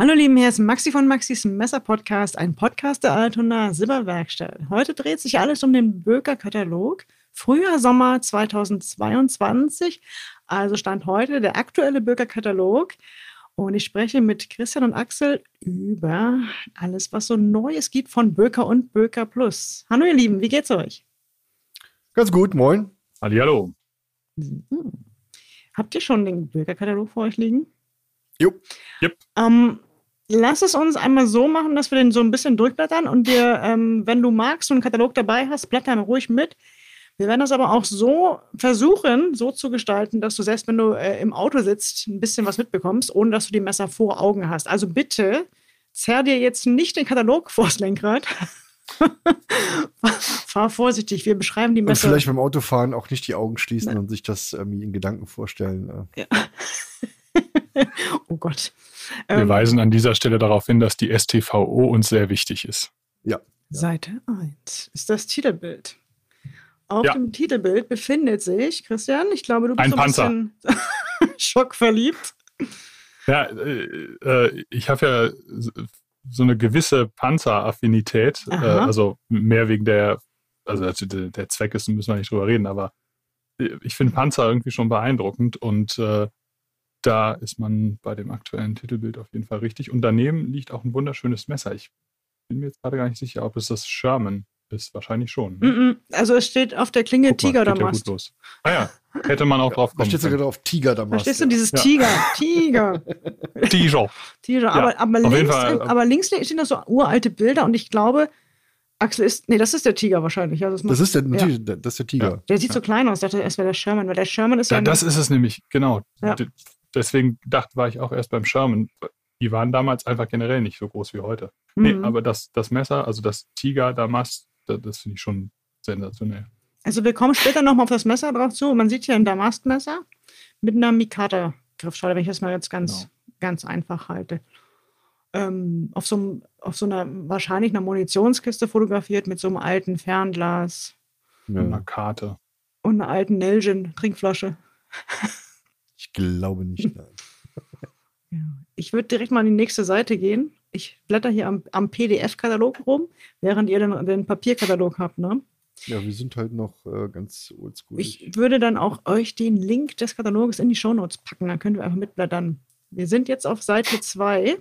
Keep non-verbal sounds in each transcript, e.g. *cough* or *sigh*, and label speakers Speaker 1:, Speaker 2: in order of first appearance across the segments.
Speaker 1: Hallo lieben, hier ist Maxi von Maxis Messer Podcast, ein Podcast der Altona Silberwerkstatt. Heute dreht sich alles um den Böker Katalog. Frühjahr Sommer 2022, also stand heute der aktuelle Böker Katalog. Und ich spreche mit Christian und Axel über alles, was so Neues gibt von Böker und Böker Plus. Hallo ihr Lieben, wie geht's euch?
Speaker 2: Ganz gut, moin.
Speaker 3: Hallihallo.
Speaker 1: Hm. Habt ihr schon den Böker Katalog vor euch liegen?
Speaker 2: Jo.
Speaker 3: Yep.
Speaker 1: Ähm, lass es uns einmal so machen, dass wir den so ein bisschen durchblättern und wir, ähm, wenn du magst und einen Katalog dabei hast, blättern ruhig mit. Wir werden das aber auch so versuchen, so zu gestalten, dass du selbst, wenn du äh, im Auto sitzt, ein bisschen was mitbekommst, ohne dass du die Messer vor Augen hast. Also bitte zerr dir jetzt nicht den Katalog *laughs* vors Lenkrad. *laughs* Fahr vorsichtig, wir beschreiben die
Speaker 2: Und
Speaker 1: Messer.
Speaker 2: vielleicht beim Autofahren auch nicht die Augen schließen und sich das irgendwie in Gedanken vorstellen. äh. *laughs*
Speaker 1: oh Gott.
Speaker 3: Wir
Speaker 1: Ähm,
Speaker 3: weisen an dieser Stelle darauf hin, dass die STVO uns sehr wichtig ist.
Speaker 2: Ja.
Speaker 1: Seite 1 ist das Titelbild. Auf
Speaker 3: Ja.
Speaker 1: dem Titelbild befindet sich, Christian, ich glaube, du bist
Speaker 3: Ein
Speaker 1: so ein
Speaker 3: Panzer.
Speaker 1: bisschen *laughs* schockverliebt.
Speaker 3: Ja, äh, äh, ich habe ja so eine gewisse Panzeraffinität, äh, also mehr wegen der, also also der, der Zweck ist, müssen wir nicht drüber reden, aber äh, ich finde Panzer irgendwie schon beeindruckend und äh, da ist man bei dem aktuellen Titelbild auf jeden Fall richtig. Und daneben liegt auch ein wunderschönes Messer. Ich bin mir jetzt gerade gar nicht sicher, ob es das Sherman ist. Wahrscheinlich schon.
Speaker 1: -mm. Also es steht auf der Klinge
Speaker 3: Guck mal,
Speaker 1: Tiger
Speaker 3: geht
Speaker 1: oder
Speaker 3: ja
Speaker 1: Mast.
Speaker 3: gut los. Ah ja, hätte man auch drauf
Speaker 2: Da
Speaker 3: kommen
Speaker 2: steht sogar drauf Tiger da
Speaker 1: Verstehst du dieses
Speaker 3: Ja.
Speaker 1: Tiger? Tiger. *laughs*
Speaker 3: Tiger.
Speaker 1: Tiger. Aber, aber,
Speaker 3: auf jeden
Speaker 1: links,
Speaker 3: Fall.
Speaker 1: aber links stehen noch so uralte Bilder und ich glaube, Axel ist. Nee, das ist der Tiger wahrscheinlich. Also
Speaker 2: Das ist der,
Speaker 1: Ja.
Speaker 2: natürlich, das ist der Tiger.
Speaker 1: Der sieht so klein aus. Ich dachte, es wäre der Sherman, weil der Sherman ist ja.
Speaker 3: Ja, das ist es nämlich, genau. Deswegen dachte, war ich auch erst beim Sherman. Die waren damals einfach generell nicht so groß wie heute. Nee,
Speaker 1: Mhm.
Speaker 3: aber das, das Messer, also das Tiger Damast, das, das finde ich schon sensationell.
Speaker 1: Also wir kommen später nochmal auf das Messer drauf zu. Man sieht hier ein Damastmesser mit einer Mikata-Griffschale, wenn ich das mal jetzt ganz,
Speaker 3: Genau.
Speaker 1: ganz einfach halte. Ähm, auf, so auf so einer wahrscheinlich einer Munitionskiste fotografiert mit so einem alten Fernglas
Speaker 3: Mit einer. Karte.
Speaker 1: und einer alten Nelgen-Trinkflasche.
Speaker 2: Ich glaube nicht. Nein. *laughs*
Speaker 1: Ja. Ich würde direkt mal an die nächste Seite gehen. Ich blätter hier am, am PDF-Katalog rum, während ihr den, den Papierkatalog habt. Ne?
Speaker 2: Ja, wir sind halt noch äh, ganz oldschool.
Speaker 1: Ich würde dann auch euch den Link des Kataloges in die Shownotes packen. Dann könnt ihr einfach mitblättern. Wir sind jetzt auf Seite 2.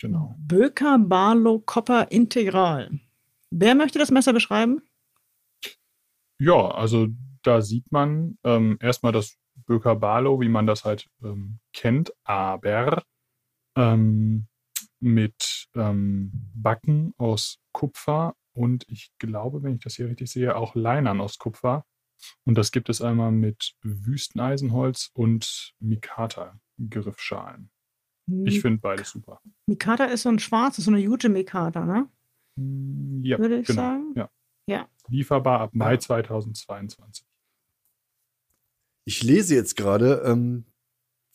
Speaker 3: Genau.
Speaker 1: Böker Barlow Copper Integral. Wer möchte das Messer beschreiben?
Speaker 3: Ja, also da sieht man ähm, erstmal das Böker Barlow, wie man das halt ähm, kennt, aber ähm, mit ähm, Backen aus Kupfer und ich glaube, wenn ich das hier richtig sehe, auch Leinern aus Kupfer. Und das gibt es einmal mit Wüsteneisenholz und Mikata-Griffschalen. Ich finde beides super.
Speaker 1: Mikata ist so ein schwarzes, so eine Jute Mikata, ne?
Speaker 3: Ja,
Speaker 1: Würde ich
Speaker 3: genau.
Speaker 1: sagen.
Speaker 3: Ja.
Speaker 1: Ja.
Speaker 3: Lieferbar ab Mai 2022.
Speaker 2: Ich lese jetzt gerade, ähm,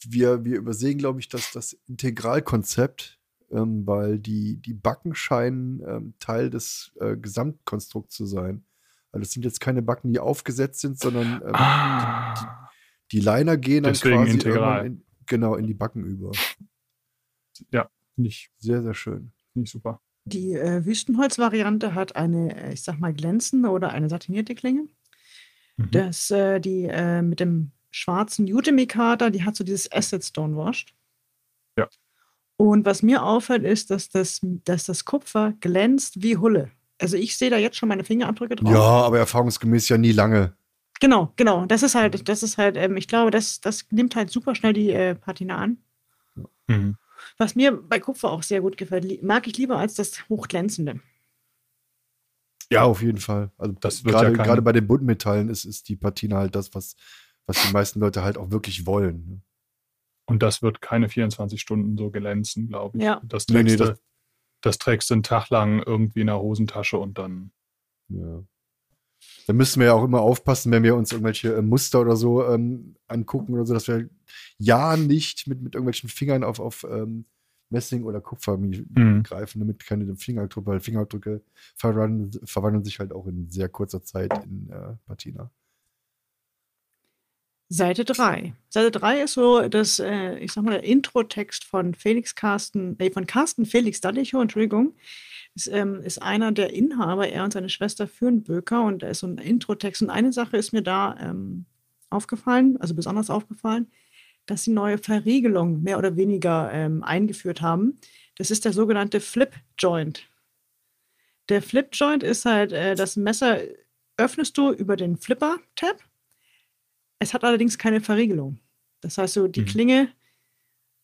Speaker 2: wir, wir übersehen, glaube ich, das, das Integralkonzept, ähm, weil die, die Backen scheinen ähm, Teil des äh, Gesamtkonstrukts zu sein. Also es sind jetzt keine Backen, die aufgesetzt sind, sondern ähm,
Speaker 3: Ah,
Speaker 2: die Liner gehen dann quasi
Speaker 3: integral.
Speaker 2: in, genau in die Backen über.
Speaker 3: finde ich,
Speaker 2: Sehr, sehr schön.
Speaker 3: find ich super.
Speaker 1: Die äh, Wüstenholz-Variante hat eine, äh, ich sag mal, glänzende oder eine satinierte Klinge.
Speaker 3: Mhm.
Speaker 1: Das, äh, die äh, mit dem schwarzen Jute Mikata, die hat so dieses Acid Stonewashed.
Speaker 3: Ja.
Speaker 1: Und was mir auffällt, ist, dass das, dass das Kupfer glänzt wie Hulle. Also ich sehe da jetzt schon meine Fingerabdrücke drauf.
Speaker 2: Ja, aber erfahrungsgemäß ja nie lange.
Speaker 1: Genau, genau. Das ist halt, das ist halt, ähm, ich glaube, das, das nimmt halt super schnell die äh, Patina an.
Speaker 3: Mhm.
Speaker 1: Was mir bei Kupfer auch sehr gut gefällt, mag ich lieber als das Hochglänzende.
Speaker 2: Ja, auf jeden Fall. Also
Speaker 3: Das
Speaker 2: gerade
Speaker 3: ja
Speaker 2: gerade bei den Buntmetallen ist, ist die Patina halt das, was, was die meisten Leute halt auch wirklich wollen. ne?
Speaker 3: Und das wird keine 24 Stunden so glänzen, glaube ich.
Speaker 1: Ja.
Speaker 3: Das
Speaker 2: Nee,
Speaker 3: trägst,
Speaker 2: nee,
Speaker 3: du,
Speaker 2: das-
Speaker 3: das trägst du einen Tag lang irgendwie in der Hosentasche und dann.
Speaker 2: Ja. Da müssen wir ja auch immer aufpassen, wenn wir uns irgendwelche äh, Muster oder so ähm, angucken oder so, dass wir ja nicht mit, mit irgendwelchen Fingern auf, auf ähm, Messing oder Kupfer mi-
Speaker 3: Mhm.
Speaker 2: greifen, damit keine Fingerabdrücke, weil Fingerabdrücke verwandeln, verwandeln sich halt auch in sehr kurzer Zeit in äh, Patina.
Speaker 1: Seite 3. Seite 3 ist so das, äh, ich sag mal, der Intro-Text von Felix Carsten, äh, von Carsten Felix Dallicho, Entschuldigung. Ist, ähm, ist einer der Inhaber, er und seine Schwester führen Böker und da ist so ein Intro-Text. Und eine Sache ist mir da ähm, aufgefallen, also besonders aufgefallen, dass sie neue Verriegelung mehr oder weniger ähm, eingeführt haben. Das ist der sogenannte Flip Joint. Der Flip Joint ist halt, äh, das Messer öffnest du über den Flipper-Tab. Es hat allerdings keine Verriegelung. Das heißt, so die mhm. Klinge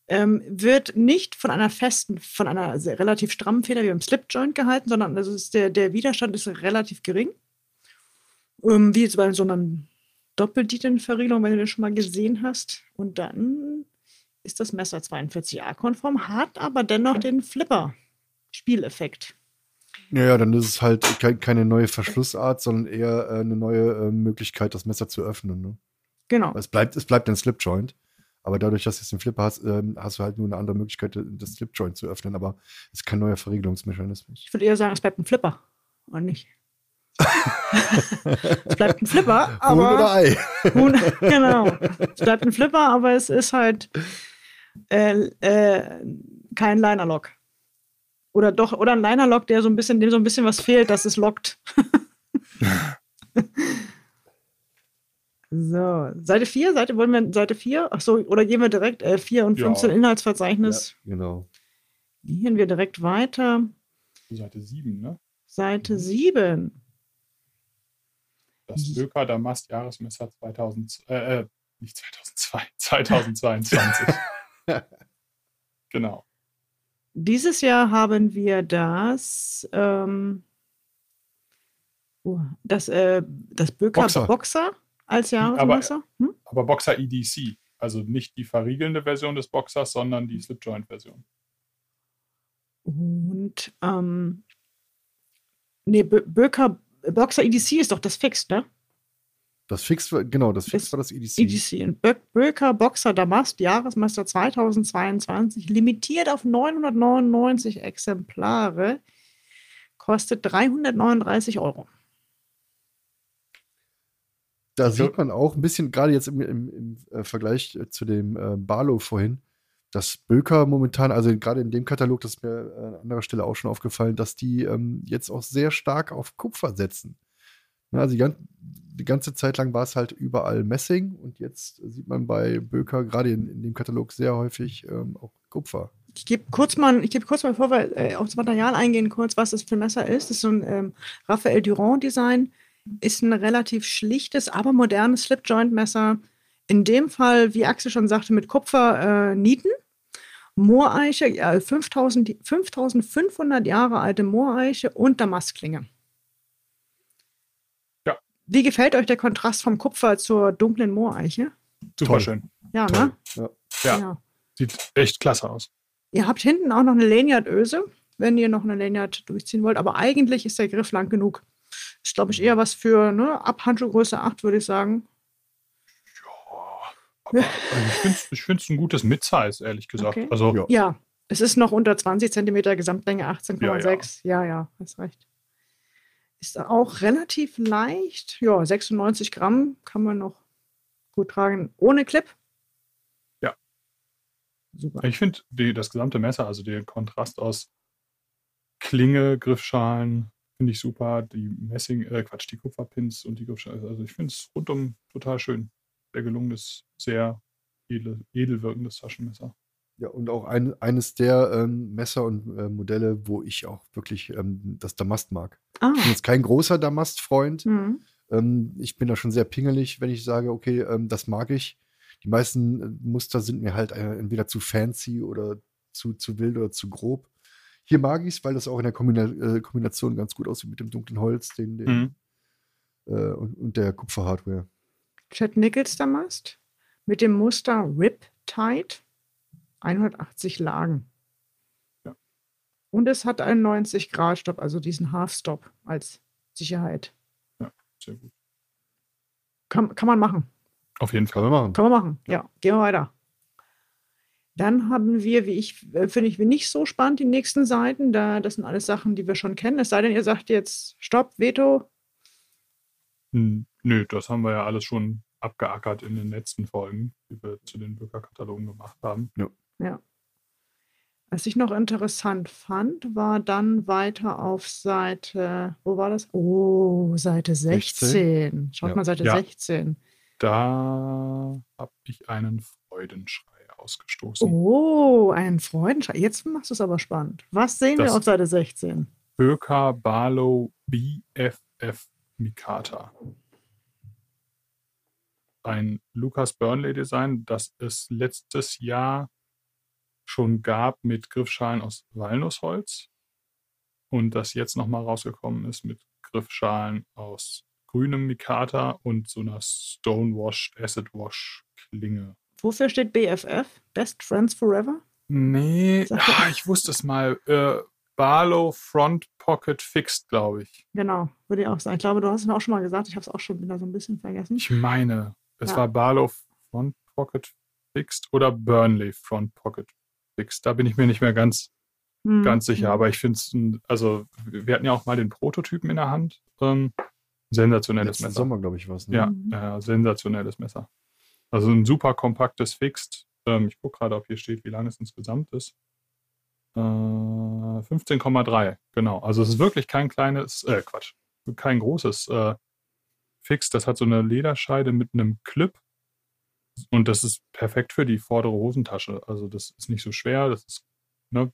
Speaker 1: ähm, wird nicht von einer festen, von einer relativ strammen Feder wie beim Slip Joint gehalten, sondern also der, der Widerstand ist relativ gering. Ähm, wie jetzt bei so einer Doppeldieten-Verriegelung, wenn du das schon mal gesehen hast. Und dann ist das Messer 42a-konform, hat aber dennoch den Flipper-Spieleffekt.
Speaker 2: Ja, ja, dann ist es halt keine neue Verschlussart, sondern eher äh, eine neue äh, Möglichkeit, das Messer zu öffnen. Ne?
Speaker 1: Genau.
Speaker 2: Es bleibt, es bleibt ein Slip-Joint. Aber dadurch, dass du jetzt den Flipper hast, ähm, hast du halt nur eine andere Möglichkeit, das Slip-Joint zu öffnen. Aber es ist kein neuer Verriegelungsmechanismus.
Speaker 1: Ich würde eher sagen, es bleibt ein Flipper und nicht. Es bleibt ein Flipper, *laughs* aber.
Speaker 2: Huhn oder Ei. *laughs*
Speaker 1: Huhn, genau. Es bleibt ein Flipper, aber es ist halt äh, äh, kein Liner-Lock. Oder doch, oder ein Liner-Lock, der so ein bisschen, dem so ein bisschen was fehlt, dass es lockt. *laughs* so, Seite 4, Seite, wollen wir Seite 4? Achso, oder gehen wir direkt äh, 4 und 15 ja. Inhaltsverzeichnis?
Speaker 2: Ja, genau.
Speaker 1: Gehen wir direkt weiter.
Speaker 3: Seite 7, ne?
Speaker 1: Seite 7.
Speaker 3: Das Böker Damast Jahresmesser 2000, äh, äh, nicht 2002, 2022. *laughs* *laughs* genau.
Speaker 1: Dieses Jahr haben wir das, ähm, das, äh, das Böker Boxer. Boxer als Jahresmesser.
Speaker 3: Hm? Aber, Boxer EDC, also nicht die verriegelnde Version des Boxers, sondern die Slipjoint-Version.
Speaker 1: Und ähm, nee, Böker Boxer EDC ist doch das Fix, ne?
Speaker 2: Das Fix, genau, das Fix war das EDC.
Speaker 1: EDC. In Böker Boxer Damast, Jahresmeister 2022, limitiert auf 999 Exemplare, kostet 339 Euro.
Speaker 2: Da sieht man auch ein bisschen, gerade jetzt im, im, im äh, Vergleich zu dem äh, Barlow vorhin, dass Böker momentan, also gerade in dem Katalog, das ist mir an anderer Stelle auch schon aufgefallen, dass die ähm, jetzt auch sehr stark auf Kupfer setzen. Also die, die, ganze Zeit lang war es halt überall Messing und jetzt sieht man bei Böker gerade in, in dem Katalog sehr häufig ähm, auch Kupfer.
Speaker 1: Ich gebe kurz mal, ich gebe kurz mal, bevor wir äh, aufs Material eingehen, kurz, was das für ein Messer ist. Das ist so ein ähm, Raphael Durand Design, ist ein relativ schlichtes, aber modernes Slip-Joint-Messer. In dem Fall, wie Axel schon sagte, mit Kupfer-Nieten. Äh, Mooreiche, ja, 5000, 5500 Jahre alte Mooreiche und Damastklinge. Wie gefällt euch der Kontrast vom Kupfer zur dunklen Mooreiche?
Speaker 3: Super Toll. schön.
Speaker 1: Ja, Toll. ne?
Speaker 3: Ja. Ja. ja. Sieht echt klasse aus.
Speaker 1: Ihr habt hinten auch noch eine Lanyard-Öse, wenn ihr noch eine Lanyard durchziehen wollt. Aber eigentlich ist der Griff lang genug. Ist, glaube ich, eher was für ne, ab Handschuhgröße 8, würde ich sagen.
Speaker 3: Ja, aber also ich finde es ein gutes Mid-Size, ehrlich gesagt. Okay. Also,
Speaker 1: ja. ja. es ist noch unter 20 cm Gesamtlänge, 18,6. Ja, ja, ja, hast recht. Ist auch relativ leicht. Ja, 96 Gramm kann man noch gut tragen. Ohne Clip.
Speaker 3: Ja. Super. Ich finde das gesamte Messer, also den Kontrast aus Klinge, Griffschalen, finde ich super. Die Messing, äh, Quatsch, die Kupferpins und die Griffschalen. Also ich finde es rundum total schön. Sehr gelungenes, sehr edel, edel wirkendes Taschenmesser.
Speaker 2: Ja, und auch ein, eines der ähm, Messer und äh, Modelle, wo ich auch wirklich ähm, das Damast mag. Ah. Ich bin jetzt kein großer Damast-Freund. Mhm. Ähm, ich bin da schon sehr pingelig, wenn ich sage, okay, ähm, das mag ich. Die meisten äh, Muster sind mir halt äh, entweder zu fancy oder zu, zu wild oder zu grob. Hier mag ich es, weil das auch in der Kombina äh, Kombination ganz gut aussieht mit dem dunklen Holz den, den, mhm. Äh, und, und, der Kupferhardware.
Speaker 1: Chad Nichols Damast mit dem Muster Rip Tight. 180 Lagen. Ja. Und es hat einen 90-Grad-Stopp, also diesen Half-Stop als Sicherheit.
Speaker 3: Ja, sehr gut.
Speaker 1: Kann, kann man machen.
Speaker 3: Auf jeden Fall.
Speaker 2: Kann man machen.
Speaker 1: Kann man machen, ja. ja. Gehen wir weiter. Dann haben wir, wie ich, äh, finde ich, nicht so spannend, die nächsten Seiten. Da, das sind alles Sachen, die wir schon kennen. Es sei denn, ihr sagt jetzt Stopp, Veto.
Speaker 3: Hm, nö, das haben wir ja alles schon abgeackert in den letzten Folgen, die wir zu den Bürgerkatalogen gemacht haben.
Speaker 1: Ja. Was ich noch interessant fand, war dann weiter auf Seite, wo war das? Oh, Seite 16.
Speaker 2: 16.
Speaker 1: Schaut
Speaker 2: Ja.
Speaker 1: mal, Seite
Speaker 3: Ja.
Speaker 1: 16.
Speaker 3: Da habe ich einen Freudenschrei ausgestoßen.
Speaker 1: Oh, ein Freudenschrei. Jetzt machst du es aber spannend. Was sehen wir
Speaker 3: Das-
Speaker 1: auf Seite 16?
Speaker 3: Böker Barlow BFF Mikata. Ein Lucas Burnley Design, das es letztes Jahr schon gab mit Griffschalen aus Walnussholz und das jetzt nochmal rausgekommen ist mit Griffschalen aus grünem Mikata und so einer Stonewashed Acid Wash Klinge.
Speaker 1: Wofür steht BFF? Best Friends Forever?
Speaker 3: Nee, ah, *laughs* ich wusste es mal. Äh, Barlow Front Pocket Fixed, glaube ich.
Speaker 1: Genau, würde ich auch sagen. Ich glaube, du hast es mir auch schon mal gesagt. Ich habe es auch schon wieder so ein bisschen vergessen.
Speaker 3: Ich meine, es
Speaker 1: Ja.
Speaker 3: war Barlow Front Pocket Fixed oder Burnley Front Pocket Fixed. Da bin ich mir nicht mehr ganz,
Speaker 1: Hm.
Speaker 3: ganz sicher. Aber ich finde es, also wir hatten ja auch mal den Prototypen in der Hand. Ähm, sensationelles
Speaker 2: Letzten
Speaker 3: Messer.
Speaker 2: Sommer, glaube ich, was. Ne?
Speaker 3: Ja,
Speaker 1: Mhm.
Speaker 3: äh, sensationelles Messer. Also ein super kompaktes Fixed. Ähm, ich gucke gerade, ob hier steht, wie lang es insgesamt ist. Äh, 15,3, genau. Also es ist wirklich kein kleines, äh, Quatsch, kein großes Fixed. Das hat so eine Lederscheide mit einem Clip. Und das ist perfekt für die vordere Hosentasche. Also das ist nicht so schwer. Das ist ne,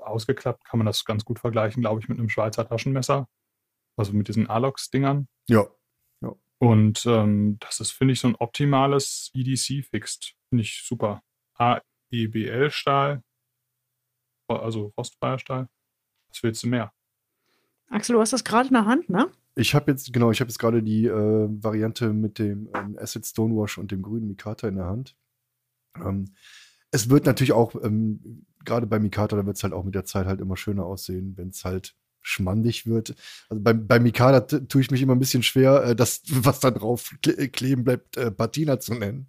Speaker 3: ausgeklappt, kann man das ganz gut vergleichen, glaube ich, mit einem Schweizer Taschenmesser. Also mit diesen Alox-Dingern.
Speaker 2: Ja.
Speaker 3: Und ähm, das ist, finde ich, so ein optimales EDC-Fixed. Finde ich super. AEBL-Stahl, also rostfreier Stahl. Was willst du mehr?
Speaker 1: Axel, du hast das gerade in der Hand, ne?
Speaker 2: Ich habe jetzt, genau, ich habe jetzt gerade die äh, Variante mit dem ähm, Acid Stonewash und dem grünen Mikata in der Hand. Ähm, es wird natürlich auch, ähm, gerade bei Mikata, da wird es halt auch mit der Zeit halt immer schöner aussehen, wenn es halt schmandig wird. Also bei, bei Mikada tue ich mich immer ein bisschen schwer, äh, das, *laughs* was da drauf kle kleben bleibt, äh, Patina zu nennen.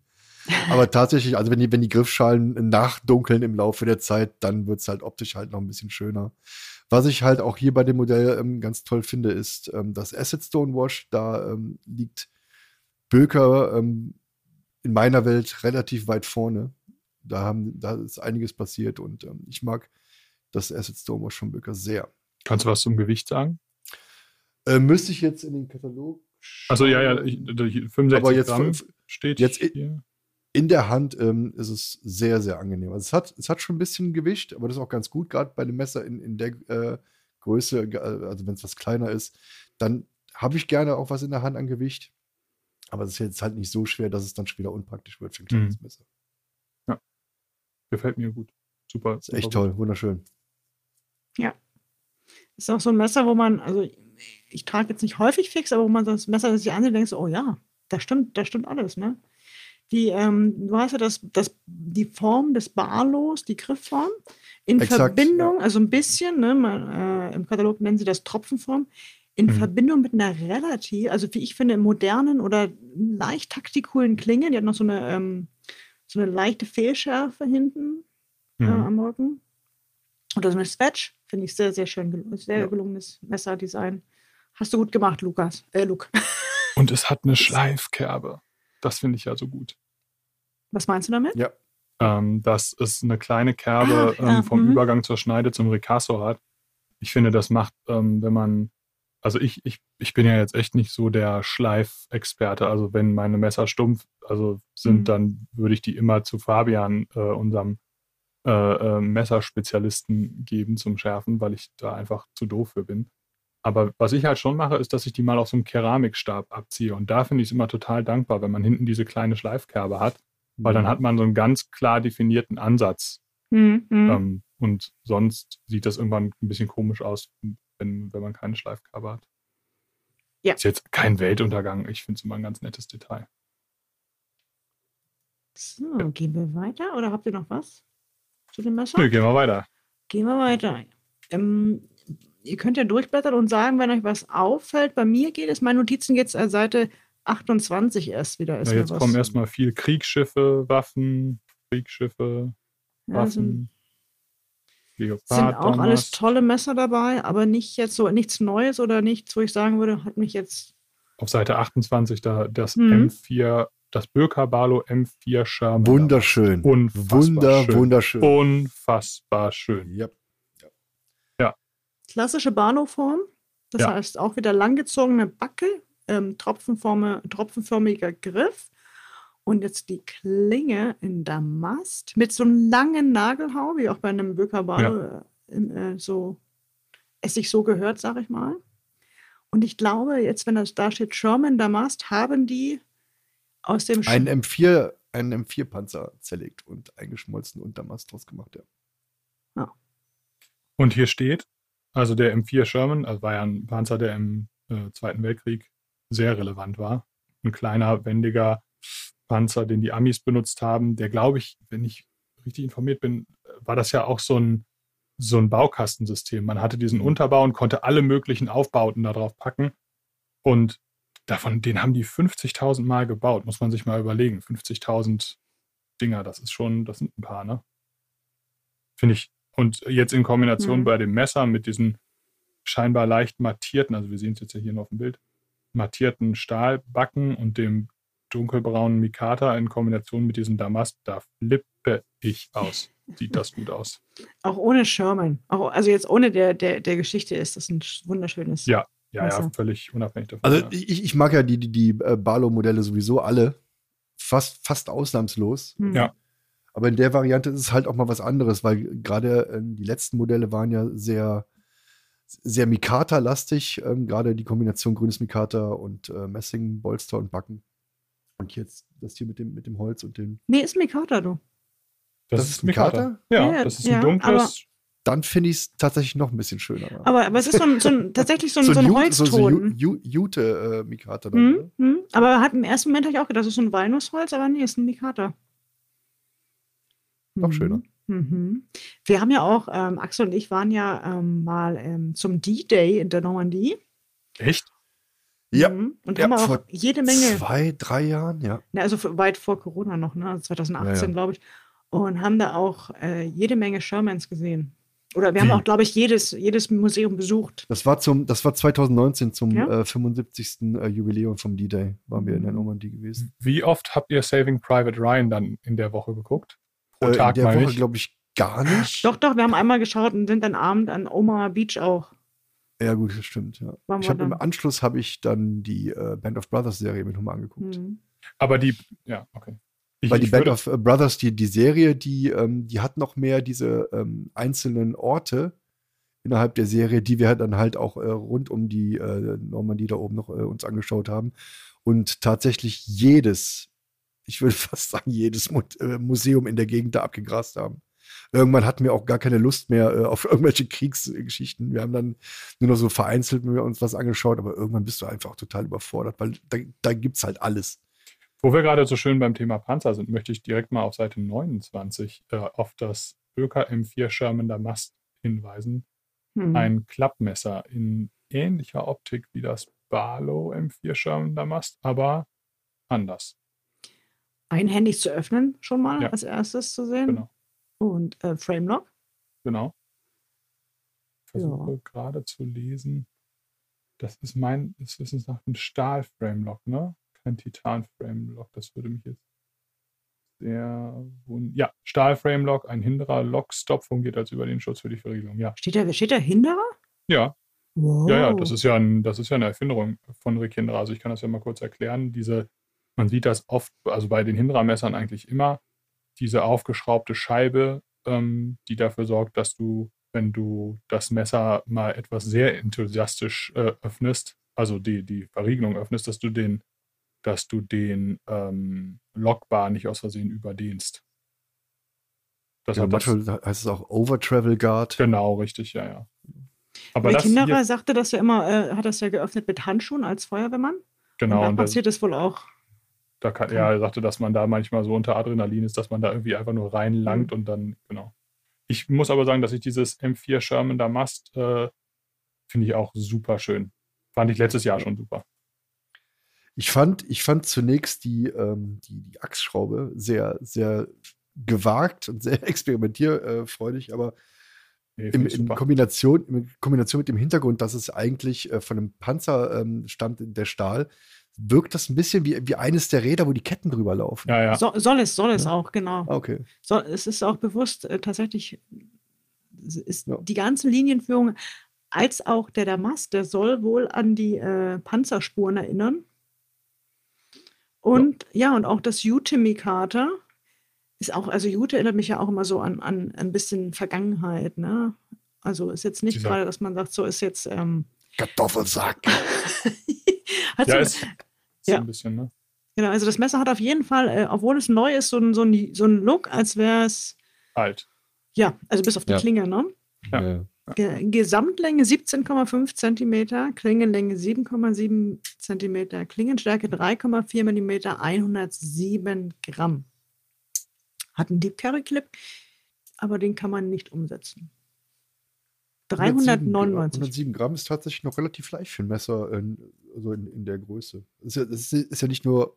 Speaker 2: Aber tatsächlich, also wenn die, wenn die Griffschalen nachdunkeln im Laufe der Zeit, dann wird es halt optisch halt noch ein bisschen schöner. Was ich halt auch hier bei dem Modell ähm, ganz toll finde, ist ähm, das Acid Stonewash. Da ähm, liegt Böker ähm, in meiner Welt relativ weit vorne. Da, haben, da ist einiges passiert und ähm, ich mag das Acid Stonewash von Böker sehr.
Speaker 3: Kannst du was zum Gewicht sagen?
Speaker 2: Äh, müsste ich jetzt in den Katalog.
Speaker 3: Also ja, ja, ich, ich- 65
Speaker 2: Aber jetzt
Speaker 3: Gramm steht
Speaker 2: jetzt
Speaker 3: hier.
Speaker 2: In der Hand ähm, ist es sehr, sehr angenehm. Also es hat, es hat schon ein bisschen Gewicht, aber das ist auch ganz gut, gerade bei dem Messer in, in der äh, Größe, also wenn es was kleiner ist, dann habe ich gerne auch was in der Hand an Gewicht. Aber es ist jetzt halt nicht so schwer, dass es dann schon wieder unpraktisch wird für ein kleines
Speaker 3: Mhm.
Speaker 2: Messer.
Speaker 3: Gefällt mir gut. Super.
Speaker 2: Ist echt
Speaker 3: super
Speaker 2: toll, wunderschön.
Speaker 1: Ist auch so ein Messer, wo man, also ich trage jetzt nicht häufig fix, aber wo man das Messer sich ansieht, denkst du, oh ja, da stimmt, da stimmt alles, ne? Die, ähm, du hast ja das, das, die Form des Barlos, die Griffform, in
Speaker 2: Exakt,
Speaker 1: Verbindung, also ein bisschen, ne, man, äh, im Katalog nennen sie das Tropfenform, in
Speaker 3: Mhm.
Speaker 1: Verbindung mit einer relativ, also wie ich finde, modernen oder leicht taktikulen Klinge, die hat noch so eine, ähm, so eine leichte Fehlschärfe hinten äh,
Speaker 3: Mhm.
Speaker 1: am Rücken. Oder so eine Swatch, finde ich sehr, sehr schön, sehr
Speaker 2: Ja.
Speaker 1: gelungenes Messerdesign. Hast du gut gemacht, Lukas. Äh, Luke.
Speaker 3: Und es hat eine *laughs* Schleifkerbe. Das finde ich ja so gut.
Speaker 1: Was meinst du damit?
Speaker 2: Ja,
Speaker 3: ähm, dass es eine kleine Kerbe
Speaker 1: Ah, ja,
Speaker 3: ähm, vom
Speaker 1: mhm.
Speaker 3: Übergang zur Schneide zum Ricasso hat. Ich finde, das macht, ähm, wenn man, also ich, ich, ich bin ja jetzt echt nicht so der Schleifexperte. Also wenn meine Messer stumpf also sind,
Speaker 1: Mhm.
Speaker 3: dann würde ich die immer zu Fabian, äh, unserem äh, äh, Messerspezialisten geben zum Schärfen, weil ich da einfach zu doof für bin. Aber was ich halt schon mache, ist, dass ich die mal auf so einem Keramikstab abziehe. Und da finde ich es immer total dankbar, wenn man hinten diese kleine Schleifkerbe hat, weil dann hat man so einen ganz klar definierten Ansatz.
Speaker 1: Mhm. mhm.
Speaker 3: Ähm, und sonst sieht das irgendwann ein bisschen komisch aus, wenn, wenn man keine Schleifkerbe hat.
Speaker 1: Ja.
Speaker 3: Ist jetzt kein Weltuntergang. Ich finde es immer ein ganz nettes Detail.
Speaker 1: So, gehen wir weiter oder habt ihr noch was zu dem Messer?
Speaker 3: Nö, gehen wir weiter.
Speaker 1: Gehen wir weiter. Ähm, ihr könnt ja durchblättern und sagen, wenn euch was auffällt. Bei mir geht es, meine Notizen geht es Seite 28 erst wieder. Ist
Speaker 3: Ja, jetzt
Speaker 1: was-
Speaker 3: kommen erstmal viel Kriegsschiffe, Waffen, Kriegsschiffe,
Speaker 1: Ja, sind,
Speaker 3: Waffen. Leopard,
Speaker 1: sind auch alles tolle Messer dabei, aber nicht jetzt so nichts Neues oder nichts, wo ich sagen würde, hat mich jetzt.
Speaker 3: auf Seite 28 da das
Speaker 1: Mhm.
Speaker 3: M4, das Böker Barlow M4 Sherman.
Speaker 2: Wunderschön.
Speaker 3: Unfassbar
Speaker 2: Wunder,
Speaker 3: schön.
Speaker 2: wunderschön.
Speaker 3: Unfassbar schön.
Speaker 2: Ja.
Speaker 1: Klassische Barlow-Form. Das
Speaker 3: Ja.
Speaker 1: heißt auch wieder langgezogene Backe, ähm, tropfenförmiger Griff. Und jetzt die Klinge in Damast mit so einem langen Nagelhau, wie auch bei einem Böker Barlow äh, äh, so, es sich so gehört, sag ich mal. Und ich glaube, jetzt, wenn das da steht, Sherman Damast, haben die aus dem
Speaker 2: Ein M4, einen M4-Panzer zerlegt und eingeschmolzen und Damast draus gemacht, ja.
Speaker 3: Und hier steht, also der M4 Sherman, also war ja ein Panzer, der im äh, Zweiten Weltkrieg sehr relevant war. Ein kleiner, wendiger Panzer, den die Amis benutzt haben, der glaube ich, wenn ich richtig informiert bin, war das ja auch so ein, so ein Baukastensystem. Man hatte diesen
Speaker 2: Mhm.
Speaker 3: Unterbau und konnte alle möglichen Aufbauten da drauf packen. Und davon, den haben die 50.000 Mal gebaut, muss man sich mal überlegen. 50.000 Dinger, das ist schon, das sind ein paar, ne? Finde ich. Und jetzt in Kombination
Speaker 1: Mhm.
Speaker 3: bei dem Messer mit diesen scheinbar leicht mattierten, also wir sehen es jetzt ja hier noch auf dem Bild, mattierten Stahlbacken und dem dunkelbraunen Mikata in Kombination mit diesem Damast, da flippe ich aus. Sieht das gut aus. *laughs*
Speaker 1: Auch ohne Sherman. Auch, also jetzt ohne der, der, der Geschichte ist das ein sch- wunderschönes.
Speaker 3: Ja. Ja, ja, völlig unabhängig davon.
Speaker 2: Also
Speaker 3: ja.
Speaker 2: ich, ich mag ja die, die, die äh, Barlow-Modelle sowieso alle. Fast, fast ausnahmslos.
Speaker 1: Hm.
Speaker 3: Ja.
Speaker 2: Aber in der Variante ist es halt auch mal was anderes, weil gerade ähm, die letzten Modelle waren ja sehr, sehr Mikata-lastig. Ähm, gerade die Kombination grünes Mikata und äh, Messing, Bolster und Backen. Und jetzt das hier mit dem, mit dem Holz und dem.
Speaker 1: Nee, ist Mikata, du.
Speaker 2: das ist ein Kater?
Speaker 3: Ja,
Speaker 1: Ja,
Speaker 3: das ist
Speaker 1: ja,
Speaker 3: ein dunkles.
Speaker 2: Dann finde ich es tatsächlich noch ein bisschen schöner.
Speaker 1: Aber, aber es ist so ein, so ein, tatsächlich so ein, so ein
Speaker 2: so, so
Speaker 1: Holzton.
Speaker 2: Ju- Ju- Jute äh, Mikata. Dann,
Speaker 1: Hm, hm. Aber hat im ersten Moment habe ich auch gedacht, das ist so ein Walnussholz, aber nee, ist ein Mikata.
Speaker 2: Noch
Speaker 1: Mhm.
Speaker 2: schöner.
Speaker 1: Mhm. Wir haben ja auch, ähm, Axel und ich waren ja ähm, mal ähm, zum D-Day in der Normandie.
Speaker 3: Echt?
Speaker 2: Ja.
Speaker 1: Mhm. Und
Speaker 2: Ja,
Speaker 1: haben auch jede Menge,
Speaker 2: Zwei, drei Jahren, ja.
Speaker 1: ne, also weit vor Corona noch, ne, also 2018,
Speaker 2: Ja, ja.
Speaker 1: glaube ich. Und haben da auch äh, jede Menge Shermans gesehen. Oder wir haben auch, glaube ich, jedes, jedes Museum besucht.
Speaker 2: Das war zum, das war 2019 zum
Speaker 1: Ja?
Speaker 2: äh, 75. Äh, Jubiläum vom D-Day. Waren wir in der
Speaker 1: Mhm.
Speaker 2: Normandie gewesen.
Speaker 3: Wie oft habt ihr Saving Private Ryan dann in der Woche geguckt? Pro
Speaker 2: Äh,
Speaker 3: Tag
Speaker 2: in der Woche,
Speaker 3: ich.
Speaker 2: glaube ich, gar nicht.
Speaker 1: Doch, doch, wir haben einmal geschaut und sind dann Abend an Omaha Beach auch.
Speaker 2: Ja, gut, das stimmt. Ja. Ich habe im. Anschluss habe ich dann die äh, Band of Brothers Serie mit nochmal angeguckt.
Speaker 1: Mhm.
Speaker 3: Aber die, ja, okay. Ich,
Speaker 2: Weil die Band of äh, Brothers, die, die Serie, die, ähm, die hat noch mehr diese ähm, einzelnen Orte innerhalb der Serie, die wir dann halt auch äh, rund um die äh, Normandie da oben noch äh, uns angeschaut haben. Und tatsächlich jedes, ich würde *laughs* fast sagen, jedes äh, Museum in der Gegend da abgegrast haben. Irgendwann hatten wir auch gar keine Lust mehr äh, auf *laughs* irgendwelche Kriegsgeschichten. Wir haben dann nur noch so vereinzelt mir uns was angeschaut, aber irgendwann bist du einfach total überfordert, weil da, da gibt es halt alles.
Speaker 3: wo wir gerade so schön beim Thema Panzer sind, möchte ich direkt mal auf Seite 29 äh, auf das Böker M4 Sherman Damast hinweisen.
Speaker 1: Mhm.
Speaker 3: Ein Klappmesser in ähnlicher Optik wie das Barlow M4 Sherman Damast, aber anders.
Speaker 1: Einhändig zu öffnen, schon mal
Speaker 3: Ja.
Speaker 1: als erstes zu sehen.
Speaker 3: Genau.
Speaker 1: Und äh, Framelock.
Speaker 3: Genau. Versuche gerade zu lesen. Das ist mein, Wissens nach ein Stahl-Framelock, ne? Kein Titan-Framelock. Das würde mich jetzt sehr. Ja, Stahl-Framelock, ein Hinderer Lockstop fungiert als über den Schutz für die Verriegelung. Ja.
Speaker 1: Steht da, steht da Hinderer?
Speaker 3: Ja,
Speaker 1: Wow.
Speaker 3: ja, ja, das ist ja, ein, das ist ja eine Erfinderung von Rick Hinderer. Also ich kann das ja mal kurz erklären. Diese, man sieht das oft, also bei den Hinderer-Messern eigentlich immer, diese aufgeschraubte Scheibe, ähm, die dafür sorgt, dass du, wenn du das Messer mal etwas sehr enthusiastisch äh, öffnest, also die, die Verriegelung öffnest, dass du den, dass du den ähm, Lockbar nicht aus Versehen überdehnst. Das
Speaker 2: Ja,
Speaker 3: hat das,
Speaker 2: manchmal heißt es auch Overtravel Guard.
Speaker 3: genau, richtig, ja, ja. Aber
Speaker 1: Rick
Speaker 3: das
Speaker 1: Hinderer
Speaker 3: hier,
Speaker 1: sagte das ja immer, äh, hat das ja geöffnet mit Handschuhen als Feuerwehrmann.
Speaker 3: genau,
Speaker 1: und da
Speaker 3: und das-
Speaker 1: passiert es wohl auch.
Speaker 3: Da kann, ja, er sagte, dass man da manchmal so unter Adrenalin ist, dass man da irgendwie einfach nur reinlangt und dann, genau. Ich muss aber sagen, dass ich dieses M4 Sherman Damast äh, finde ich auch super schön. Fand ich letztes Jahr schon super.
Speaker 2: Ich fand, ich fand zunächst die, ähm, die, die Achsschraube sehr, sehr gewagt und *laughs* sehr experimentierfreudig, aber
Speaker 3: Nee,
Speaker 2: in, in. Kombination, in Kombination mit dem Hintergrund, dass es eigentlich äh, von einem Panzer ähm, stammt, der Stahl, wirkt das ein bisschen wie, wie eines der Räder, wo die Ketten drüber laufen.
Speaker 3: ja, ja.
Speaker 1: So, soll es, soll es
Speaker 2: Ja.
Speaker 1: auch, genau.
Speaker 2: Ah, Okay.
Speaker 1: So, es ist auch bewusst äh, tatsächlich, ist
Speaker 2: Ja.
Speaker 1: die ganze Linienführung als auch der Damast, der soll wohl an die äh, Panzerspuren erinnern. Und ja. und auch das Jute-Mikata ist auch, also Jute erinnert mich ja auch immer so an, an ein bisschen Vergangenheit, ne? Also ist jetzt nicht gerade, dass man sagt, so ist jetzt ähm,
Speaker 2: Kartoffelsack. *laughs*
Speaker 1: hat
Speaker 3: Ja,
Speaker 1: so,
Speaker 3: ist, ist
Speaker 1: Ja.
Speaker 3: ein bisschen, ne?
Speaker 1: genau, also das Messer hat auf jeden Fall, äh, obwohl es neu ist, so ein, so ein, so ein Look, als wäre es,
Speaker 3: Alt.
Speaker 1: ja, also bis auf die
Speaker 2: Ja.
Speaker 1: Klinge, ne?
Speaker 3: Ja.
Speaker 2: Ja.
Speaker 1: Ge Gesamtlänge 17,5 cm, Klingenlänge 7,7 cm, Klingenstärke 3,4 mm, 107 Gramm. Hat einen Deep Carry Clip, aber den kann man nicht umsetzen. 399.
Speaker 2: 107 Gramm ist tatsächlich noch relativ leicht für ein Messer, in, also in, in der Größe. Es ist, ja, ist ja nicht nur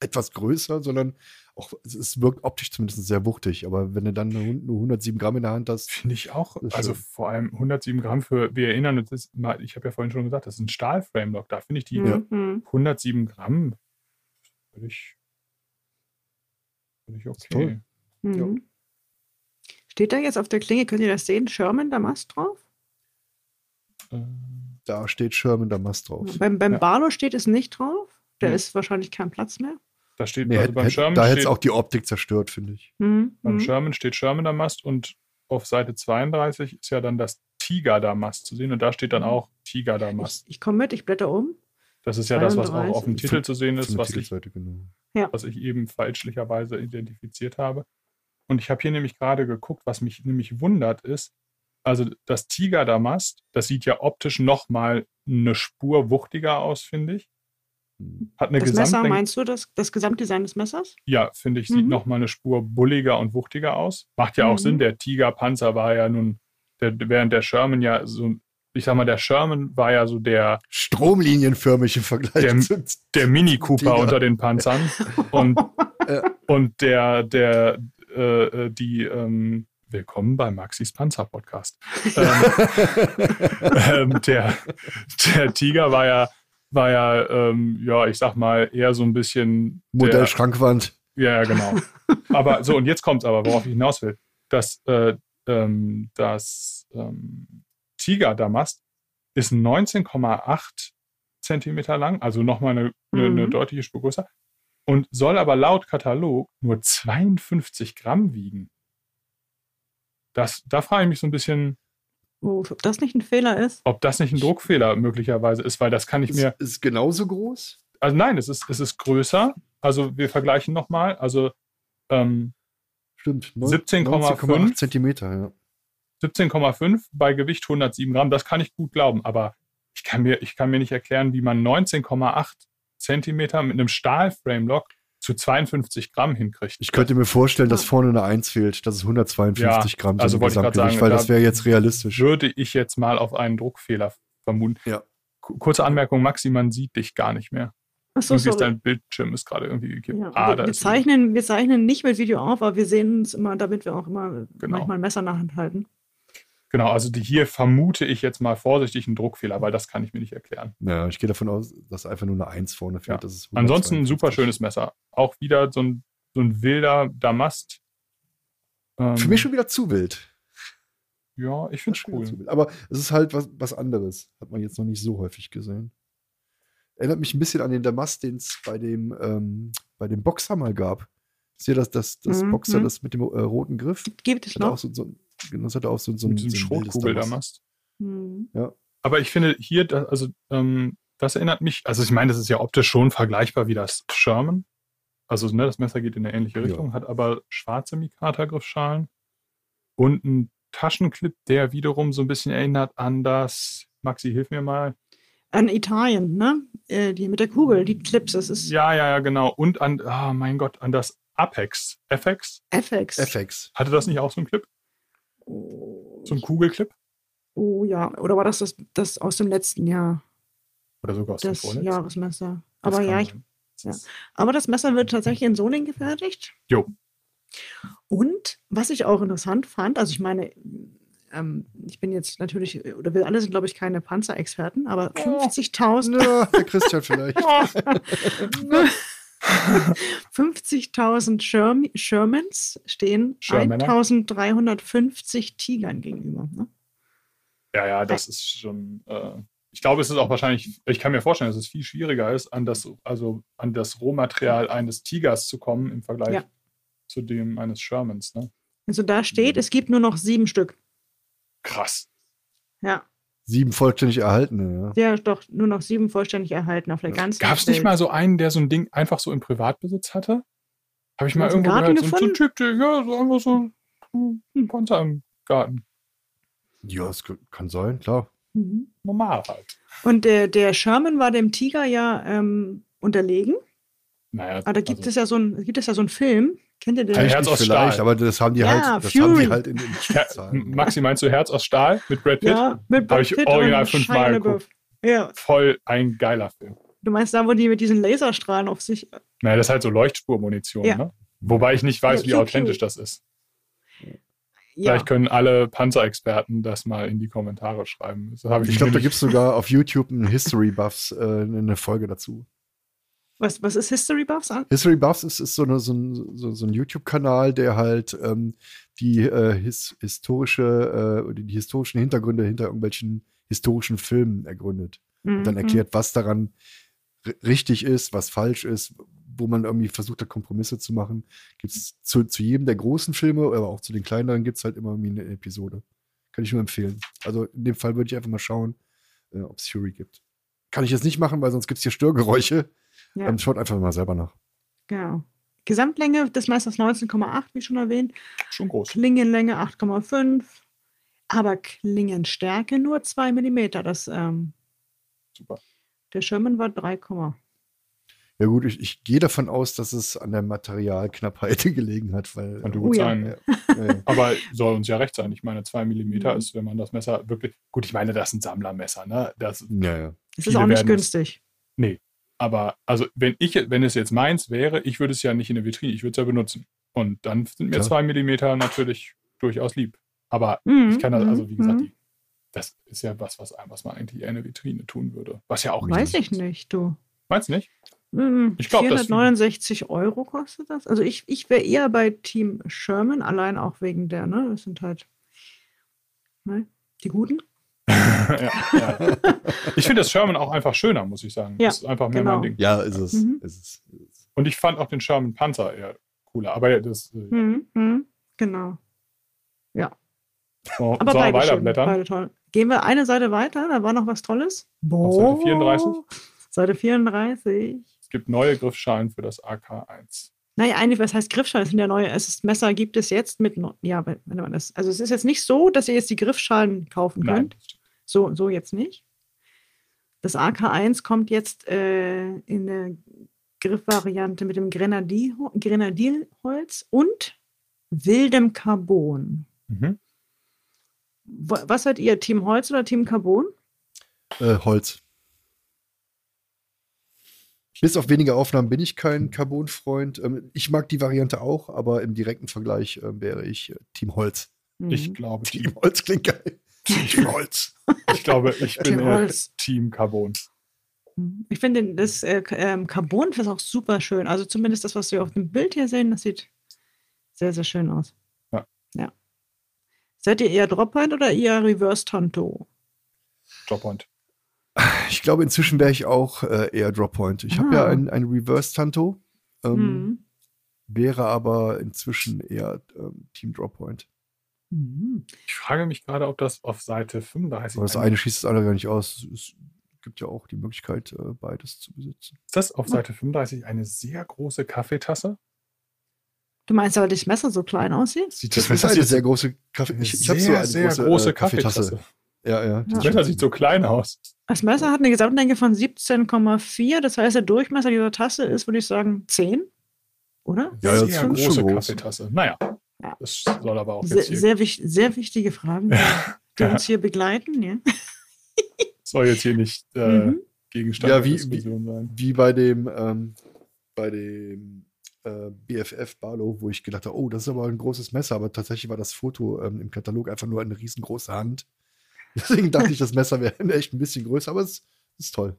Speaker 2: etwas größer, sondern auch, es, wirkt optisch zumindest sehr wuchtig. Aber wenn du dann nur nur 107 Gramm in der Hand hast,
Speaker 3: Finde ich auch. Also
Speaker 2: schön.
Speaker 3: vor allem 107 Gramm für, wir erinnern uns, ich habe ja vorhin schon gesagt, das ist ein Stahl-Framelock. Da finde ich die
Speaker 2: Ja.
Speaker 1: Mhm.
Speaker 3: 107 Gramm völlig, völlig
Speaker 2: ist toll.
Speaker 3: okay.
Speaker 1: Mhm. Steht da jetzt auf der Klinge, könnt ihr das sehen, Sherman Damast drauf?
Speaker 2: Da steht Sherman Damast drauf.
Speaker 1: Beim, beim
Speaker 3: Ja.
Speaker 1: Barlow steht es nicht drauf. Da
Speaker 3: Nee.
Speaker 1: ist wahrscheinlich kein Platz mehr.
Speaker 3: da steht,
Speaker 2: Nee,
Speaker 3: also
Speaker 2: hätte-
Speaker 3: beim
Speaker 2: hätte-
Speaker 3: Sherman
Speaker 2: da hätte es auch die Optik zerstört, finde ich.
Speaker 1: Mhm.
Speaker 3: beim
Speaker 1: Mhm.
Speaker 3: Sherman steht Sherman Damast und auf Seite 32 ist ja dann das Tiger Damast zu sehen und da steht dann auch Tiger
Speaker 1: Ich,
Speaker 3: Damast.
Speaker 1: ich komme mit, ich blätter um.
Speaker 3: Das ist ja das, was auch
Speaker 1: 32.
Speaker 3: auf dem Titel zu sehen ist, was ich
Speaker 2: genau.
Speaker 3: was ich eben fälschlicherweise identifiziert habe. Und ich habe hier nämlich gerade geguckt, was mich nämlich wundert ist, also das Tiger-Damast, das sieht ja optisch nochmal eine Spur wuchtiger aus, finde ich.
Speaker 2: Hm.
Speaker 3: Hat eine
Speaker 1: Das Messer,
Speaker 3: Gesamtlänge,
Speaker 1: meinst du, das, das Gesamtdesign des Messers?
Speaker 3: ja, finde ich, sieht
Speaker 1: Mhm.
Speaker 3: nochmal eine Spur bulliger und wuchtiger aus. Macht ja auch
Speaker 1: Mhm.
Speaker 3: Sinn, der Tiger-Panzer war ja nun, der, während der Sherman ja so, ich sag mal, der Sherman war ja so der,
Speaker 2: Stromlinienförmig im Vergleich
Speaker 3: Der-
Speaker 2: zu
Speaker 3: der Mini Cooper
Speaker 2: Tiger.
Speaker 3: unter den Panzern *laughs* und, und der, der, äh, äh, die, ähm, willkommen bei Maxis Panzer Podcast. *laughs* ähm, ähm, der, der Tiger war ja, war ja, ähm, ja, ich sag mal, eher so ein bisschen
Speaker 2: Modellschrankwand.
Speaker 3: ja, ja, genau. Aber so, und jetzt kommt's aber, worauf ich hinaus will. Das, äh, ähm, das ähm, Tiger-Damast ist 19,8 Zentimeter lang, also nochmal eine, eine, eine
Speaker 1: Mhm.
Speaker 3: deutliche Spur größer, und soll aber laut Katalog nur 52 Gramm wiegen. Das, da frage ich mich so ein bisschen,
Speaker 1: ob das nicht ein Fehler ist?
Speaker 3: ob das nicht ein Druckfehler möglicherweise ist, weil das kann ich
Speaker 2: Ist,
Speaker 3: mir.
Speaker 2: ist genauso groß.
Speaker 3: Also nein, es ist, es ist größer. Also wir vergleichen nochmal. Also ähm,
Speaker 2: Stimmt.
Speaker 3: 17,5
Speaker 2: Zentimeter, ja.
Speaker 3: 17,5 bei Gewicht 107 Gramm, das kann ich gut glauben, aber ich kann mir, ich kann mir nicht erklären, wie man 19,8 Zentimeter mit einem Stahl-Framelock zu 52 Gramm hinkriegt.
Speaker 2: Ich könnte mir vorstellen, dass vorne eine 1 fehlt, dass es 152
Speaker 3: Ja,
Speaker 2: Gramm
Speaker 3: also
Speaker 2: sind im
Speaker 3: wollte ich sagen,
Speaker 2: weil
Speaker 3: da-
Speaker 2: das wäre jetzt realistisch.
Speaker 3: Würde ich jetzt mal auf einen Druckfehler vermuten.
Speaker 2: Ja.
Speaker 3: Ku- Kurze Anmerkung, Maxi, man sieht dich gar nicht mehr.
Speaker 1: Achso,
Speaker 3: irgendwie ist
Speaker 1: sorry.
Speaker 3: dein Bildschirm ist gerade irgendwie gekippt.
Speaker 1: Ja,
Speaker 3: ah,
Speaker 1: wir, zeichnen, wir zeichnen nicht mit Video auf, aber wir sehen uns immer, damit wir auch immer
Speaker 3: Genau.
Speaker 1: manchmal ein Messer in der Hand halten.
Speaker 3: Genau, also die, hier vermute ich jetzt mal vorsichtig einen Druckfehler, weil das kann ich mir nicht erklären.
Speaker 2: Ja, ich gehe davon aus, dass einfach nur eine 1 vorne fehlt.
Speaker 3: Ja.
Speaker 2: Das ist
Speaker 3: Ansonsten ein super
Speaker 2: 152.
Speaker 3: schönes Messer. Auch wieder so ein, so ein wilder Damast. Ähm,
Speaker 2: Für mich schon wieder zu wild.
Speaker 3: Ja, ich finde es cool.
Speaker 2: zu wild. Aber es ist halt was, was anderes. Hat man jetzt noch nicht so häufig gesehen. Erinnert mich ein bisschen an den Damast, den es bei dem, ähm, bei dem Boxer mal gab. Ist ja das, das, das
Speaker 1: Mhm,
Speaker 2: Boxer,
Speaker 1: mhm.
Speaker 2: das mit dem äh, roten Griff?
Speaker 1: Gibt es
Speaker 2: Das hat auch
Speaker 1: noch?
Speaker 2: so, so, genau, das hatte auch so, so,
Speaker 3: Mit
Speaker 2: ein- so ein wildes
Speaker 3: Schrotkugeldamast.
Speaker 1: Hm.
Speaker 3: Aber ich finde hier, da, also ähm, das erinnert mich, also ich meine, das ist ja optisch schon vergleichbar wie das Sherman. Also ne, das Messer geht in eine ähnliche
Speaker 2: Ja.
Speaker 3: Richtung, hat aber schwarze Mikata-Griffschalen und einen Taschenclip, der wiederum so ein bisschen erinnert an das, Maxi, hilf mir mal.
Speaker 1: An Italien, ne? Äh, die mit der Kugel, die Clips, das ist
Speaker 3: Ja, ja, ja, genau. Und an, ah, mein Gott, an das Apex. FX.
Speaker 1: FX.
Speaker 2: FX.
Speaker 3: Hatte das nicht auch so einen Clip? So einen Kugelclip?
Speaker 1: oh ja, oder war das, das das aus dem letzten Jahr,
Speaker 3: Oder sogar aus dem
Speaker 1: das
Speaker 3: vorletzten?
Speaker 1: Jahresmesser?
Speaker 3: Das
Speaker 1: Aber ja, ich, ja. Aber das Messer wird tatsächlich in Soling gefertigt.
Speaker 3: Jo.
Speaker 1: Und was ich auch interessant fand, also ich meine, ähm, ich bin jetzt natürlich, oder wir alle sind, glaube ich, keine Panzerexperten, aber 50.000
Speaker 2: Ja, der Christian vielleicht. *laughs* *laughs* *laughs*
Speaker 1: 50.000 Sherm Shermans stehen
Speaker 3: Shermaner?
Speaker 1: 1.350 Tigern gegenüber. Ne?
Speaker 3: Ja, ja, das ist schon. Äh, ich glaube, es ist auch wahrscheinlich, ich kann mir vorstellen, dass es viel schwieriger ist, an das, also an das Rohmaterial eines Tigers zu kommen im Vergleich
Speaker 1: Ja.
Speaker 3: zu dem eines Shermans. Ne?
Speaker 1: Also da steht, es gibt nur noch sieben Stück.
Speaker 3: Krass.
Speaker 1: Ja,
Speaker 2: Sieben vollständig erhaltene, ja.
Speaker 1: ja, doch, nur noch sieben vollständig erhalten auf der ganzen
Speaker 3: Gab es nicht mal so einen, der so ein Ding einfach so im Privatbesitz hatte? Habe ich mal
Speaker 1: Hast
Speaker 3: irgendwo
Speaker 1: Garten
Speaker 3: gehört. So, ein- so ein
Speaker 1: gefunden?
Speaker 3: Typ, der, ja, so einfach so ein Panzer im Garten.
Speaker 2: Ja, es kann sein, klar.
Speaker 1: Mhm.
Speaker 3: Normal halt.
Speaker 1: Und der, der Sherman war dem Tiger ja ähm, unterlegen.
Speaker 3: Naja,
Speaker 1: Aber da gibt
Speaker 3: also,
Speaker 1: es ja so ein, gibt es ja so einen Film. Kennt ihr den?
Speaker 3: Ja, Herz
Speaker 2: Technisch
Speaker 3: aus
Speaker 2: vielleicht,
Speaker 3: Stahl.
Speaker 2: aber das haben die
Speaker 1: Ja,
Speaker 2: halt, das
Speaker 1: Fury.
Speaker 2: haben die halt in den
Speaker 3: Her
Speaker 2: Stückzahlen.
Speaker 3: Maxi, meinst du Herz aus Stahl mit Brad Pitt?
Speaker 1: ja, mit Brad
Speaker 3: ich
Speaker 1: Pitt
Speaker 3: original
Speaker 1: und
Speaker 3: fünfmal
Speaker 1: Shia
Speaker 3: geguckt.
Speaker 1: Ja,
Speaker 3: Voll ein geiler Film.
Speaker 1: du meinst da, wo die mit diesen Laserstrahlen auf sich.
Speaker 3: Naja, das ist halt so Leuchtspurmunition,
Speaker 1: Ja.
Speaker 3: ne? Wobei ich nicht weiß,
Speaker 1: Ja,
Speaker 3: wie
Speaker 1: piu,
Speaker 3: authentisch
Speaker 1: piu.
Speaker 3: das ist.
Speaker 1: Ja,
Speaker 3: Vielleicht können alle Panzerexperten das mal in die Kommentare schreiben. Das habe ich
Speaker 2: Ich glaube, da gibt es sogar auf YouTube ein History Buffs äh, eine Folge dazu.
Speaker 1: Was, was ist History Buffs an?
Speaker 2: History Buffs ist, ist so, eine, so ein, so, so ein YouTube-Kanal, der halt ähm, die äh, his, historische, äh, die historischen Hintergründe hinter irgendwelchen historischen Filmen ergründet. Und dann
Speaker 1: Mhm.
Speaker 2: erklärt, was daran ri- richtig ist, was falsch ist, wo man irgendwie versucht hat, Kompromisse zu machen. Gibt es zu, zu jedem der großen Filme, aber auch zu den kleineren gibt es halt immer irgendwie eine Episode. Kann ich nur empfehlen. Also in dem Fall würde ich einfach mal schauen, äh, ob es Fury gibt. Kann ich jetzt nicht machen, weil sonst gibt es hier Störgeräusche.
Speaker 1: Ja,
Speaker 2: Ähm, schaut einfach mal selber nach.
Speaker 1: genau. Gesamtlänge des Messers 19,8, wie schon erwähnt.
Speaker 3: schon groß.
Speaker 1: Klingenlänge 8,5. Aber Klingenstärke nur 2 mm. Das, ähm,
Speaker 3: Super.
Speaker 1: der Sherman war 3,
Speaker 2: Ja gut, ich, ich gehe davon aus, dass es an der Materialknappheit *laughs* gelegen hat, weil
Speaker 3: Könnte
Speaker 2: äh,
Speaker 3: gut
Speaker 1: Oh
Speaker 3: sein.
Speaker 2: ja, ja.
Speaker 3: Aber soll uns ja recht sein. Ich meine, zwei Millimeter
Speaker 1: Mhm.
Speaker 3: ist, wenn man das Messer wirklich. Gut, ich meine, das ist ein Sammlermesser, ne? Das,
Speaker 2: ja, ja.
Speaker 1: Es ist auch nicht
Speaker 3: werden es-
Speaker 1: günstig.
Speaker 3: nee. Aber also, wenn ich, wenn es jetzt meins wäre, ich würde es ja nicht in der Vitrine, ich würde es ja benutzen. Und dann sind mir
Speaker 2: Klar.
Speaker 3: zwei Millimeter natürlich durchaus lieb. Aber
Speaker 1: Mhm,
Speaker 3: ich kann das, also wie gesagt,
Speaker 1: mhm.
Speaker 3: die, das ist ja was, was, was man eigentlich eher in der Vitrine tun würde. Was ja auch
Speaker 1: Weiß ich
Speaker 3: ist.
Speaker 1: nicht, du.
Speaker 3: Meinst du nicht?
Speaker 1: Mhm,
Speaker 3: Ich glaub, das-
Speaker 1: 469 Euro kostet das. Also ich, ich wäre eher bei Team Sherman, allein auch wegen der, ne? Das sind halt ne, die Guten.
Speaker 3: Ja, ja. Ich finde das Sherman auch einfach schöner, muss ich sagen.
Speaker 1: Ja,
Speaker 3: das ist einfach mehr
Speaker 1: genau.
Speaker 3: mein Ding.
Speaker 2: ja ist es.
Speaker 1: Mhm.
Speaker 2: Ist es. Es.
Speaker 3: Und ich fand auch den Sherman Panzer eher cooler. Aber ja, das äh,
Speaker 1: Mhm, mhm, genau.
Speaker 3: so,
Speaker 1: Aber
Speaker 3: wir
Speaker 1: beide schön,
Speaker 3: weiterblättern.
Speaker 1: beide toll. Gehen wir eine Seite weiter, da war noch was Tolles.
Speaker 3: Auf Seite 34?
Speaker 1: Seite 34.
Speaker 3: Es gibt neue Griffschalen für das AK1.
Speaker 1: Naja, eigentlich, was heißt Griffschalen? Das sind ja neue. Es ist, Messer gibt es jetzt mit, ja, wenn man das, also es ist jetzt nicht so, dass ihr jetzt die Griffschalen kaufen
Speaker 3: Nein,
Speaker 1: könnt. So, so jetzt nicht. Das AK1 kommt jetzt äh, in der Griffvariante mit dem Grenadier, Grenadierholz und wildem Carbon.
Speaker 3: Mhm.
Speaker 1: Wa- Was seid ihr, Team Holz oder Team Carbon?
Speaker 2: Äh, Holz. Bis auf wenige Aufnahmen bin ich kein Carbon-Freund. Ähm, ich mag die Variante auch, aber im direkten Vergleich äh, wäre ich äh, Team Holz.
Speaker 3: Ich
Speaker 1: Mhm.
Speaker 3: glaube,
Speaker 2: Team Holz klingt geil. Team *laughs* Holz.
Speaker 3: ich glaube, ich bin
Speaker 1: Team
Speaker 3: eher
Speaker 1: Holz.
Speaker 3: Team Carbon.
Speaker 1: Ich finde das äh, ähm, Carbon ist auch super schön. Also zumindest das, was wir auf dem Bild hier sehen, das sieht sehr, sehr schön aus.
Speaker 3: Ja.
Speaker 1: ja. Seid ihr eher Droppoint oder eher Reverse Tanto?
Speaker 3: Jobpoint.
Speaker 2: Ich glaube, inzwischen wäre ich auch äh, eher Droppoint. Ich habe ja
Speaker 1: Ah.
Speaker 2: ein, ein Reverse-Tanto, ähm,
Speaker 1: Mhm.
Speaker 2: wäre aber inzwischen eher ähm, Team Droppoint.
Speaker 1: Mhm.
Speaker 3: Ich frage mich gerade, ob das auf Seite 35
Speaker 2: Aber das
Speaker 3: eine-
Speaker 2: eine schließt das andere gar nicht aus. Es gibt ja auch die Möglichkeit, äh, beides zu besitzen.
Speaker 3: ist das auf Seite 35 eine sehr große Kaffeetasse?
Speaker 1: Du meinst, weil das Messer so klein aussieht?
Speaker 3: Sieht
Speaker 2: Das
Speaker 3: das,
Speaker 2: ist eine sehr große Kaffee.
Speaker 3: eine
Speaker 2: Ich, ich habe so eine
Speaker 3: sehr
Speaker 2: große,
Speaker 3: große
Speaker 2: äh, Kaffeetasse. Ja, ja.
Speaker 1: Ja.
Speaker 3: Das Messer sieht so klein aus.
Speaker 1: Das Messer hat eine Gesamtlänge von 17,4. Das heißt, der Durchmesser dieser Tasse ist, würde ich sagen, 10. Oder?
Speaker 2: Ja, ja,
Speaker 3: sehr
Speaker 2: das ist
Speaker 3: große
Speaker 2: schon groß.
Speaker 3: Kaffeetasse. Naja,
Speaker 1: Ja.
Speaker 3: das soll aber auch
Speaker 1: Sehr, sehr, wich sehr wichtige Fragen, die
Speaker 3: Ja.
Speaker 1: uns hier begleiten. Ja.
Speaker 3: soll jetzt hier nicht äh,
Speaker 1: Mhm.
Speaker 3: Gegenstand
Speaker 2: Ja,
Speaker 3: der
Speaker 2: wie-
Speaker 3: Diskussion sein.
Speaker 2: Wie bei dem, ähm, bei dem äh, BFF Barlow, wo ich gedacht habe, oh, das ist aber ein großes Messer, aber tatsächlich war das Foto ähm, im Katalog einfach nur eine riesengroße Hand. *laughs* Deswegen dachte ich, das Messer wäre *laughs* echt ein bisschen größer, aber es ist toll.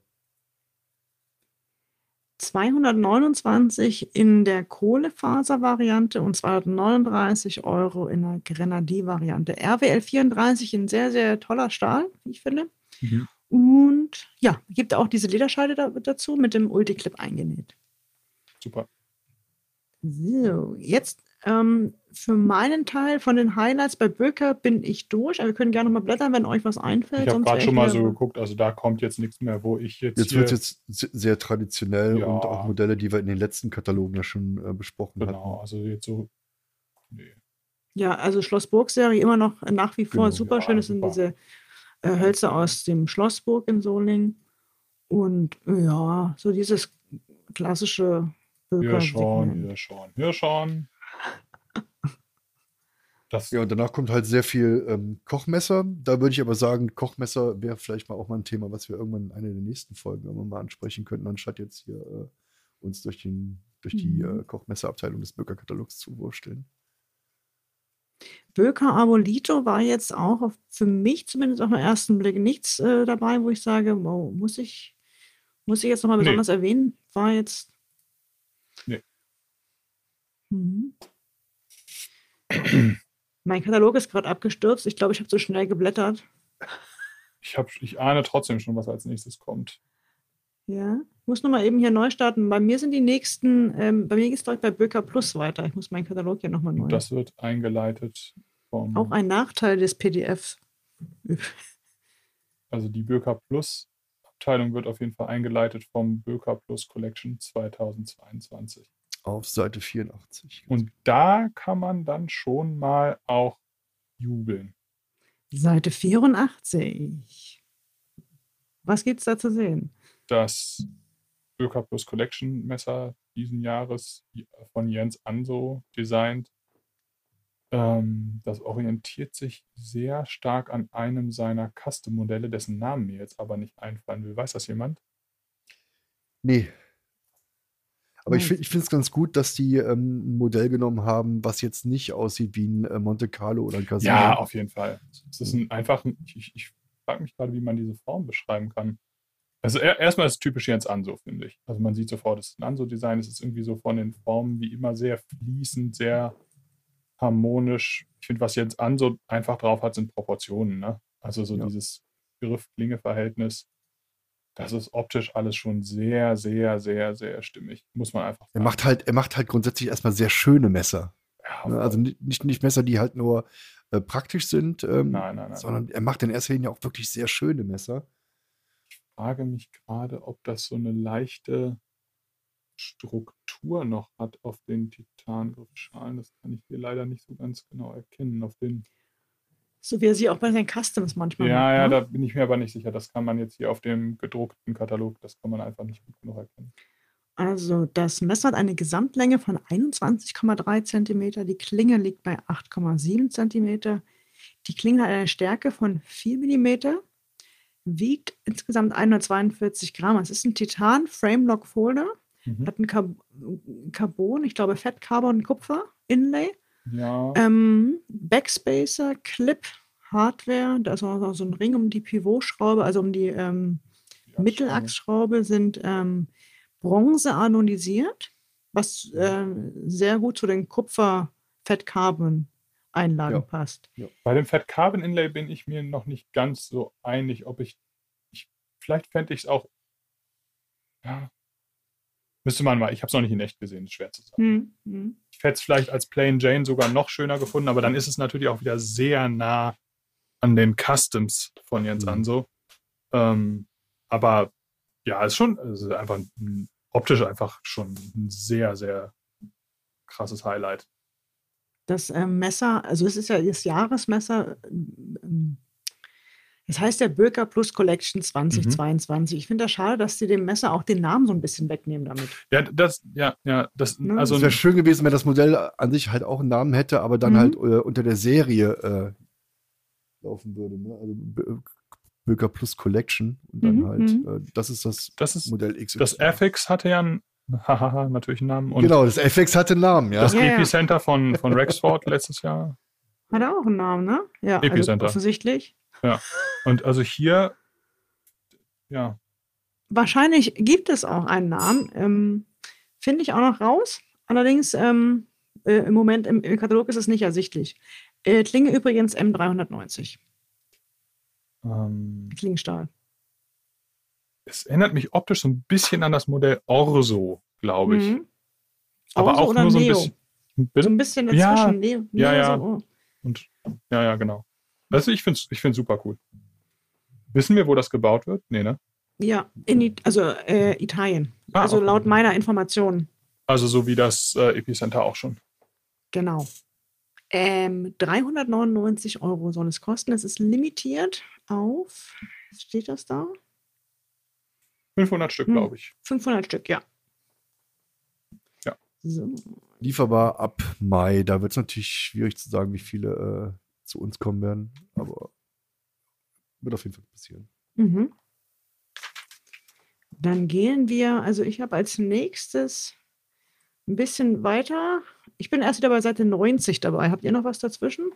Speaker 1: 229 in der Kohlefaser-Variante und 239 Euro in der Grenadier-Variante. RWL 34 in sehr, sehr toller Stahl, wie ich finde. Mhm. Und ja, gibt auch diese Lederscheide da, dazu mit dem Ulti-Clip eingenäht.
Speaker 3: Super.
Speaker 1: So, jetzt ähm, für meinen Teil von den Highlights bei Böker bin ich durch. Aber wir können gerne noch mal blättern, wenn euch was einfällt.
Speaker 3: Ich habe gerade schon mal so geguckt, also da kommt jetzt nichts mehr, wo ich jetzt.
Speaker 2: Jetzt wird es jetzt sehr traditionell ja. und auch Modelle, die wir in den letzten Katalogen ja schon äh, besprochen
Speaker 3: genau,
Speaker 2: hatten.
Speaker 3: Genau, also jetzt so. Nee.
Speaker 1: Ja, also Schlossburg-Serie immer noch nach wie vor genau, super schön. Das sind diese äh, Hölzer aus dem Schlossburg in Solingen. Und ja, so dieses klassische
Speaker 3: Böker. Schon, hier schon.
Speaker 2: Das ja, und danach kommt halt sehr viel ähm, Kochmesser. Da würde ich aber sagen, Kochmesser wäre vielleicht mal auch mal ein Thema, was wir irgendwann in einer der nächsten Folgen irgendwann mal ansprechen könnten, anstatt jetzt hier äh, uns durch, den, durch die mhm. äh, Kochmesserabteilung des Böker-Katalogs zu wursteln.
Speaker 1: Böker Abolito war jetzt auch auf, für mich zumindest auf den ersten Blick nichts äh, dabei, wo ich sage, wow, muss ich, muss ich jetzt nochmal besonders nee. erwähnen? War jetzt.
Speaker 3: Nee.
Speaker 1: Mhm. *clears throat* *clears throat* Mein Katalog ist gerade abgestürzt. Ich glaube, ich habe zu schnell geblättert.
Speaker 3: Ich, hab, ich ahne trotzdem schon, was als nächstes kommt.
Speaker 1: Ja, ich muss nochmal eben hier neu starten. Bei mir sind die nächsten, ähm, bei mir geht es direkt bei Böker Plus weiter. Ich muss meinen Katalog hier nochmal neu. Und
Speaker 3: das wird eingeleitet vom.
Speaker 1: Auch ein Nachteil des PDFs. *laughs*
Speaker 3: also die Böker Plus Abteilung wird auf jeden Fall eingeleitet vom Böker Plus Collection 2022
Speaker 2: auf Seite 84.
Speaker 3: Und da kann man dann schon mal auch jubeln.
Speaker 1: Seite 84. Was gibt es da zu sehen?
Speaker 3: Das Öka Plus Collection Messer diesen Jahres von Jens Anso designt. Ähm, das orientiert sich sehr stark an einem seiner Custom-Modelle, dessen Namen mir jetzt aber nicht einfallen will. Weiß das jemand?
Speaker 2: Nee, aber ich, ich finde es ganz gut, dass die ähm, ein Modell genommen haben, was jetzt nicht aussieht wie ein äh, Monte Carlo oder ein Casino.
Speaker 3: Ja, auf jeden Fall. Es ist ein, einfach, ein, ich, ich frage mich gerade, wie man diese Form beschreiben kann. Also er, erstmal ist es typisch Jens Anso, finde ich. Also man sieht sofort, es ist ein Anso-Design. Es ist irgendwie so von den Formen wie immer sehr fließend, sehr harmonisch. Ich finde, was Jens Anso einfach drauf hat, sind Proportionen. Ne? Also so ja. dieses Griff-Klinge-Verhältnis das ist optisch alles schon sehr, sehr, sehr, sehr stimmig. Muss man einfach sagen.
Speaker 2: Er macht halt, er macht halt grundsätzlich erstmal sehr schöne Messer. Ja, ne? also nicht, nicht Messer, die halt nur äh, praktisch sind, ähm, nein, nein, nein, sondern er macht in erster Linie auch wirklich sehr schöne Messer.
Speaker 3: Ich frage mich gerade, ob das so eine leichte Struktur noch hat auf den Titangriffschalen. Das kann ich hier leider nicht so ganz genau erkennen. Auf den
Speaker 1: so wie er sie auch bei seinen Customs manchmal
Speaker 3: Ja, macht, ja, ne? da bin ich mir aber nicht sicher. Das kann man jetzt hier auf dem gedruckten Katalog, das kann man einfach nicht gut genug erkennen.
Speaker 1: Also das Messer hat eine Gesamtlänge von 21,3 cm, die Klinge liegt bei 8,7 cm, die Klinge hat eine Stärke von 4 mm, wiegt insgesamt 142 Gramm. Es ist ein Titan Frame Lock Folder, mhm. hat ein Carbon, ich glaube Fett, Carbon, Kupfer Inlay
Speaker 3: ja.
Speaker 1: Ähm, Backspacer, Clip, Hardware, da ist auch so ein Ring um die Pivotschraube, also um die ähm, ja, Mittelachsschraube, sind ähm, Bronze anodisiert, was äh, sehr gut zu den Kupfer-Fett-Carbon-Einlagen ja. passt.
Speaker 3: Ja. Bei dem Fett-Carbon-Inlay bin ich mir noch nicht ganz so einig, ob ich, ich vielleicht fände ich es auch, ja, Müsste man mal, ich habe es noch nicht in echt gesehen, ist schwer zu sagen. Mhm. Ich hätte es vielleicht als Plain Jane sogar noch schöner gefunden, aber dann ist es natürlich auch wieder sehr nah an den Customs von Jens mhm. Anso. Ähm, aber ja, es ist schon ist einfach optisch einfach schon ein sehr, sehr krasses Highlight.
Speaker 1: Das äh, Messer, also es ist ja das Jahresmesser, ähm, das heißt der Böker Plus Collection 2022. Mhm. Ich finde das schade, dass sie dem Messer auch den Namen so ein bisschen wegnehmen damit.
Speaker 3: Ja, das, ja, ja, das,
Speaker 2: ne? also. Es wäre schön gewesen, wenn das Modell an sich halt auch einen Namen hätte, aber dann mhm. halt äh, unter der Serie äh, laufen würde. Ne? Also Böker Plus Collection und dann mhm, halt, mhm. äh, das ist das,
Speaker 3: das ist, Modell X. Das FX hatte ja ein *laughs* Hahaha, natürlich einen Namen. Und
Speaker 2: genau, das FX hatte einen Namen, ja.
Speaker 3: das
Speaker 1: Ja, ja.
Speaker 3: Epicenter von, von Rexford letztes Jahr.
Speaker 1: Hat er auch einen Namen, ne? Ja, also
Speaker 3: Epicenter.
Speaker 1: Offensichtlich.
Speaker 3: Und also hier, ja,
Speaker 1: Wahrscheinlich gibt es auch einen Namen. Ähm, Finde ich auch noch raus. Allerdings ähm, äh, im Moment im, im Katalog ist es nicht ersichtlich. Äh, Klinge übrigens M390.
Speaker 3: ähm,
Speaker 1: Klingenstahl.
Speaker 3: es erinnert mich optisch so ein bisschen an das Modell Orso, glaube ich.
Speaker 1: Mhm.
Speaker 3: Aber
Speaker 1: Orso
Speaker 3: auch
Speaker 1: oder
Speaker 3: nur so ein
Speaker 1: Neo?
Speaker 3: bisschen.
Speaker 1: So
Speaker 3: Bitte?
Speaker 1: ein bisschen
Speaker 3: Ja,
Speaker 1: dazwischen. Neo,
Speaker 3: ja,
Speaker 1: Neo
Speaker 3: ja.
Speaker 1: So, oh.
Speaker 3: Und, ja, ja, genau. Also ich finde es ich find's super cool. Wissen wir, wo das gebaut wird? Nee, ne?
Speaker 1: Ja, in, also äh, Italien.
Speaker 3: Ah,
Speaker 1: also
Speaker 3: okay.
Speaker 1: laut meiner Informationen.
Speaker 3: Also so wie das äh, Epicenter auch schon.
Speaker 1: Genau. Ähm, 399 Euro soll es kosten. Es ist limitiert auf, steht das da?
Speaker 3: 500 Stück,
Speaker 1: Hm.
Speaker 3: glaube ich.
Speaker 1: 500 Stück, ja.
Speaker 3: Ja.
Speaker 1: So.
Speaker 2: Lieferbar ab Mai. Da wird es natürlich schwierig zu sagen, wie viele äh, zu uns kommen werden. Aber wird auf jeden Fall passieren.
Speaker 1: Mhm. Dann gehen wir, also ich habe als nächstes ein bisschen weiter. Ich bin erst wieder bei Seite 90 dabei. Habt ihr noch was dazwischen?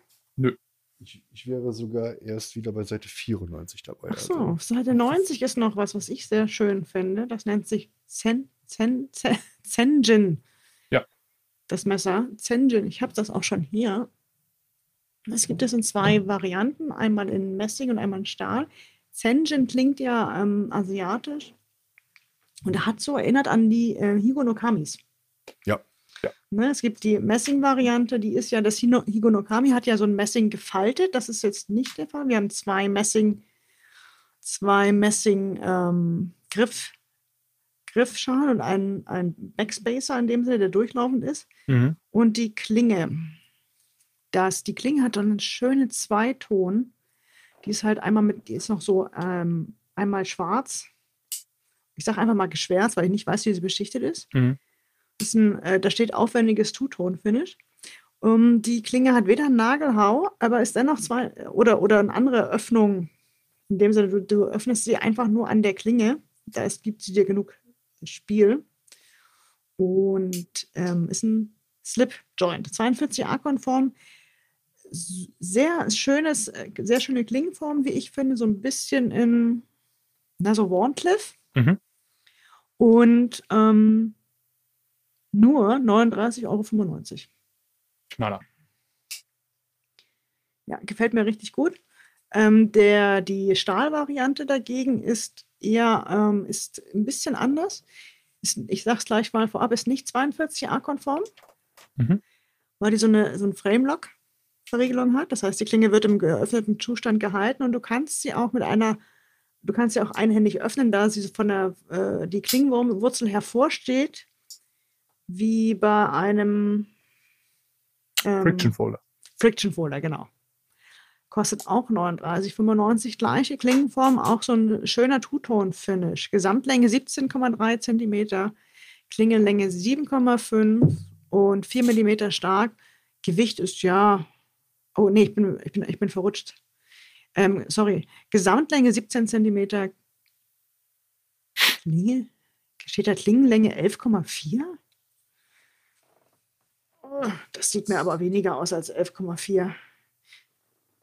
Speaker 2: Ich, ich wäre sogar erst wieder bei Seite 94 dabei.
Speaker 1: Ach so,
Speaker 2: also.
Speaker 1: Seite 90 ist noch was, was ich sehr schön finde. Das nennt sich Zen, Zen, Zen, Zenjin.
Speaker 3: Ja.
Speaker 1: Das Messer. Zenjin. Ich habe das auch schon hier. Es gibt es in zwei Varianten. Einmal in Messing und einmal in Stahl. Zenjin klingt ja ähm, asiatisch. Und er hat so erinnert an die äh, Higonokamis.
Speaker 2: Ja.
Speaker 3: Ja.
Speaker 1: Ne, es gibt die Messing-Variante, die ist ja, das Hino- Higonokami hat ja so ein Messing gefaltet. Das ist jetzt nicht der Fall. Wir haben zwei Messing, zwei Messing ähm, Griff, Griffschalen und einen, einen Backspacer in dem Sinne, der durchlaufend ist.
Speaker 3: Mhm.
Speaker 1: Und die Klinge. Das, die Klinge hat dann einen schönen Zweiton. Die ist halt einmal mit, die ist noch so ähm, einmal schwarz. Ich sage einfach mal geschwärzt, weil ich nicht weiß, wie sie beschichtet ist.
Speaker 3: Mhm.
Speaker 1: ist ein, äh, da steht aufwendiges Two-Tone-Finish. Um, die Klinge hat weder Nagelhau, aber ist dennoch zwei oder, oder eine andere Öffnung. In dem Sinne, du, du öffnest sie einfach nur an der Klinge. Da ist, gibt sie dir genug Spiel. Und ähm, ist ein Slip-Joint. 42a-konform. Sehr schönes, äh, sehr schöne Klingenform, wie ich finde, so ein bisschen in, na, so Warncliffe.
Speaker 3: Mhm.
Speaker 1: Und ähm, nur 39,95 Euro.
Speaker 3: Knaller.
Speaker 1: Ja, gefällt mir richtig gut. Ähm, der, die Stahlvariante dagegen ist eher ähm, ist ein bisschen anders. Ist, ich sage es gleich mal vorab, ist nicht 42a-konform,
Speaker 3: Mhm.
Speaker 1: weil die so eine, so ein Frame-Lock-Verriegelung hat. Das heißt, die Klinge wird im geöffneten Zustand gehalten und du kannst sie auch mit einer, du kannst sie auch einhändig öffnen, da sie von der, äh, die Klingenwurzel hervorsteht, wie bei einem ähm,
Speaker 3: Friction Folder.
Speaker 1: Friction Folder, genau. Kostet auch 39,95. Gleiche Klingenform, auch so ein schöner Two-Tone-Finish. Gesamtlänge 17,3 cm, Klingenlänge 7,5 und 4 mm stark. Gewicht ist ja. Oh, nee, ich bin, ich bin, ich bin verrutscht. Ähm, sorry. Gesamtlänge 17 cm. Klinge? Steht da Klingenlänge 11,4? Oh, Das sieht mir aber weniger aus als 11,4.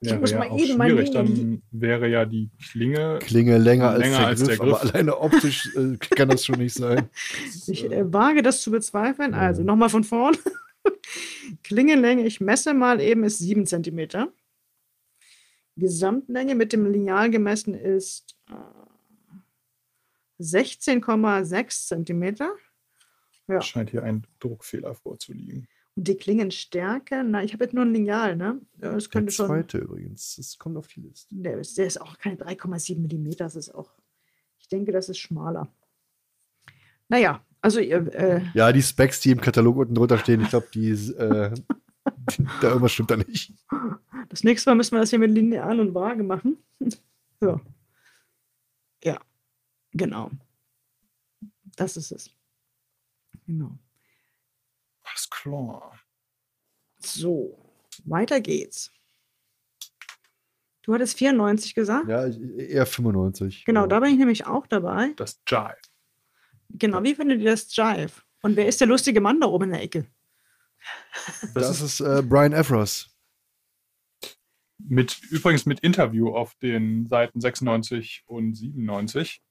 Speaker 1: Ich
Speaker 3: Wäre
Speaker 1: muss
Speaker 3: ja
Speaker 1: mal
Speaker 3: auch
Speaker 1: eben
Speaker 3: schwierig. Dann wäre ja die Klinge.
Speaker 2: Klinge länger, als,
Speaker 3: Länger
Speaker 2: der
Speaker 3: als
Speaker 2: Griff,
Speaker 3: der Griff.
Speaker 2: aber alleine optisch äh, kann das schon nicht sein.
Speaker 1: Ich äh, wage das zu bezweifeln. Also nochmal von vorn. Klingenlänge, ich messe mal eben, ist 7 cm. Gesamtlänge mit dem Lineal gemessen ist äh, 16,6 cm. Ja.
Speaker 3: Scheint hier ein Druckfehler vorzuliegen.
Speaker 1: Und die Klingenstärke, na, ich habe jetzt nur ein Lineal, ne? Das
Speaker 2: Der
Speaker 1: könnte schon.
Speaker 2: zweite übrigens, das kommt auf die Liste.
Speaker 1: Der ist, der ist auch keine 3,7 mm. Das ist auch. Ich denke, das ist schmaler. Naja, also ihr, äh,
Speaker 2: Ja, die Specs, die im Katalog unten drunter stehen, ich glaube, die, äh, *laughs* da irgendwas stimmt da nicht.
Speaker 1: Das nächste Mal müssen wir das hier mit Lineal und Waage machen. *laughs* ja. Ja, genau. Das ist es. Genau.
Speaker 3: Alles klar.
Speaker 1: So, weiter geht's. Du hattest 94 gesagt?
Speaker 2: Ja, eher 95.
Speaker 1: Genau,
Speaker 2: aber-
Speaker 1: da bin ich nämlich auch dabei.
Speaker 3: Das Jive.
Speaker 1: Genau, wie findet ihr das Jive? Und wer ist der lustige Mann da oben in der Ecke?
Speaker 2: Das, ist äh, Brian Evros.
Speaker 3: Mit, übrigens mit Interview auf den Seiten 96 und 97.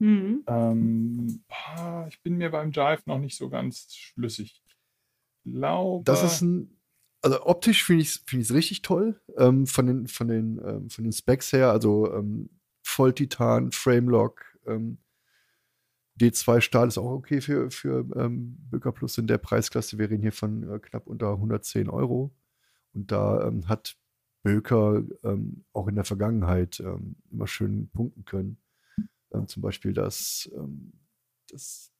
Speaker 1: Mhm.
Speaker 3: Ähm, boah, ich bin mir beim Jive noch nicht so ganz schlüssig. Ich glaube.
Speaker 2: Das ist ein, also optisch finde ich es find richtig toll. Ähm, von, den, von, den, ähm, von den Specs her, also ähm, Volltitan, Framelock, ähm, D2 Stahl ist auch okay für, für ähm, Böker Plus in der Preisklasse. Wir reden hier von äh, knapp unter 110 Euro. Und da ähm, hat Böker ähm, auch in der Vergangenheit ähm, immer schön punkten können. Ähm, zum Beispiel das, ähm, das,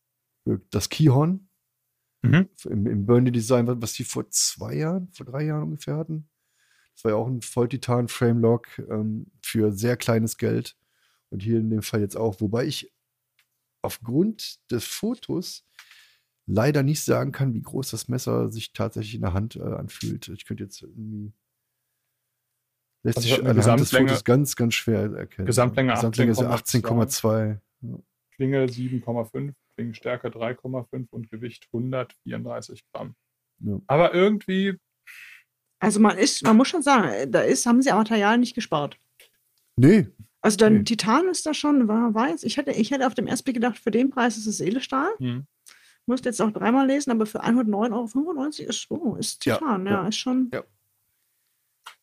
Speaker 2: das Keyhorn
Speaker 3: Mhm.
Speaker 2: im, im Burnley-Design, was die vor zwei Jahren, vor drei Jahren ungefähr hatten. Das war ja auch ein Volltitan-Framelock für sehr kleines Geld. Und hier in dem Fall jetzt auch. Wobei ich aufgrund des Fotos leider nicht sagen kann, wie groß das Messer sich tatsächlich in der Hand äh, anfühlt. Ich könnte jetzt irgendwie. Lässt
Speaker 3: Also
Speaker 2: sich anhand des
Speaker 3: Gesamtlänge-
Speaker 2: Fotos ganz, ganz schwer erkennen.
Speaker 3: Gesamtlänge
Speaker 2: Gesamtlänge ist ja
Speaker 3: 18,2.
Speaker 2: 18,2.
Speaker 3: Klinge 7,5, Klingenstärke 3,5 und Gewicht 134 Gramm.
Speaker 2: Ja.
Speaker 3: Aber irgendwie,
Speaker 1: Also man ist, man muss schon sagen, da ist, haben sie am Material nicht gespart.
Speaker 2: Nee,
Speaker 1: Also dein
Speaker 2: Nee.
Speaker 1: Titan ist da schon, war weiß. Ich hätte, ich hätte auf dem ersten Blick gedacht, für den Preis ist es Edelstahl.
Speaker 3: hm,
Speaker 1: Musste jetzt auch dreimal lesen, aber für 109,95 Euro ist, oh, ist
Speaker 2: Ja,
Speaker 1: Titan, ja,
Speaker 2: ja,
Speaker 1: ist schon.
Speaker 2: ja.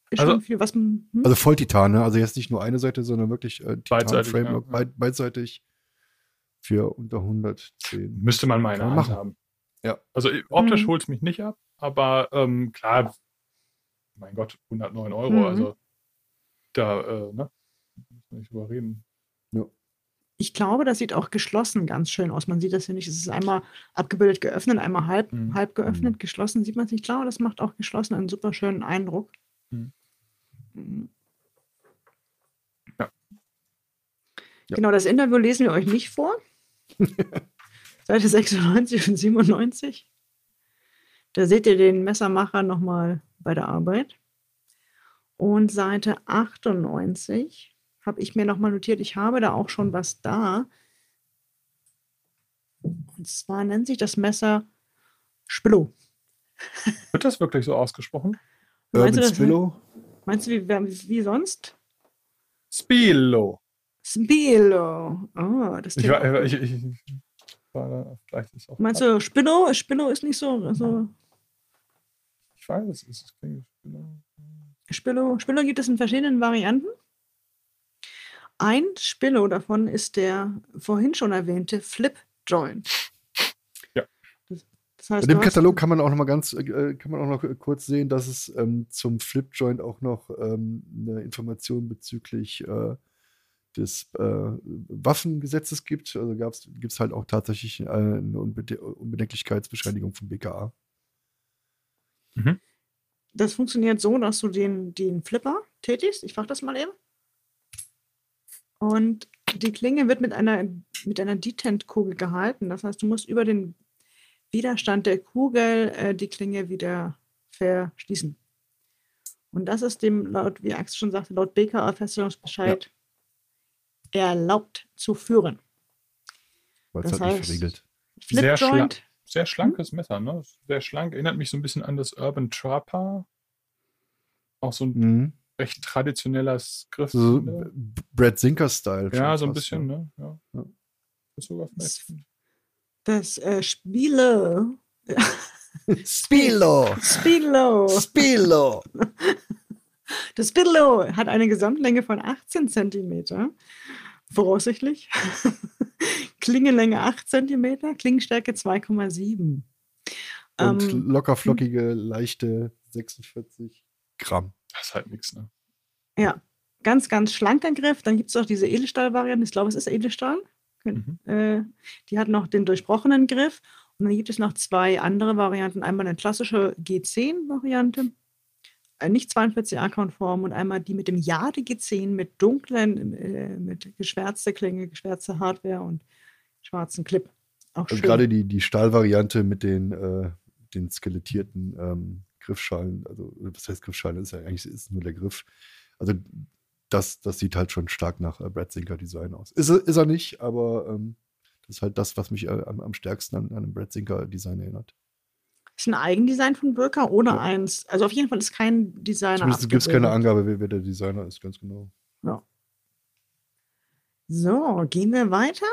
Speaker 1: Ist
Speaker 3: Also-
Speaker 1: schon viel, was man. Hm?
Speaker 2: Also Volltitan, ne? Also jetzt nicht nur eine Seite, sondern wirklich äh, Titan
Speaker 3: Beidseitig,
Speaker 2: Framework,
Speaker 3: ja.
Speaker 2: beid, beidseitig für unter 110.
Speaker 3: müsste man
Speaker 2: man
Speaker 3: Hand
Speaker 2: machen.
Speaker 3: haben.
Speaker 2: Ja.
Speaker 3: Also äh, optisch
Speaker 1: Mhm.
Speaker 3: holt es mich nicht ab, aber ähm, klar, mein Gott, 109 Euro,
Speaker 1: Mhm.
Speaker 3: also da, äh, ne? Nicht drüber reden.
Speaker 1: Ich glaube, das sieht auch geschlossen ganz schön aus. Man sieht das ja nicht. Es ist einmal abgebildet geöffnet, einmal halb,
Speaker 3: Mhm.
Speaker 1: halb geöffnet, geschlossen. Sieht man es nicht. Ich glaube, das macht auch geschlossen einen super schönen Eindruck.
Speaker 3: Mhm.
Speaker 1: Mhm.
Speaker 3: Ja.
Speaker 2: Ja.
Speaker 1: Genau, das Interview lesen wir euch nicht vor. *laughs* Seite 96 und 97. Da seht ihr den Messermacher nochmal bei der Arbeit. Und Seite 98 habe ich mir nochmal notiert, ich habe da auch schon was da. Und zwar nennt sich das Messer Spillo.
Speaker 3: Wird das wirklich so ausgesprochen?
Speaker 1: Meinst du
Speaker 2: Urban
Speaker 1: das-
Speaker 2: Spillo?
Speaker 1: Meinst du, wie, wie, sonst?
Speaker 3: Spilo.
Speaker 1: Spillo. Oh, das
Speaker 3: Ich, war- ich, ich, ich war vielleicht ist auch.
Speaker 1: Meinst du Spillo? Spillo ist nicht so, so
Speaker 3: Ich weiß, es ist.
Speaker 1: Spillo, Spillo gibt es in verschiedenen Varianten. Ein Spillo davon ist der vorhin schon erwähnte Flip Joint.
Speaker 3: Ja.
Speaker 1: Das, das heißt,
Speaker 2: In dem Katalog kann man auch noch mal ganz, äh, kann man auch noch kurz sehen, dass es ähm, zum Flip Joint auch noch ähm, eine Information bezüglich äh, des äh, Waffengesetzes gibt. Also gibt es halt auch tatsächlich äh, eine Unbede Unbedenklichkeitsbescheinigung vom BKA.
Speaker 1: Das funktioniert so, dass du den, den Flipper tätigst. Ich frage das mal eben. Und die Klinge wird mit einer, mit einer Detent-Kugel gehalten. Das heißt, du musst über den Widerstand der Kugel äh, die Klinge wieder verschließen. Und das ist dem laut, wie Axel schon sagte, laut BKA-Feststellungsbescheid erlaubt zu führen.
Speaker 2: Weil es
Speaker 1: Das
Speaker 2: halt nicht
Speaker 1: heißt-
Speaker 2: verriegelt.
Speaker 1: Flip
Speaker 3: Sehr schla-. Sehr schlankes Messer, ne? Sehr schlank. Erinnert mich so ein bisschen an das Urban Trapper. Auch so ein
Speaker 2: Mhm.
Speaker 3: Recht traditioneller Griff.
Speaker 2: So,
Speaker 3: ne?
Speaker 2: Brad Sinker-Style.
Speaker 3: Ja, so ein
Speaker 2: fast,
Speaker 3: bisschen, ne? Ja.
Speaker 2: Ja.
Speaker 3: Vielleicht.
Speaker 1: Das äh, Spiele. *laughs*
Speaker 2: Spilo!
Speaker 1: Spilo.
Speaker 2: Spilo! *laughs*
Speaker 1: Das Spillo hat eine Gesamtlänge von 18 cm, voraussichtlich. *laughs* Klingenlänge 8 cm, Klingenstärke 2,7.
Speaker 2: Und
Speaker 1: Ähm,
Speaker 2: locker flockige, leichte 46 Gramm.
Speaker 3: Das ist halt nichts, ne?
Speaker 1: ja, ganz, ganz schlanker Griff. Dann gibt es auch diese Edelstahl-Variante. Ich glaube, es ist Edelstahl.
Speaker 3: Mhm.
Speaker 1: Äh, die hat noch den durchbrochenen Griff. Und dann gibt es noch zwei andere Varianten. Einmal eine klassische G10-Variante, äh, nicht 42a-konform, und einmal die mit dem Jade G10 mit dunklen, äh, mit geschwärzter Klinge, geschwärzter Hardware und schwarzen Clip. Auch
Speaker 2: Also
Speaker 1: schön.
Speaker 2: gerade die, die Stahlvariante mit den, äh, den skelettierten ähm, Griffschalen, also was heißt Griffschalen, ist ja eigentlich ist nur der Griff. Also das, das sieht halt schon stark nach äh, Brad Sinker Design aus. Ist, er- ist er nicht, aber ähm, Das ist halt das, was mich äh, am, am stärksten an, an einem Brad Sinker-Design erinnert.
Speaker 1: Ist ein Eigendesign von Birka oder
Speaker 2: Ja.
Speaker 1: eins? Also auf jeden Fall ist kein Designer.
Speaker 2: Zumindest gibt es keine. Angabe, wer, wer der Designer ist, ganz genau.
Speaker 1: So, gehen wir weiter.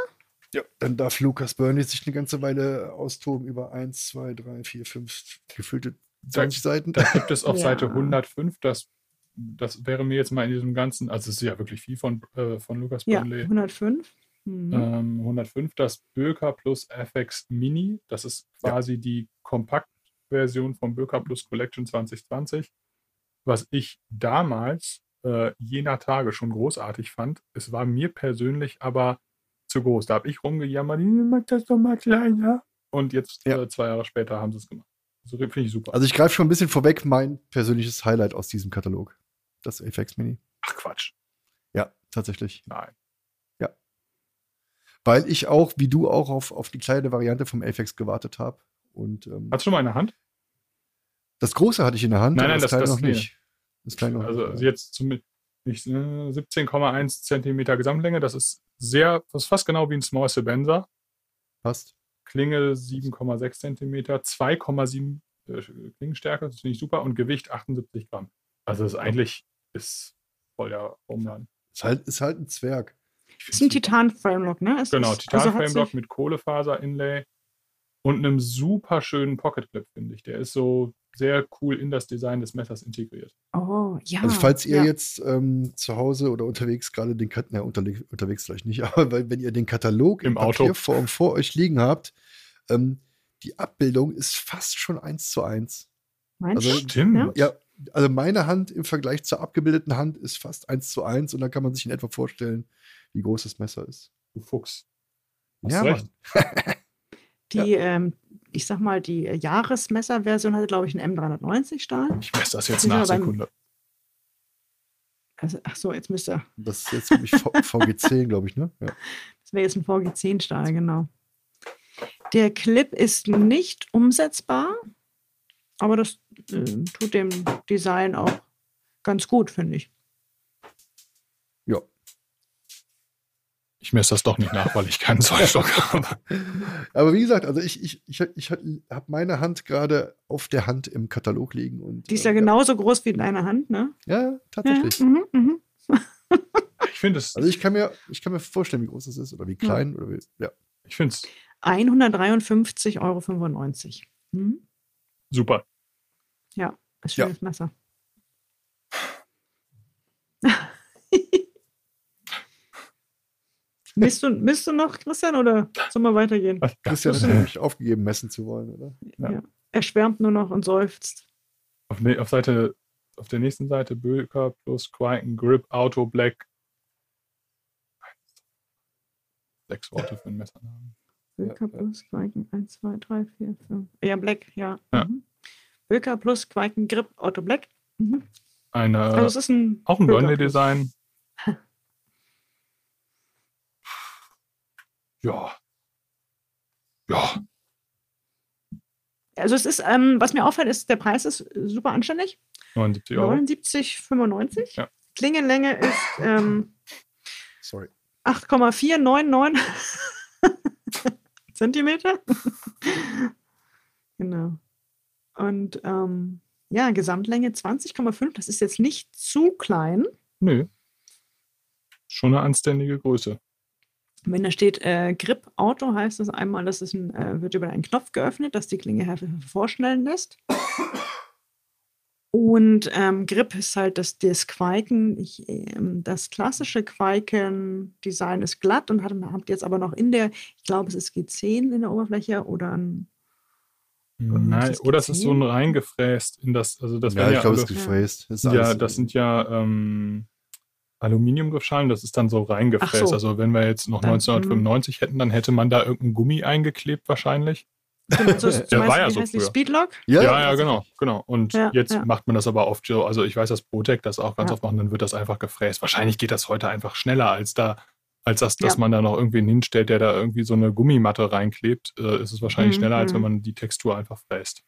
Speaker 2: Ja, dann darf Lukas Burnley sich eine ganze Weile austoben über 1, 2, 3, 4, 5 gefüllte 20 Seiten.
Speaker 3: Da gibt es *laughs* auf
Speaker 1: Ja.
Speaker 3: Seite 105, das, das wäre mir jetzt mal in diesem ganzen, also es ist ja wirklich viel von, äh, von Lukas
Speaker 1: Ja,
Speaker 3: Burnley.
Speaker 1: 105. Mhm.
Speaker 3: Ähm, 105 das Böker Plus FX Mini. Das ist
Speaker 2: Ja.
Speaker 3: quasi die Kompaktversion vom Böker Plus Collection 2020. Was ich damals äh, jener Tage schon großartig fand. Es war mir persönlich aber zu groß. Da habe ich rumgejammert, mach das doch mal kleiner. Und jetzt,
Speaker 2: Ja.
Speaker 3: äh, zwei Jahre später, haben sie es gemacht. So finde ich super.
Speaker 2: Also ich greife schon ein bisschen vorweg, mein persönliches Highlight aus diesem Katalog. Das Apex Mini.
Speaker 3: Ach Quatsch.
Speaker 2: Ja, tatsächlich.
Speaker 3: Nein.
Speaker 2: Weil ich auch, wie du auch, auf, auf die kleine Variante vom Apex gewartet habe. Und ähm,
Speaker 3: Hast du schon mal in der Hand?
Speaker 2: das große hatte ich in der Hand,
Speaker 3: Nein, nein,
Speaker 2: das
Speaker 3: das-
Speaker 2: kleine
Speaker 3: das
Speaker 2: noch
Speaker 3: kleine.
Speaker 2: nicht. Das kleine noch
Speaker 3: Also
Speaker 2: nicht.
Speaker 3: also
Speaker 2: ja.
Speaker 3: jetzt zum, nicht, äh, 17,1 Zentimeter Gesamtlänge. Das ist sehr, das ist fast genau wie ein Small Sebenza.
Speaker 2: Passt.
Speaker 3: Klinge 7,6 Zentimeter, 2,7 äh, Klingenstärke, das finde ich super. Und Gewicht 78 Gramm. Also das ist eigentlich ist voll der Homerun.
Speaker 2: Ist halt, ist halt ein Zwerg.
Speaker 1: Ist ein. Titan-Framelock, ne? Es
Speaker 3: Genau,
Speaker 1: ist-
Speaker 3: Titan
Speaker 1: also
Speaker 3: mit Kohlefaser-Inlay und einem super schönen Pocket Clip, finde ich. Der ist so sehr cool in das Design des Messers integriert.
Speaker 1: Oh, ja.
Speaker 2: Also falls ihr
Speaker 1: ja.
Speaker 2: jetzt ähm, zu Hause oder unterwegs gerade den Kat na, unterle- unterwegs vielleicht nicht, *laughs* aber weil, wenn ihr den Katalog
Speaker 3: Im.
Speaker 2: Papierform vor euch liegen habt, ähm, die Abbildung ist fast schon eins zu eins.
Speaker 1: Meinst
Speaker 2: also-
Speaker 1: du?
Speaker 3: Stimmt.
Speaker 1: Ja.
Speaker 2: Ja, also meine Hand im Vergleich zur abgebildeten Hand ist fast eins zu eins und da kann man sich in etwa vorstellen, wie groß das Messer ist.
Speaker 3: Du Fuchs. Hast *laughs*
Speaker 2: ja,
Speaker 3: recht.
Speaker 2: Mann.
Speaker 1: Die, ähm, ich sag mal, die äh, Jahresmesserversion hatte, glaube ich, einen M390 Stahl.
Speaker 3: Ich messe das jetzt nach Sekunde.
Speaker 1: Also, ach so, jetzt müsste,
Speaker 2: Das ist jetzt ich, V- VG10, glaube ich, ne? Ja.
Speaker 1: das wäre jetzt ein VG10 Stahl, genau. Der Clip ist nicht umsetzbar, aber das äh, tut dem Design auch ganz gut, finde ich.
Speaker 2: ja.
Speaker 3: Ich messe das doch nicht nach, weil ich keinen Zollstock *laughs* habe.
Speaker 2: Aber wie gesagt, also ich, ich, ich, ich habe meine Hand gerade auf der Hand im Katalog liegen. Und,
Speaker 1: Die ist ja
Speaker 2: äh,
Speaker 1: genauso groß wie deine Hand, ne?
Speaker 2: Ja,
Speaker 1: Ja,
Speaker 2: tatsächlich.
Speaker 1: mhm, mhm.
Speaker 3: Ich finde es,
Speaker 2: Also ich kann mir, ich kann mir vorstellen, wie groß das ist oder wie klein oder wie. Ja.
Speaker 3: ich finde es
Speaker 1: 153,95 Euro. Hm?
Speaker 3: super.
Speaker 1: Ja, ist
Speaker 2: Ja.
Speaker 1: schönes Messer. Misst, du, misst du noch, Christian, oder soll mal weitergehen?
Speaker 2: Christian hat
Speaker 1: Ja.
Speaker 2: nämlich aufgegeben, messen zu wollen, oder?
Speaker 3: Ja.
Speaker 1: Er schwärmt nur noch und seufzt.
Speaker 3: Auf, ne, auf Seite, auf der nächsten Seite Böker plus Quiken Grip Auto Black. Sechs Worte für ein Messernamen.
Speaker 1: Böker
Speaker 2: ja.
Speaker 1: plus Quaken 1, 2, 3, 4, 5. Ja, Black, ja.
Speaker 3: Ja.
Speaker 1: Mhm. Böker plus Quaken Grip Auto Black. Mhm.
Speaker 3: Eine,
Speaker 1: Also es ist ein
Speaker 3: auch ein Burnley-Design. *laughs* Ja. Ja.
Speaker 1: Also es ist, ähm, was mir auffällt, ist, der Preis ist super anständig.
Speaker 3: 79 Euro.
Speaker 1: 79,95.
Speaker 3: Ja.
Speaker 1: Klingenlänge ist ähm,
Speaker 2: Sorry.
Speaker 1: 8,499 *laughs* Zentimeter. *laughs* genau. Und ähm, ja, Gesamtlänge 20,5. Das ist jetzt nicht zu klein.
Speaker 3: Nö. Schon eine anständige Größe.
Speaker 1: Wenn da steht äh, Grip Auto, heißt das einmal, dass es ein, äh, wird über einen Knopf geöffnet, dass die Klinge hervorschnellen lässt. Und ähm, Grip ist halt das, das Quaken. Ich, ähm, das klassische Quaken-Design ist glatt und hat, habt jetzt aber noch in der, ich glaube, es ist G10 in der Oberfläche oder ein.
Speaker 3: Nein,
Speaker 1: ist das
Speaker 3: oder es ist so ein reingefräst in das, also das
Speaker 2: ja, ich glaube, es ist gefräst.
Speaker 3: Ja, das sind ja ähm, Aluminiumgriffschalen, das ist dann so reingefräst.
Speaker 1: So.
Speaker 3: Also wenn wir jetzt noch
Speaker 1: Dann,
Speaker 3: 1995 hätten, dann hätte man da irgendeinen Gummi eingeklebt wahrscheinlich.
Speaker 1: Genau, so, *laughs*
Speaker 3: Ja, war ja so früher.
Speaker 1: Speedlock?
Speaker 3: Ja, ja,
Speaker 2: tatsächlich.
Speaker 3: genau, genau. Und
Speaker 1: Ja,
Speaker 3: jetzt
Speaker 1: ja.
Speaker 3: macht man das aber oft so, also ich weiß, dass Protec das auch ganz
Speaker 1: Ja.
Speaker 3: oft machen, dann wird das einfach gefräst. Wahrscheinlich geht das heute einfach schneller als da, als das, dass
Speaker 1: Ja.
Speaker 3: man da noch irgendwen hinstellt, der da irgendwie so eine Gummimatte reinklebt. Äh, ist es wahrscheinlich
Speaker 1: Mhm,
Speaker 3: schneller, als wenn
Speaker 1: mhm.
Speaker 3: man die Textur einfach fräst.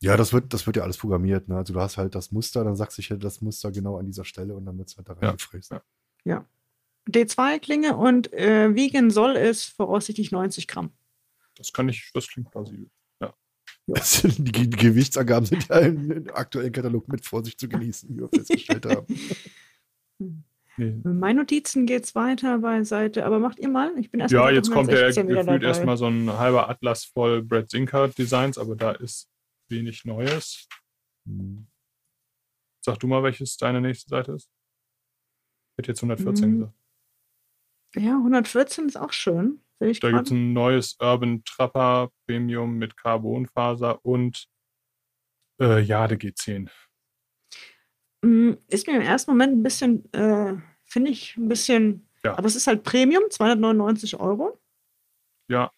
Speaker 2: Ja, das wird, das wird ja alles programmiert. Ne? Also du hast halt das Muster, dann sagst du, ich hätte das Muster genau an dieser Stelle und dann wird es halt da
Speaker 3: Ja,
Speaker 2: reingefräst.
Speaker 3: ja.
Speaker 1: Ja. D2-Klinge und äh, wiegen soll es voraussichtlich 90 Gramm.
Speaker 3: Das kann ich, das klingt plausibel.
Speaker 2: Das sind, die, Gewichtsangaben sind ja im aktuellen Katalog mit Vorsicht zu genießen, wie wir festgestellt haben. *laughs*
Speaker 3: Nee.
Speaker 1: Mit meinen Notizen geht es weiter bei Seite, aber macht ihr mal. Ich bin erst
Speaker 3: Ja, jetzt kommt der
Speaker 1: 116 wieder
Speaker 3: gefühlt erstmal so ein halber Atlas voll Brad Zinker Designs, aber da ist wenig Neues.
Speaker 2: Hm.
Speaker 3: Sag du mal, welches deine nächste Seite ist? Ich hätte jetzt 114
Speaker 1: Mhm.
Speaker 3: gesagt.
Speaker 1: Ja, 114 ist auch schön. Sehe ich
Speaker 3: Da gibt es ein neues Urban Trapper Premium mit Carbonfaser und äh, Jade G10.
Speaker 1: Mm, Ist mir im ersten Moment ein bisschen, äh, finde ich ein bisschen,
Speaker 3: Ja.
Speaker 1: aber es ist halt Premium, 299 Euro.
Speaker 3: Ja.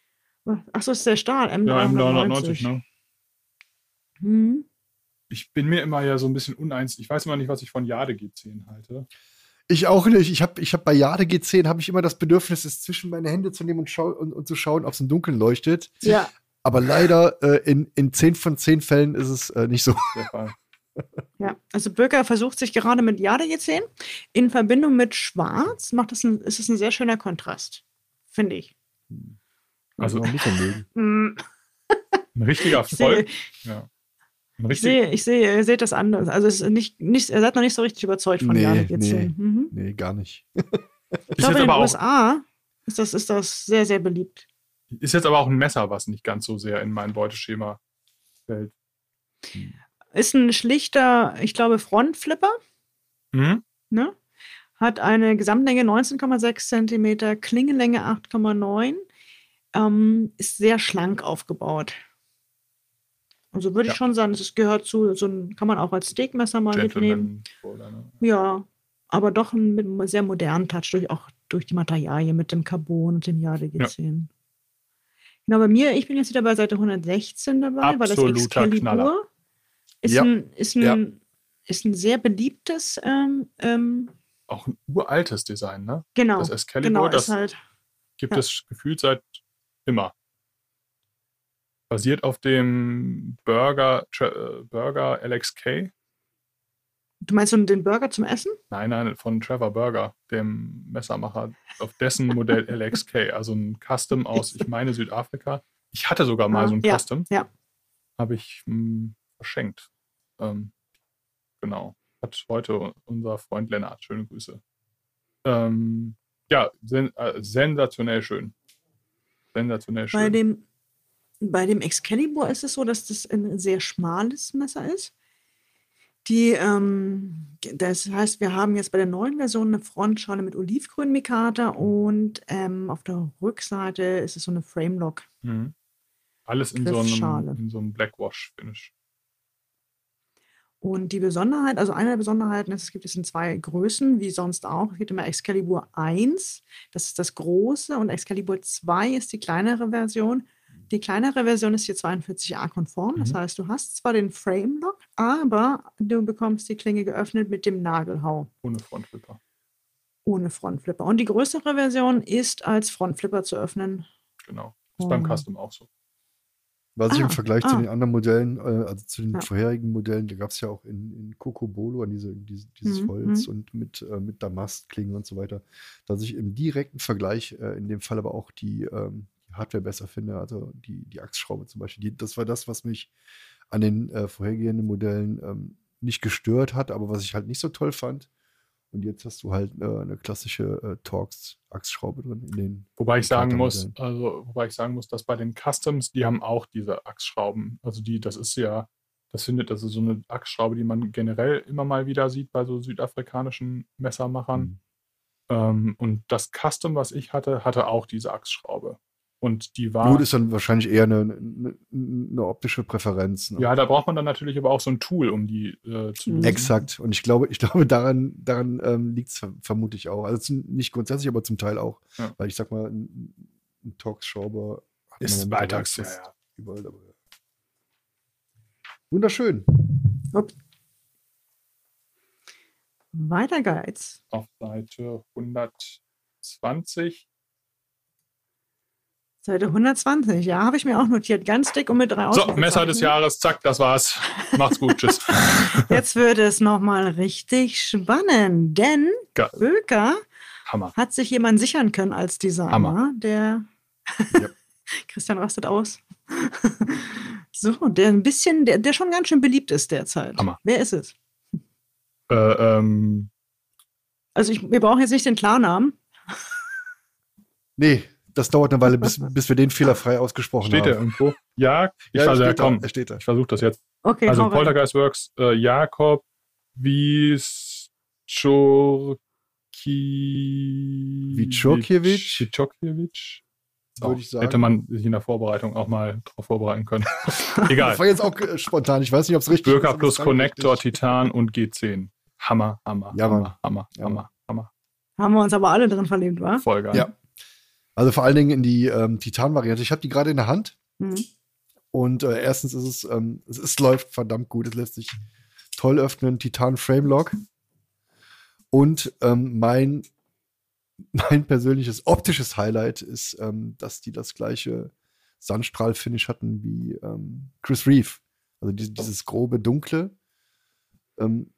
Speaker 1: Achso, ist der Stahl, M390.
Speaker 3: Ja, M390, ne?
Speaker 1: Hm.
Speaker 3: Ich bin mir immer ja so ein bisschen uneins. Ich weiß immer nicht, was ich von Jade G10 halte.
Speaker 2: Ich auch nicht. Ich habe ich hab bei Jade G10 habe ich immer das Bedürfnis, es zwischen meine Hände zu nehmen und, schau und, und zu schauen, ob es im Dunkeln leuchtet.
Speaker 1: Ja,
Speaker 2: Aber leider äh, in, in 10 von 10 Fällen ist es äh, nicht so.
Speaker 3: Der Fall. *laughs*
Speaker 1: ja. Also Böker versucht sich gerade mit Jade G10. In Verbindung mit Schwarz macht das ein, ist es ein sehr schöner Kontrast, finde ich.
Speaker 3: Also-
Speaker 2: man muss man mögen. *laughs*
Speaker 1: Mm,
Speaker 3: Ein richtiger Volk. Ja. Ein
Speaker 1: ich
Speaker 3: richtig,
Speaker 1: sehe, ich sehe, ihr seht das anders. Also es ist nicht, nicht, ihr seid noch nicht so richtig überzeugt von
Speaker 2: Nee,
Speaker 1: Jade G10.
Speaker 2: nee.
Speaker 1: Mhm.
Speaker 2: Nee, gar nicht. *laughs*
Speaker 1: Ich glaube,
Speaker 3: jetzt
Speaker 1: in den USA ist das, ist das sehr, sehr beliebt.
Speaker 3: ist jetzt aber auch ein Messer, was nicht ganz so sehr in mein Beuteschema fällt.
Speaker 1: Ist ein schlichter, ich glaube, Frontflipper.
Speaker 3: Mhm.
Speaker 1: Ne? Hat eine Gesamtlänge 19,6 cm, Klingenlänge 8,9. Ähm, ist sehr schlank aufgebaut. Also würde ich
Speaker 3: Ja.
Speaker 1: schon sagen, es gehört zu, so ein, kann man auch als Steakmesser mal mitnehmen.
Speaker 3: Ne?
Speaker 1: Ja, aber doch ein, mit einem sehr modernen Touch, durch, auch durch die Materialien mit dem Carbon und dem Jade G10. Genau, bei mir, ich bin jetzt wieder bei Seite 116 dabei, weil das Excalibur
Speaker 3: Knaller.
Speaker 1: ist,
Speaker 2: Ja.
Speaker 1: ein, ist, ein,
Speaker 2: Ja.
Speaker 1: ist ein sehr beliebtes, ähm, ähm,
Speaker 3: Auch ein uraltes Design, ne?
Speaker 1: genau,
Speaker 3: Das Excalibur,
Speaker 1: genau,
Speaker 3: das
Speaker 1: halt,
Speaker 3: gibt
Speaker 1: ja.
Speaker 3: es gefühlt seit immer. Basiert auf dem Burger, Tra äh, Burger LXK.
Speaker 1: du meinst so den Burger zum Essen?
Speaker 3: Nein, nein, von Trevor Burger, dem Messermacher, auf dessen Modell *laughs* LXK. Also ein Custom aus, ich meine, Südafrika. Ich hatte sogar mal
Speaker 1: Ah,
Speaker 3: so ein
Speaker 1: ja,
Speaker 3: Custom.
Speaker 1: ja.
Speaker 3: Habe ich mh, verschenkt. Ähm, genau. Hat heute unser Freund Lennart. Schöne Grüße. Ähm, ja, sen äh, sensationell schön. Sensationell schön.
Speaker 1: Bei dem, bei dem Excalibur ist es so, dass das ein sehr schmales Messer ist. Die, ähm, das heißt, wir haben jetzt bei der neuen Version eine Frontschale mit olivgrün Mikata und ähm, auf der Rückseite ist es so eine Framelock.
Speaker 3: Mhm. Alles in so, einem, in so einem Blackwash-Finish.
Speaker 1: Und die Besonderheit, also eine der Besonderheiten ist, es gibt es in zwei Größen, wie sonst auch. Es gibt immer Excalibur 1, das ist das große, und Excalibur 2 ist die kleinere Version. Die kleinere Version ist hier 42a-konform, das
Speaker 3: Mhm.
Speaker 1: heißt, du hast zwar den Frame-Lock, aber du bekommst die Klinge geöffnet mit dem Nagelhau
Speaker 3: Ohne Frontflipper.
Speaker 1: ohne Frontflipper. Und die größere Version ist als Frontflipper zu öffnen.
Speaker 3: Genau. Ist beim
Speaker 1: Oh.
Speaker 3: Custom auch so.
Speaker 2: Was ich
Speaker 1: Ah,
Speaker 2: im Vergleich zu
Speaker 1: ah.
Speaker 2: den anderen Modellen, äh, also zu den
Speaker 1: Ja.
Speaker 2: vorherigen Modellen, da gab es ja auch in, in Cocobolo an diese, diese, dieses
Speaker 1: Mhm,
Speaker 2: Holz
Speaker 1: mhm.
Speaker 2: und mit, äh, mit Damastklingen und so weiter, dass ich im direkten Vergleich äh, in dem Fall aber auch die, ähm, die Hardware besser finde, also die, die Achsschraube zum Beispiel. Die, das war das, was mich an den äh, vorhergehenden Modellen ähm, nicht gestört hat, aber was ich halt nicht so toll fand. Und jetzt hast du halt äh, eine klassische äh, Torx-Achsschraube drin in den
Speaker 3: Wobei ich sagen muss, also wobei ich sagen muss, dass bei den Customs, die haben auch diese Achsschrauben. Also die, das ist ja, das findet, das ist so eine Achsschraube, die man generell immer mal wieder sieht bei so südafrikanischen Messermachern.
Speaker 2: Mhm.
Speaker 3: Ähm, und das Custom, was ich hatte, hatte auch diese Achsschraube. Und die war.
Speaker 2: Gut ist dann wahrscheinlich eher eine, eine, eine optische Präferenz. Ne?
Speaker 3: ja, da braucht man dann natürlich aber auch so ein Tool, um die äh, zu
Speaker 1: Mhm.
Speaker 3: lösen.
Speaker 2: Exakt. Und ich glaube, ich glaube, daran, daran ähm, liegt es vermutlich auch. Also zum, nicht grundsätzlich, aber zum Teil auch.
Speaker 3: Ja.
Speaker 2: Weil ich sag mal, ein, ein man
Speaker 3: Ist weitags, ja, ja.
Speaker 2: Überall dabei. Wunderschön.
Speaker 1: Ups. Weiter geht's.
Speaker 3: Auf Seite 120.
Speaker 1: Seite 120, ja, habe ich mir auch notiert. Ganz dick und mit drei
Speaker 3: So. Messer des Jahres, zack, das war's. Macht's gut, tschüss. *laughs*
Speaker 1: Jetzt wird es nochmal richtig spannend, denn
Speaker 3: Geil.
Speaker 1: Böker
Speaker 3: Hammer.
Speaker 1: Hat sich jemand sichern können als Designer,
Speaker 3: Hammer.
Speaker 1: der
Speaker 2: Ja. *laughs*
Speaker 1: Christian rastet aus. *laughs* so, der ein bisschen, der, der schon ganz schön beliebt ist derzeit.
Speaker 3: Hammer.
Speaker 1: Wer ist es?
Speaker 3: Äh, ähm,
Speaker 1: Also ich, wir brauchen jetzt nicht den Klarnamen.
Speaker 2: Nee, das dauert eine Weile, bis, *laughs* bis wir den fehlerfrei ausgesprochen
Speaker 3: steht
Speaker 2: haben.
Speaker 3: er irgendwo? Ja, ich
Speaker 2: Ja,
Speaker 3: ja,
Speaker 2: steht da,
Speaker 3: komm,
Speaker 2: er steht da.
Speaker 3: ich versuche das jetzt.
Speaker 1: Okay,
Speaker 3: Also
Speaker 1: hau rein.
Speaker 3: Poltergeist Works, äh, Jakob Wischorki...
Speaker 2: Wiczorkiewicz?
Speaker 3: Wiczorkiewicz?
Speaker 2: Würde ich sagen.
Speaker 3: Hätte man sich in der Vorbereitung auch mal drauf vorbereiten können. *laughs* Egal.
Speaker 2: Das war jetzt auch äh, spontan. Ich weiß nicht, ob es richtig
Speaker 3: Bürger
Speaker 2: ist.
Speaker 3: plus
Speaker 2: es klang
Speaker 3: Connector,
Speaker 2: richtig.
Speaker 3: Titan und G10. Hammer, Hammer,
Speaker 2: Ja.
Speaker 3: Hammer, Hammer,
Speaker 2: Ja,
Speaker 3: Hammer, Hammer.
Speaker 1: Haben wir uns aber alle drin verliebt, wa?
Speaker 3: Voll geil.
Speaker 2: Ja. Also vor allen Dingen in die ähm, Titan-Variante. Ich habe die gerade in der Hand.
Speaker 1: Mhm.
Speaker 2: Und äh, erstens ist es, ähm, es, es läuft verdammt gut. Es lässt sich toll öffnen. Titan Frame Lock. Und ähm, mein, *laughs* mein persönliches optisches Highlight ist, ähm, dass die das gleiche Sandstrahl-Finish hatten wie ähm, Chris Reeve. Also die, dieses grobe, dunkle. Ähm,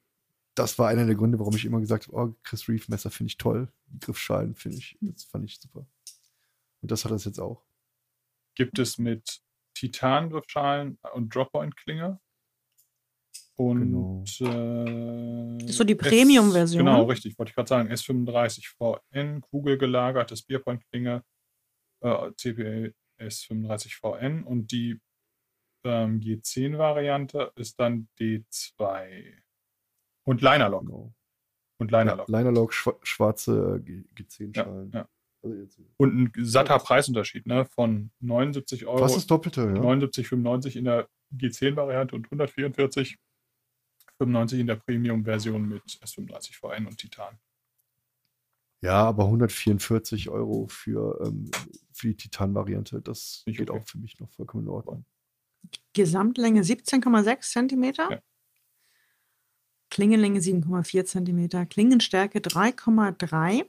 Speaker 2: das war einer der Gründe, warum ich immer gesagt habe, oh, Chris Reeve Messer finde ich toll. Die Griffschalen finde ich, das fand ich super. Und das hat das jetzt auch.
Speaker 3: Gibt es mit Titan-Griffschalen und Droppoint-Klinge. Und äh,
Speaker 1: Das ist so die Premium-Version,
Speaker 3: Genau,
Speaker 1: ne?
Speaker 3: richtig. Wollte ich gerade sagen. S35 VN, kugelgelagertes Bierpoint-Klinge, äh, CPA S35 VN und die ähm, G10-Variante ist dann D2. Und Linerlock.
Speaker 2: Genau.
Speaker 3: Und
Speaker 2: Ja,
Speaker 3: Linerlock.
Speaker 2: Linerlock, schwa schwarze äh, G- G10-Schalen.
Speaker 3: Ja, ja.
Speaker 2: Also jetzt-
Speaker 3: Und ein satter Preisunterschied, ne? Von 79 Euro.
Speaker 2: Fast das Doppelte, ja.
Speaker 3: 79,95 in der G10-Variante und 144,95 in der Premium-Version mit S35 VN und Titan.
Speaker 2: Ja, aber 144 Euro für, ähm, für die Titan-Variante, das
Speaker 3: Nicht
Speaker 2: geht
Speaker 3: okay.
Speaker 2: auch für mich noch vollkommen in Ordnung.
Speaker 1: Gesamtlänge 17,6 Zentimeter.
Speaker 3: Ja.
Speaker 1: Klingenlänge 7,4 Zentimeter. Klingenstärke 3,3.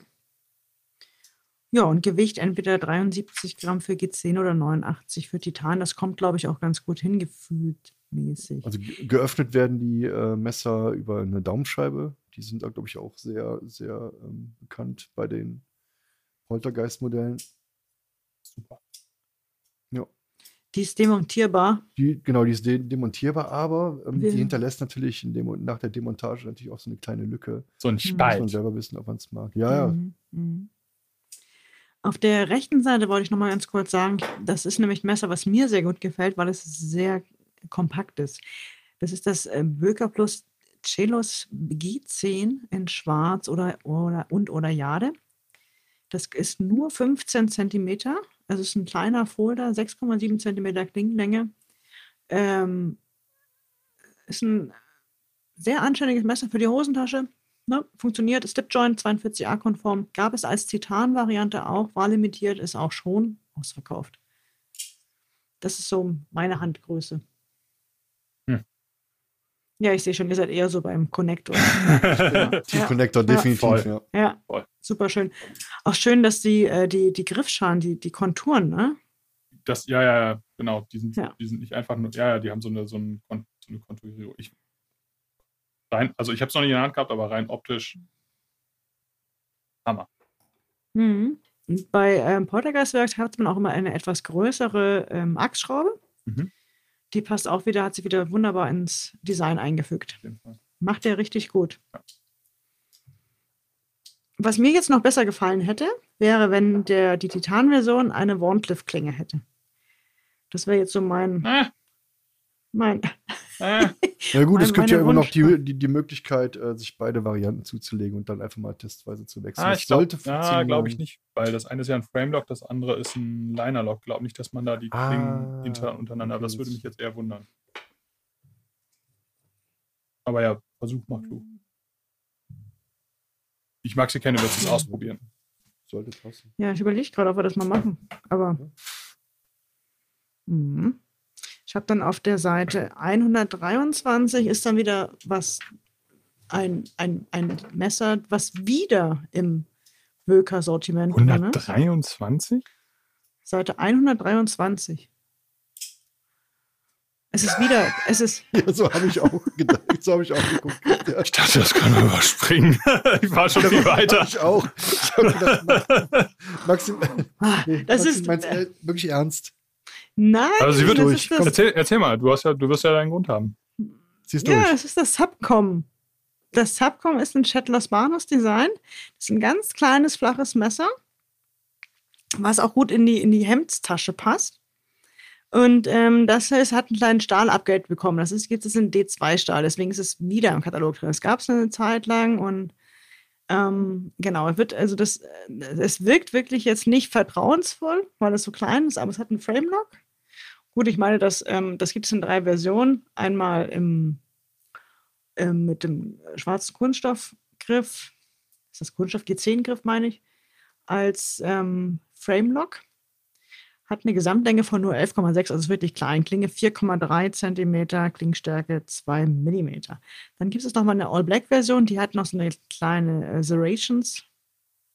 Speaker 1: Ja, und Gewicht entweder 73 Gramm für G10 oder 89 für Titan. Das kommt, glaube ich, auch ganz gut hingefühlt mäßig.
Speaker 2: Also ge- geöffnet werden die äh, Messer über eine Daumenscheibe. Die sind da, glaube ich, auch sehr, sehr ähm, bekannt bei den Poltergeist-Modellen.
Speaker 3: Super.
Speaker 2: Ja.
Speaker 1: Die ist demontierbar.
Speaker 2: Die, genau, die ist de demontierbar, aber ähm, die hinterlässt natürlich in dem, nach der Demontage natürlich auch so eine kleine Lücke.
Speaker 3: So ein
Speaker 1: Hm.
Speaker 2: Muss man
Speaker 3: Spalt.
Speaker 2: selber wissen, ob man es mag. Ja, ja.
Speaker 1: Mhm, mhm. Auf der rechten Seite wollte ich noch mal ganz kurz sagen, das ist nämlich ein Messer, was mir sehr gut gefällt, weil es sehr kompakt ist. Das ist das äh, Böker Plus Celos G10 in Schwarz oder, oder und oder Jade. Das ist nur 15 Zentimeter. Also es ist ein kleiner Folder, 6,7 Zentimeter Klingenlänge. Ähm, ist ein sehr anständiges Messer für die Hosentasche. Ne, funktioniert, Slipjoint 42a-konform, gab es als Titan-Variante auch, war limitiert, ist auch schon ausverkauft. Das ist so meine Handgröße.
Speaker 3: Hm.
Speaker 1: Ja, ich sehe schon, ihr seid eher so beim Connector. *laughs*
Speaker 2: T-Connector,
Speaker 1: Ja.
Speaker 2: definitiv,
Speaker 3: Voll.
Speaker 2: ja.
Speaker 1: ja,
Speaker 3: Voll.
Speaker 1: super schön. Auch schön, dass die, äh, die, die Griffschalen, die, die Konturen, ne?
Speaker 3: Das, ja, ja, ja, genau. Die sind,
Speaker 1: Ja.
Speaker 3: die sind nicht einfach nur, ja, ja, die haben so eine, so ein, so eine Konturierung. Ich, rein, also ich habe es noch nicht in der Hand gehabt, aber rein optisch. Hammer.
Speaker 1: Mhm. Bei ähm, Poltergeistwerk hat man auch immer eine etwas größere ähm, Achsschraube.
Speaker 3: Mhm.
Speaker 1: Die passt auch wieder, hat sie wieder wunderbar ins Design eingefügt. Macht er richtig gut.
Speaker 3: Ja.
Speaker 1: Was mir jetzt noch besser gefallen hätte, wäre, wenn der, die Titan-Version eine Warncliffe-Klinge hätte. Das wäre jetzt so mein,
Speaker 3: Ah,
Speaker 1: mein
Speaker 3: ah, *laughs*
Speaker 2: Ja gut, es gibt ja immer noch die, die, die Möglichkeit, äh, sich beide Varianten zuzulegen und dann einfach mal testweise zu wechseln.
Speaker 3: ah,
Speaker 2: Das
Speaker 3: ich glaube
Speaker 2: sollte
Speaker 3: ja,
Speaker 2: funktionieren.
Speaker 3: glaub ich nicht, weil das eine ist ja ein Framelock, das andere ist ein Linerlock. Glaube nicht, dass man da die Klingen
Speaker 2: Ah,
Speaker 3: inter, untereinander,
Speaker 2: okay,
Speaker 3: das würde mich jetzt eher wundern. Aber ja, Versuch macht klug. Ich mag sie kennen, wird es ausprobieren.
Speaker 2: Sollte passen.
Speaker 1: Ja, ich überlege gerade, ob wir das mal machen. Aber mhm. Ich habe dann auf der Seite 123 ist dann wieder was, ein, ein, ein Messer, was wieder im Wöker-Sortiment drin ist.
Speaker 3: 123?
Speaker 1: Seite 123. Es ist wieder, es ist. *laughs*
Speaker 2: Ja, so habe ich auch gedacht. So habe ich auch geguckt. Ja.
Speaker 3: Ich dachte, das können wir überspringen. *laughs* ich war schon viel weiter.
Speaker 2: Ich auch. Ich habe gedacht, Maxim, *laughs*
Speaker 1: Ah,
Speaker 2: nee,
Speaker 1: das
Speaker 2: Maxim
Speaker 1: ist.
Speaker 2: meint's äh, wirklich ernst.
Speaker 1: Nein,
Speaker 3: Also sie wird
Speaker 1: das
Speaker 2: durch.
Speaker 1: ist das,
Speaker 3: Erzähl, erzähl mal, du, hast ja, du wirst ja deinen Grund haben.
Speaker 2: Siehst
Speaker 1: Ja,
Speaker 2: durch.
Speaker 1: es ist das Subcom. Das Subcom ist ein Chetlos Banos Design. Das ist ein ganz kleines, flaches Messer, was auch gut in die, in die Hemdstasche passt. Und ähm, das ist, hat einen kleinen Stahl-Upgrade bekommen. Das ist jetzt ist ein D2-Stahl, deswegen ist es wieder im Katalog drin. Es gab es eine Zeit lang und ähm, genau, es wird, also das, äh, es wirkt wirklich jetzt nicht vertrauensvoll, weil es so klein ist, aber es hat einen Frame-Lock. Gut, ich meine, das, ähm, das gibt es in drei Versionen. Einmal im, ähm, mit dem schwarzen Kunststoffgriff, ist das Kunststoff G10-Griff, meine ich, als ähm, Frame-Lock. Hat eine Gesamtlänge von nur 11,6, also ist wirklich klein. Klinge 4,3 cm, Klingstärke 2 mm. Dann gibt es noch mal eine All-Black-Version, die hat noch so eine kleine äh, Serrations,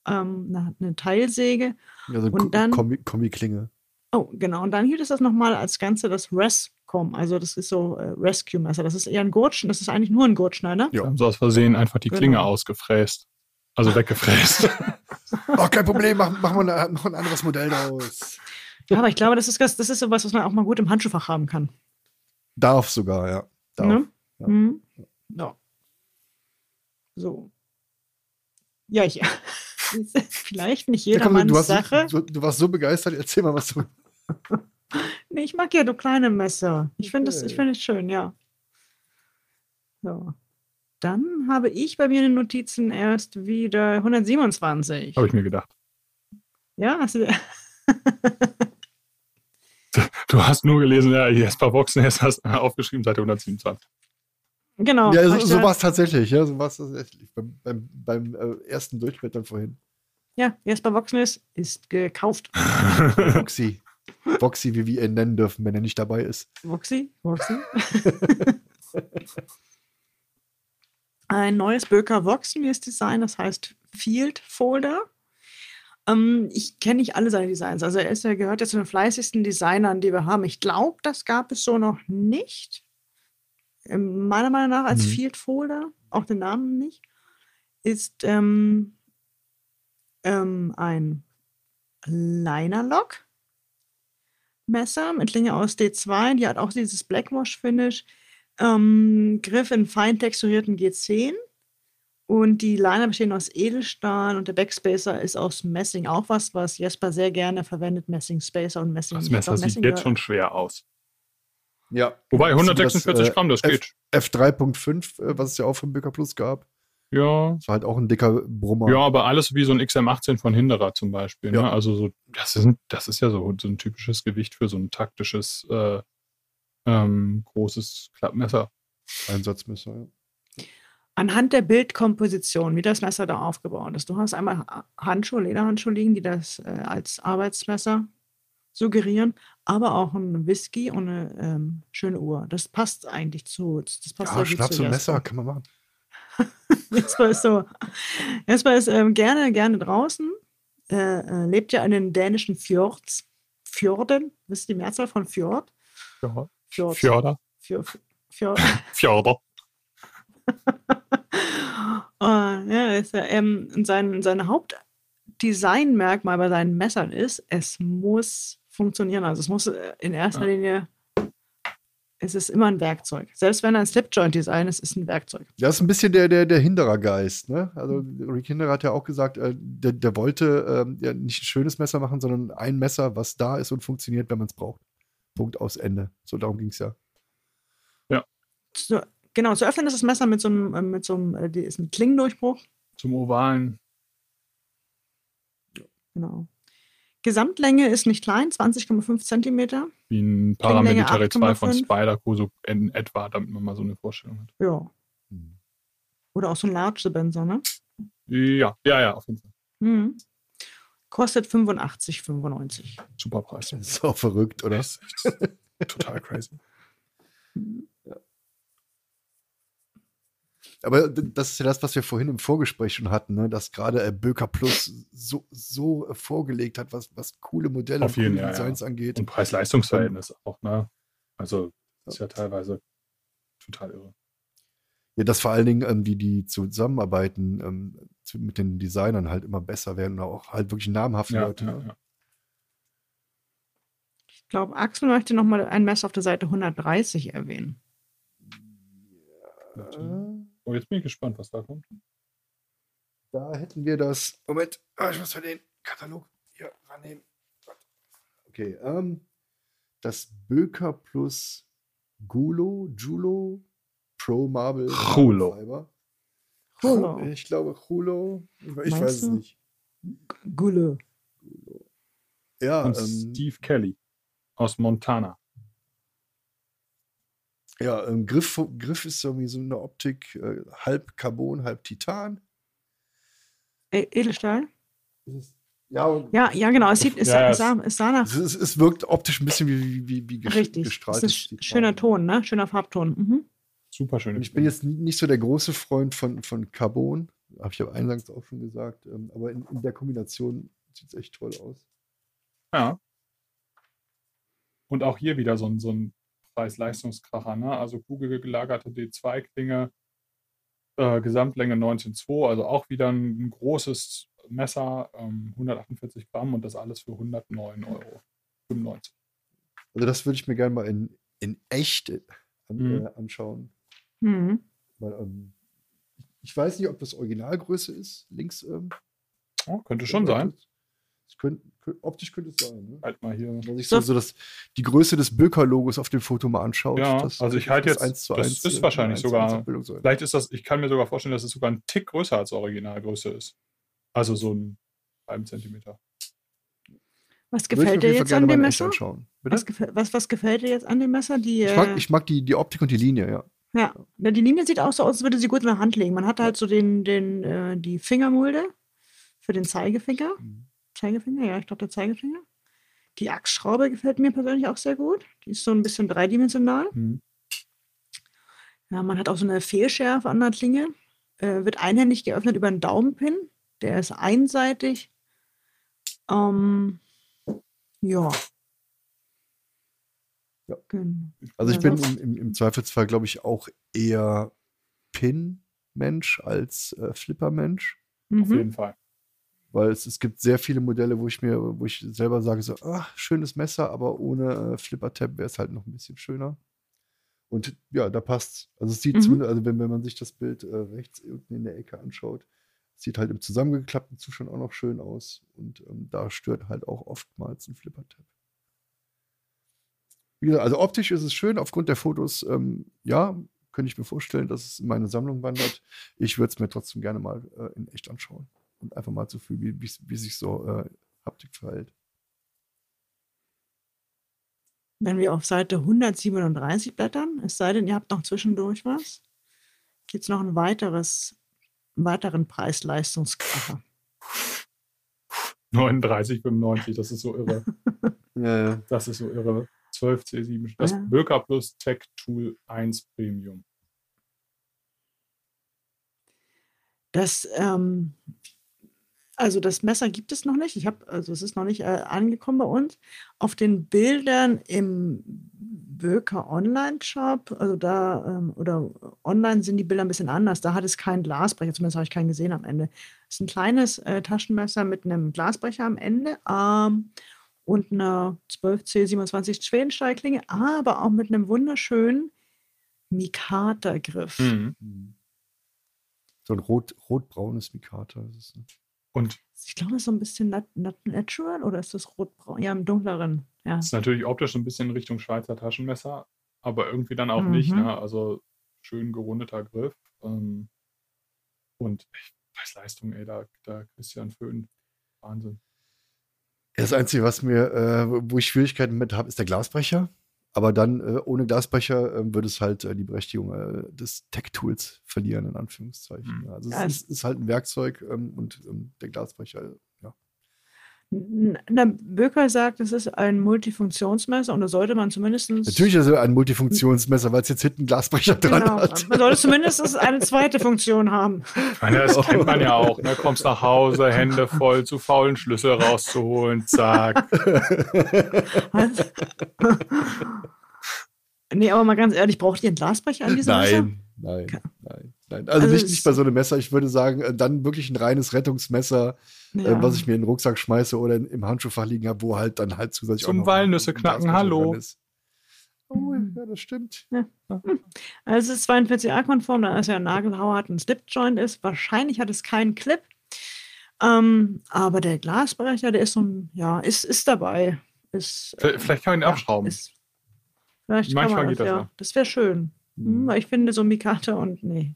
Speaker 1: ähm, eine, eine Teilsäge.
Speaker 2: Also
Speaker 1: und dann-
Speaker 2: Kombi- Kombi-Klinge.
Speaker 1: Oh, genau. Und dann gibt es das nochmal als Ganze das Rescom. Also das ist so äh, Rescue-Messer. Das ist eher ein Gurtschen. Das ist eigentlich nur ein Gurtschneider.
Speaker 3: Haben so aus Versehen einfach die Klinge
Speaker 1: Genau.
Speaker 3: ausgefräst. Also weggefräst. *laughs*
Speaker 2: Oh, kein Problem, machen mach wir ein, mach ein anderes Modell daraus.
Speaker 1: Aber ich glaube, das ist, das das ist sowas, was man auch mal gut im Handschuhfach haben kann.
Speaker 2: Darf sogar, ja. Darf.
Speaker 1: Ne?
Speaker 2: Ja.
Speaker 1: Mhm. Ja. So. Ja, ich, *laughs* vielleicht nicht
Speaker 2: Ja, komm, du,
Speaker 1: jedermanns
Speaker 2: hast,
Speaker 1: Sache.
Speaker 2: du, du warst so begeistert, erzähl mal, was du. *laughs*
Speaker 1: Nee, ich mag ja so kleine Messer. Ich finde es
Speaker 2: Okay.
Speaker 1: find es schön, ja. So. Dann habe ich bei mir in den Notizen erst wieder 127.
Speaker 3: Habe ich mir gedacht.
Speaker 1: Ja, hast du,
Speaker 3: Du hast nur gelesen, ja, Jesper Boxnest hast äh, aufgeschrieben, Seite 127.
Speaker 1: genau.
Speaker 2: ja, so, so war es tatsächlich. Ja, so war es tatsächlich. Beim, beim, beim äh, ersten Durchblättern vorhin.
Speaker 1: Ja, Jesper Voxness ist gekauft. *laughs*
Speaker 2: Voxy. Voxy, wie wir ihn nennen dürfen, wenn er nicht dabei ist.
Speaker 1: Voxy, Voxy. *laughs* Ein neues Böker Voxness Design, das heißt Field Folder. Ähm, ich kenne nicht alle seine Designs. Also er ist, er gehört ja zu den fleißigsten Designern, die wir haben. Ich glaube, das gab es so noch nicht. Ähm, Meiner Meinung nach als
Speaker 3: Mhm.
Speaker 1: Field Folder, auch den Namen nicht, ist ähm, ähm, ein Liner-Lock. Messer mit Klinge aus D2, die hat auch dieses Blackwash-Finish. Ähm, Griff in fein texturierten G10. Und die Liner bestehen aus Edelstahl und der Backspacer ist aus Messing. Auch was, was Jesper sehr gerne verwendet, Messing Spacer und Messing.
Speaker 3: Das Messer sieht
Speaker 1: Messing
Speaker 3: jetzt schon schwer aus.
Speaker 2: Ja.
Speaker 3: Wobei
Speaker 2: Das-
Speaker 3: 146
Speaker 2: das, äh,
Speaker 3: Gramm, das
Speaker 2: F-
Speaker 3: geht.
Speaker 2: F3.5, äh, was es ja auch vom Bücker Plus gab.
Speaker 3: Ja.
Speaker 2: Das war halt auch ein dicker Brummer.
Speaker 3: Ja, aber alles wie so ein XM18 von Hinderer zum Beispiel. Ne?
Speaker 2: Ja.
Speaker 3: Also so, das ist, das ist ja so, so ein typisches Gewicht für so ein taktisches äh, ähm, großes Klappmesser.
Speaker 2: Einsatzmesser. Ja.
Speaker 1: Anhand der Bildkomposition, wie das Messer da aufgebaut ist. Du hast einmal Ha- Handschuhe, Lederhandschuhe liegen, die das äh, als Arbeitsmesser suggerieren, aber auch ein Whisky und eine ähm, schöne Uhr. Das passt eigentlich zu. Das passt
Speaker 2: Ja, Schnaps
Speaker 1: zu
Speaker 2: und. Messer kann man machen. *laughs*
Speaker 1: Jesper ist so. Jesper ist ähm, gerne, gerne draußen. Äh, äh, lebt ja in den dänischen Fjords. Fjorden, das ist die Mehrzahl von Fjord.
Speaker 3: Ja.
Speaker 1: Fjord.
Speaker 3: Fjorder.
Speaker 1: Fjord. Fjord. *laughs*
Speaker 3: Fjorder. *laughs*
Speaker 1: Oh, ja, ist ja, ähm, sein, sein Hauptdesignmerkmal bei seinen Messern ist, es muss funktionieren. Also es muss äh, in erster
Speaker 3: Ja.
Speaker 1: Linie, es ist immer ein Werkzeug. Selbst wenn ein Slipjoint-Design ist, ist es ein Werkzeug.
Speaker 2: Das ist ein bisschen der, der, der Hinderer-Geist. Ne? Also, Rick Hinderer hat ja auch gesagt, äh, der, der wollte ja nicht ein schönes Messer machen, sondern ein Messer, was da ist und funktioniert, wenn man es braucht. Punkt aus Ende. So darum ging es ja.
Speaker 1: Zu, genau, zu öffnen ist das Messer mit so einem, äh, mit so einem, äh, ist ein Klingendurchbruch.
Speaker 3: Zum Ovalen.
Speaker 1: Genau. Gesamtlänge ist nicht klein, 20,5 Zentimeter.
Speaker 3: Wie ein Paramilitary 2 von
Speaker 1: 8,5.
Speaker 3: Spyderco, so in etwa, damit man mal so eine Vorstellung hat.
Speaker 1: Ja. Oder auch so ein Large Sebenzer, ne?
Speaker 3: Ja, ja, ja, auf jeden Fall.
Speaker 1: Mhm. Kostet 85,95.
Speaker 3: Super Preis.
Speaker 2: Das ist auch verrückt, oder?
Speaker 3: Total crazy. *laughs*
Speaker 2: Aber das ist ja das, was wir vorhin im Vorgespräch schon hatten, ne? dass gerade äh, Böker Plus so, so äh, vorgelegt hat, was, was coole Modelle
Speaker 3: Auf
Speaker 2: und coole
Speaker 3: ja,
Speaker 2: Designs angeht.
Speaker 3: Und Preis-Leistungs-Verhältnis auch, ne? Also ist ja teilweise total irre.
Speaker 2: Ja, dass vor allen Dingen ähm, die, die zusammenarbeiten ähm, zu, mit den Designern halt immer besser werden und auch halt wirklich namhafte
Speaker 3: Ja,
Speaker 2: Leute.
Speaker 3: ja,
Speaker 2: ne?
Speaker 3: ja.
Speaker 1: Ich glaube, Axel möchte noch mal ein Messer auf der Seite 130 erwähnen.
Speaker 2: Äh,
Speaker 3: Oh, jetzt bin ich gespannt, was da kommt.
Speaker 2: Da hätten wir das. Moment, ah, ich muss mal den Katalog hier rannehmen. Okay, ähm, das Böker plus Gulo, Julo, Pro Marble. Fiber.
Speaker 1: Chulo.
Speaker 2: Ich glaube Chulo. Ich,
Speaker 1: Meinst
Speaker 2: weiß es
Speaker 1: du?
Speaker 2: nicht.
Speaker 1: Gulle.
Speaker 2: Ja,
Speaker 3: Und
Speaker 2: ähm,
Speaker 3: Steve Kelly aus Montana.
Speaker 2: Ja ähm, Griff, Griff ist irgendwie so eine Optik, äh, halb Carbon, halb Titan.
Speaker 1: E Edelstahl?
Speaker 2: Ja,
Speaker 1: Ja, ja, genau. Es, sieht, es,
Speaker 3: Ja,
Speaker 1: es, sah, es sah nach.
Speaker 2: es, ist, es wirkt optisch ein bisschen wie, wie, wie
Speaker 1: Richtig. Es
Speaker 2: gestrahltes
Speaker 1: ist schöner Ton, ne? Schöner Farbton. Mhm.
Speaker 3: Super schön.
Speaker 2: Ich bin jetzt ni- nicht so der große Freund von, von Carbon, habe ich ja eingangs auch schon gesagt, ähm, aber in, in der Kombination sieht es echt toll aus.
Speaker 3: Ja. Und auch hier wieder so ein, so ein Preis-Leistungskracher, ne? Also kugelgelagerte D2-Klinge, äh, Gesamtlänge 19,2, also auch wieder ein, ein großes Messer, ähm, 148 Gramm und das alles für 109,95 Euro.
Speaker 2: Also das würde ich mir gerne mal in, in echt an,
Speaker 3: Mhm.
Speaker 2: äh, anschauen.
Speaker 1: Mhm.
Speaker 2: Weil, ähm, ich weiß nicht, ob das Originalgröße ist, links. Ähm,
Speaker 3: Oh, könnte schon sein.
Speaker 2: Es könnt, könnt, optisch könnte es sein. Ne?
Speaker 3: Halt mal hier.
Speaker 2: Wenn sich
Speaker 1: So-
Speaker 2: so, das, die Größe des Böker-Logos auf dem Foto mal anschaut.
Speaker 3: Ja,
Speaker 2: das
Speaker 3: also ich halte jetzt-
Speaker 2: eins zu
Speaker 3: das
Speaker 2: eins,
Speaker 3: ist
Speaker 2: äh,
Speaker 3: wahrscheinlich
Speaker 2: eins zu eins
Speaker 3: sogar-
Speaker 2: Abbildung sein.
Speaker 3: Vielleicht ist das, ich kann mir sogar vorstellen, dass es sogar ein Tick größer als Originalgröße ist. Also so ein halben Zentimeter.
Speaker 1: Was gefällt dir jetzt an dem Messer? Was, was, was gefällt dir jetzt an dem Messer? Die,
Speaker 2: Ich mag,
Speaker 1: äh,
Speaker 2: ich mag die, die Optik und die Linie, ja.
Speaker 1: ja, Na, die Linie sieht auch so aus, als würde sie gut in der Hand liegen. Man hat halt so den, den, äh, die Fingermulde für den Zeigefinger. Zeigefinger, ja, ich glaube der Zeigefinger. Die Achsschraube gefällt mir persönlich auch sehr gut. Die ist so ein bisschen dreidimensional.
Speaker 3: Hm.
Speaker 1: Ja, man hat auch so eine Fehlschärfe an der Klinge. Äh, wird einhändig geöffnet über einen Daumenpin. Der ist einseitig. Ähm, ja.
Speaker 2: Ja.
Speaker 1: Genau.
Speaker 2: Also ich bin im, im, Zweifelsfall, glaube ich, auch eher Pin-Mensch als äh, Flipper-Mensch.
Speaker 3: Auf
Speaker 1: Mhm.
Speaker 3: jeden Fall.
Speaker 2: Weil es, es gibt sehr viele Modelle, wo ich mir, wo ich selber sage, so, ach, schönes Messer, aber ohne äh, Flipper-Tab wäre es halt noch ein bisschen schöner. Und ja, da passt's. Also es sieht
Speaker 1: Mhm.
Speaker 2: zumindest, also wenn, wenn man sich das Bild äh, rechts unten in der Ecke anschaut, sieht halt im zusammengeklappten Zustand auch noch schön aus. Und ähm, da stört halt auch oftmals ein Flipper-Tab. Wie gesagt, also optisch ist es schön, aufgrund der Fotos, ähm, ja, könnte ich mir vorstellen, dass es in meine Sammlung wandert. Ich würde es mir trotzdem gerne mal äh, in echt anschauen und einfach mal zu fühlen, wie, wie, wie sich so äh, Haptik verhält.
Speaker 1: Wenn wir auf Seite 137 blättern, es sei denn, ihr habt noch zwischendurch was, gibt es noch ein weiteres, einen weiteren Preis-Leistungskracher.
Speaker 3: 39,95, das ist so irre. *laughs*
Speaker 2: Ja, ja.
Speaker 3: Das ist so irre. 12 C7. Das
Speaker 1: Ja.
Speaker 3: Böker Plus Tech Tool 1 Premium.
Speaker 1: Das, ähm, also das Messer gibt es noch nicht. Ich habe, also es ist noch nicht äh, angekommen bei uns. Auf den Bildern im Böker Online-Shop, also da, ähm, oder online sind die Bilder ein bisschen anders. Da hat es keinen Glasbrecher, zumindest habe ich keinen gesehen am Ende. Es ist ein kleines äh, Taschenmesser mit einem Glasbrecher am Ende ähm, und einer 12C27 Schwedensteigklinge, aber auch mit einem wunderschönen Mikata-Griff.
Speaker 3: Mhm.
Speaker 2: So ein rot, rotbraunes Mikata. Das ist, ne?
Speaker 3: Und
Speaker 1: Ich glaube, das ist so ein bisschen nat nat natural oder ist das rotbraun? Ja, im dunkleren. Ja.
Speaker 3: ist natürlich optisch so ein bisschen Richtung Schweizer Taschenmesser, aber irgendwie dann auch nicht.
Speaker 1: Mhm.
Speaker 3: Ne? Also schön gerundeter Griff. Ähm, und Preis-Leistung, ey, da, da Christian Föhn. Wahnsinn.
Speaker 2: Das Einzige, was mir, äh, wo ich Schwierigkeiten mit habe, ist der Glasbrecher. Aber dann äh, ohne Glasbrecher äh, würde es halt äh, die Berechtigung äh, des Tech-Tools verlieren, in Anführungszeichen.
Speaker 3: Mhm.
Speaker 2: Also
Speaker 1: Ja,
Speaker 2: es ist, ist halt ein Werkzeug ähm, und ähm, der Glasbrecher, ja.
Speaker 1: N- Der Böker sagt, es ist ein Multifunktionsmesser und da sollte man zumindest.
Speaker 2: Natürlich ist es ein Multifunktionsmesser, weil es jetzt hinten einen Glasbrecher dran
Speaker 1: Genau,
Speaker 2: hat.
Speaker 1: man sollte zumindest eine zweite Funktion haben.
Speaker 3: Meine, das kennt man ja auch. Ne? Kommst nach Hause, Hände voll, zu faulen Schlüssel rauszuholen, zack.
Speaker 1: Also, *laughs* Nee, aber mal ganz ehrlich, braucht ihr einen Glasbrecher an diesem Messer?
Speaker 2: Nein, nein, nein. Also,
Speaker 1: Also
Speaker 2: nicht,
Speaker 1: es-
Speaker 2: nicht bei so einem Messer. Ich würde sagen, äh, dann wirklich ein reines Rettungsmesser,
Speaker 1: Ja.
Speaker 2: äh, was ich mir in den Rucksack schmeiße oder in, im Handschuhfach liegen habe, wo halt dann halt zusätzlich
Speaker 3: Zum
Speaker 2: auch noch
Speaker 3: Walnüsse
Speaker 2: ein
Speaker 3: knacken, hallo.
Speaker 2: Oh, ja, das stimmt.
Speaker 1: Also es ist 42a-konform, da ist ja ein Nagelhauer, hat einen Slip-Joint ist. Wahrscheinlich hat es keinen Clip. Ähm, aber der Glasbrecher, der ist so ein, ja, ist, ist dabei. Ist,
Speaker 3: Vielleicht kann man ihn
Speaker 1: ja,
Speaker 3: abschrauben.
Speaker 1: Ist, vielleicht kann
Speaker 3: Manchmal
Speaker 1: man
Speaker 3: geht
Speaker 1: das,
Speaker 3: das,
Speaker 1: ja.
Speaker 3: ja.
Speaker 1: Das wäre schön. Hm, weil ich finde so Mikata und nee.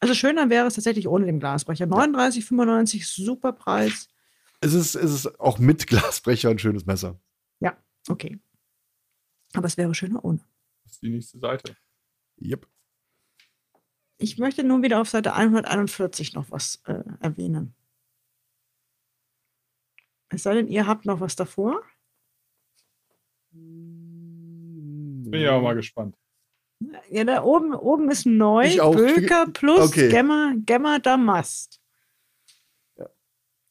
Speaker 1: Also schöner wäre es tatsächlich ohne den Glasbrecher. 39,95, super Preis.
Speaker 2: Es ist, es ist auch mit Glasbrecher ein schönes Messer.
Speaker 1: Okay. Aber es wäre schöner ohne.
Speaker 3: Das ist die nächste Seite.
Speaker 2: Yep.
Speaker 1: Ich möchte nun wieder auf Seite 141 noch was äh, erwähnen. Es sei denn, ihr habt noch was davor.
Speaker 3: Bin ja auch mal gespannt.
Speaker 1: Ja, da oben, oben ist neu. Böker plus
Speaker 2: Okay.
Speaker 1: Gemma, Gemma Damast.
Speaker 2: Ja.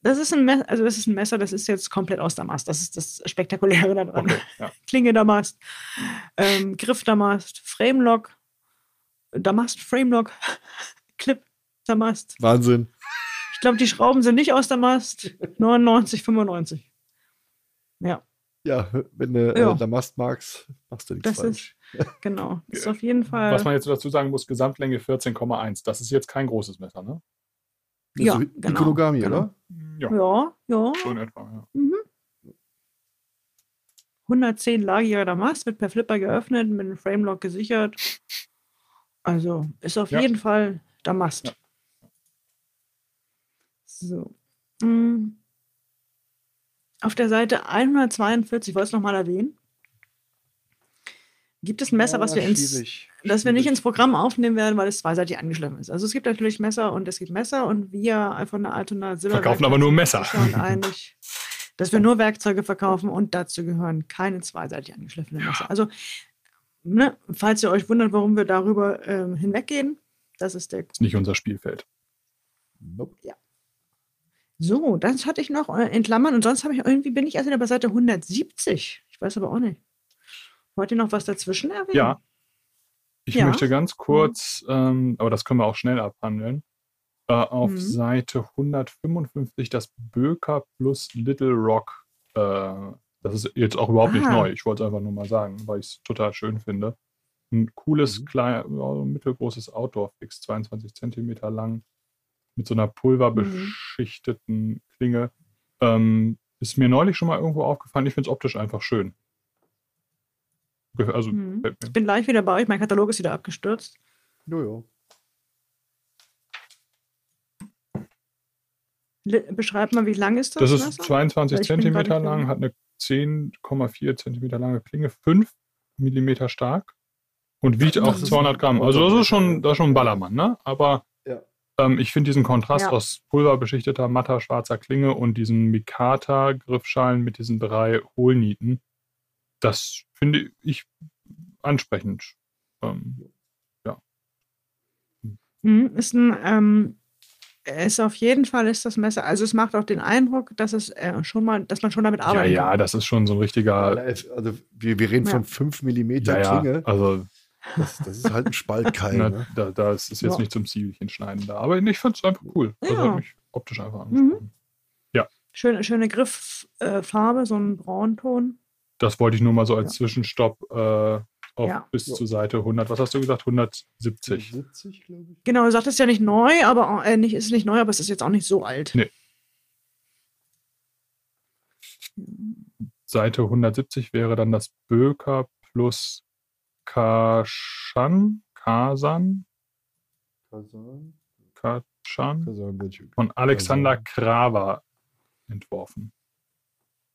Speaker 1: Das ist ein Messer, also das ist ein Messer, das ist jetzt komplett aus Damast. Das ist das Spektakuläre daran.
Speaker 3: Okay, ja. *laughs*
Speaker 1: Klinge Damast, ähm, Griff Damast, Framelock, Damast, Framelock, *laughs* Clip Damast.
Speaker 2: Wahnsinn.
Speaker 1: Ich glaube, die Schrauben sind nicht aus Damast. 99, 95. Ja,
Speaker 2: Ja, wenn du
Speaker 1: Ja.
Speaker 2: äh, Damast magst, machst du nichts
Speaker 1: Das
Speaker 2: falsch.
Speaker 1: genau. Das *laughs* ist auf jeden Fall.
Speaker 3: Was man jetzt dazu sagen muss, Gesamtlänge 14,1. Das ist jetzt kein großes Messer, ne?
Speaker 1: Ja,
Speaker 2: so
Speaker 1: genau,
Speaker 2: Ikonogami,
Speaker 1: genau.
Speaker 2: oder?
Speaker 3: Ja,
Speaker 1: ja, ja.
Speaker 3: so in etwa. Ja.
Speaker 1: Mhm. 110 lagiger Damast, wird per Flipper geöffnet, mit einem Framelock gesichert. Also ist auf
Speaker 3: Ja.
Speaker 1: jeden Fall Damast.
Speaker 3: Ja.
Speaker 1: So. Mm. Auf der Seite 142, wollte ich es nochmal erwähnen. Gibt es ein Messer, was
Speaker 2: Ja,
Speaker 1: wir ins,
Speaker 2: schwierig,
Speaker 1: das wir nicht ins Programm aufnehmen werden, weil es zweiseitig angeschliffen ist. Also es gibt natürlich Messer und es gibt Messer und wir von der Altona Silber
Speaker 3: Verkaufen aber nur Messer.
Speaker 1: einig, dass wir nur Werkzeuge verkaufen und dazu gehören keine zweiseitig angeschliffenen Messer. Also, ne, falls ihr euch wundert, warum wir darüber ähm, hinweggehen, das ist der
Speaker 3: Ist nicht unser Spielfeld.
Speaker 2: Nope.
Speaker 1: So, das hatte ich noch äh, in Klammern und sonst habe ich irgendwie bin ich erst wieder bei Seite 170. Ich weiß aber auch nicht. Wollt ihr noch was dazwischen erwähnen?
Speaker 3: Ja. Ich
Speaker 1: Ja.
Speaker 3: möchte ganz kurz, ähm, aber das können wir auch schnell abhandeln, äh, auf
Speaker 1: Mhm.
Speaker 3: Seite 155 das Böker plus Little Rock. Äh, das ist jetzt auch überhaupt nicht
Speaker 1: Ah.
Speaker 3: neu. Ich wollte es einfach nur mal sagen, weil ich es total schön finde. Ein cooles,
Speaker 2: Mhm.
Speaker 3: klein, mittelgroßes Outdoor-Fix, 22 Zentimeter lang, mit so einer
Speaker 1: Mhm.
Speaker 3: pulverbeschichteten Klinge. Ähm, ist mir neulich schon mal irgendwo aufgefallen. Ich finde es optisch einfach schön. Also,
Speaker 1: Mhm. Ich bin gleich wieder bei euch. Mein Katalog ist wieder abgestürzt.
Speaker 2: Jojo.
Speaker 1: Beschreibt mal, wie lang ist das?
Speaker 3: Das ist
Speaker 1: Messer?
Speaker 3: 22
Speaker 1: Weil ich bin
Speaker 3: Zentimeter
Speaker 1: gerade
Speaker 3: lang,
Speaker 1: für-
Speaker 3: hat eine 10,4 Zentimeter lange Klinge, 5 Millimeter stark und wiegt auch
Speaker 1: ist
Speaker 3: 200 Gramm. Also das ist schon, das ist schon ein Ballermann, ne? Aber. Ähm, ich finde diesen Kontrast
Speaker 1: Ja.
Speaker 3: aus pulverbeschichteter, matter, schwarzer Klinge und diesen Mikata-Griffschalen mit diesen drei Hohlnieten, das finde ich ansprechend. Ähm,
Speaker 1: Mhm, ist ein, ähm, ist auf jeden Fall ist das Messer. Also es macht auch den Eindruck, dass es äh, schon mal, dass man schon damit
Speaker 3: ja,
Speaker 1: arbeiten
Speaker 3: ja,
Speaker 1: kann.
Speaker 3: das ist schon so ein richtiger.
Speaker 2: Also wir, wir reden
Speaker 1: Ja.
Speaker 2: von 5 mm
Speaker 3: Ja, ja,
Speaker 2: Klinge.
Speaker 3: also
Speaker 2: Das, das ist halt ein Spaltkeil. *laughs*
Speaker 3: Na,
Speaker 2: ne?
Speaker 3: da, das ist jetzt
Speaker 1: Ja.
Speaker 3: nicht zum Zwiebelchen schneiden da. Aber ich finde es einfach cool. Das
Speaker 1: Ja.
Speaker 3: hat mich optisch einfach
Speaker 1: Mhm.
Speaker 3: angesprochen.
Speaker 1: Schöne, schöne Grifffarbe, so ein Braunton.
Speaker 3: Das wollte ich nur mal so als
Speaker 1: Ja.
Speaker 3: Zwischenstopp äh, auf
Speaker 1: Ja.
Speaker 3: bis
Speaker 2: Ja.
Speaker 3: zur Seite 100. Was hast du gesagt? 170.
Speaker 2: 70, glaube ich.
Speaker 1: Genau, du sagtest ja nicht neu, aber äh, nicht, ist nicht neu, aber es ist jetzt auch nicht so alt.
Speaker 3: Nee. Seite 170 wäre dann das Böker plus Kashan, Kasan,
Speaker 2: Kasan.
Speaker 3: Kashan
Speaker 2: Kasan
Speaker 3: von Alexander
Speaker 2: Kasan.
Speaker 3: Kraver entworfen.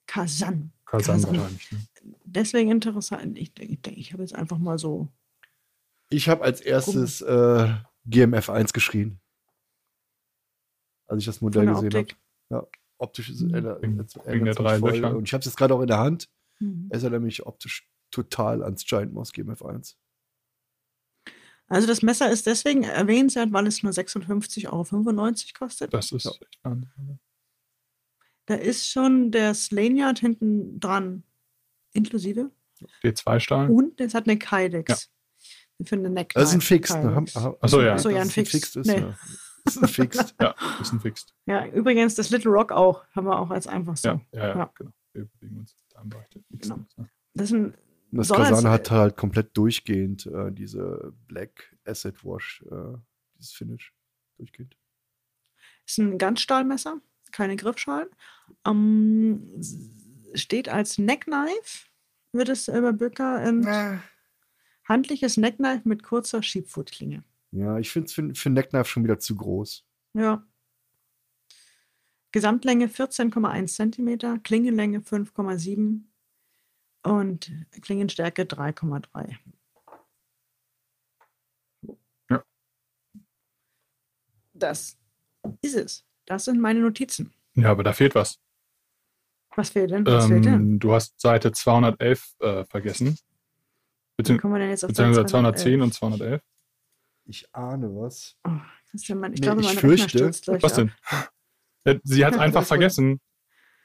Speaker 1: Kasan.
Speaker 3: Kasan
Speaker 1: Kasan.
Speaker 3: wahrscheinlich. Ne?
Speaker 1: Deswegen interessant. Ich denke, ich, denk, ich habe jetzt einfach mal so.
Speaker 2: Ich habe als erstes äh, GMF1 geschrien. Als ich das Modell gesehen habe. Optisch ist
Speaker 1: Mhm.
Speaker 2: er, er,
Speaker 3: der drei Löcher.
Speaker 2: Und ich habe es jetzt gerade auch in der Hand.
Speaker 1: Mhm.
Speaker 2: Es erinnert mich optisch total ans Giant Moss GMF1.
Speaker 1: Also das Messer ist deswegen erwähnenswert, weil es nur 56,95 Euro kostet.
Speaker 3: Das ist
Speaker 2: Ja.
Speaker 1: Da ist schon der Slaniard hinten dran inklusive.
Speaker 3: D2-Stahl.
Speaker 1: Und es hat eine Kydex. Für eine Neck.
Speaker 2: Das ist ein Fix. Ne?
Speaker 1: Kydex.
Speaker 3: Ach so, ja.
Speaker 1: Ach so, ja, ein
Speaker 2: es
Speaker 1: Fix.
Speaker 2: Fixed ist,
Speaker 1: Nee.
Speaker 2: ja. Das ist ein Fixed.
Speaker 3: Ja, ist ein Fixed.
Speaker 1: Ja, übrigens, das Little Rock auch. Haben wir auch als einfach so.
Speaker 3: Ja, ja, ja,
Speaker 1: Ja.
Speaker 3: genau. Wir bewegen uns da im Bereich der Fixed.
Speaker 1: Genau.
Speaker 3: Ja.
Speaker 1: Das ist ein,
Speaker 2: Das
Speaker 1: es-
Speaker 2: Kasane hat halt komplett durchgehend äh, diese Black Acid Wash, äh, dieses Finish durchgehend.
Speaker 1: ist ein Ganzstahlmesser, keine Griffschalen. Ähm, steht als Neckknife, wird es über Bücker ein handliches Neckknife mit kurzer Schiebfutklinge.
Speaker 2: Ja, ich finde es für, für Neckknife schon wieder zu groß.
Speaker 1: Ja. Gesamtlänge 14,1 cm, Klingenlänge 5,7 und Klingenstärke 3,3.
Speaker 3: Ja.
Speaker 1: Das ist es. Das sind meine Notizen.
Speaker 3: ja, aber da fehlt was.
Speaker 1: Was fehlt denn? Was fehlt denn?
Speaker 3: Ähm, du hast Seite 211 äh, vergessen.
Speaker 1: Wie kommen wir denn jetzt auf
Speaker 3: beziehungsweise
Speaker 1: Seite
Speaker 3: 210 und 211.
Speaker 2: Ich ahne was.
Speaker 1: Oh, Christian, mein, ich
Speaker 2: Nee,
Speaker 1: glaube,
Speaker 2: ich
Speaker 1: meine
Speaker 2: fürchte-
Speaker 1: Rechner stürzt gleich
Speaker 3: Was
Speaker 1: ab.
Speaker 3: denn? Sie hat
Speaker 1: Ja, *laughs*
Speaker 3: einfach vergessen.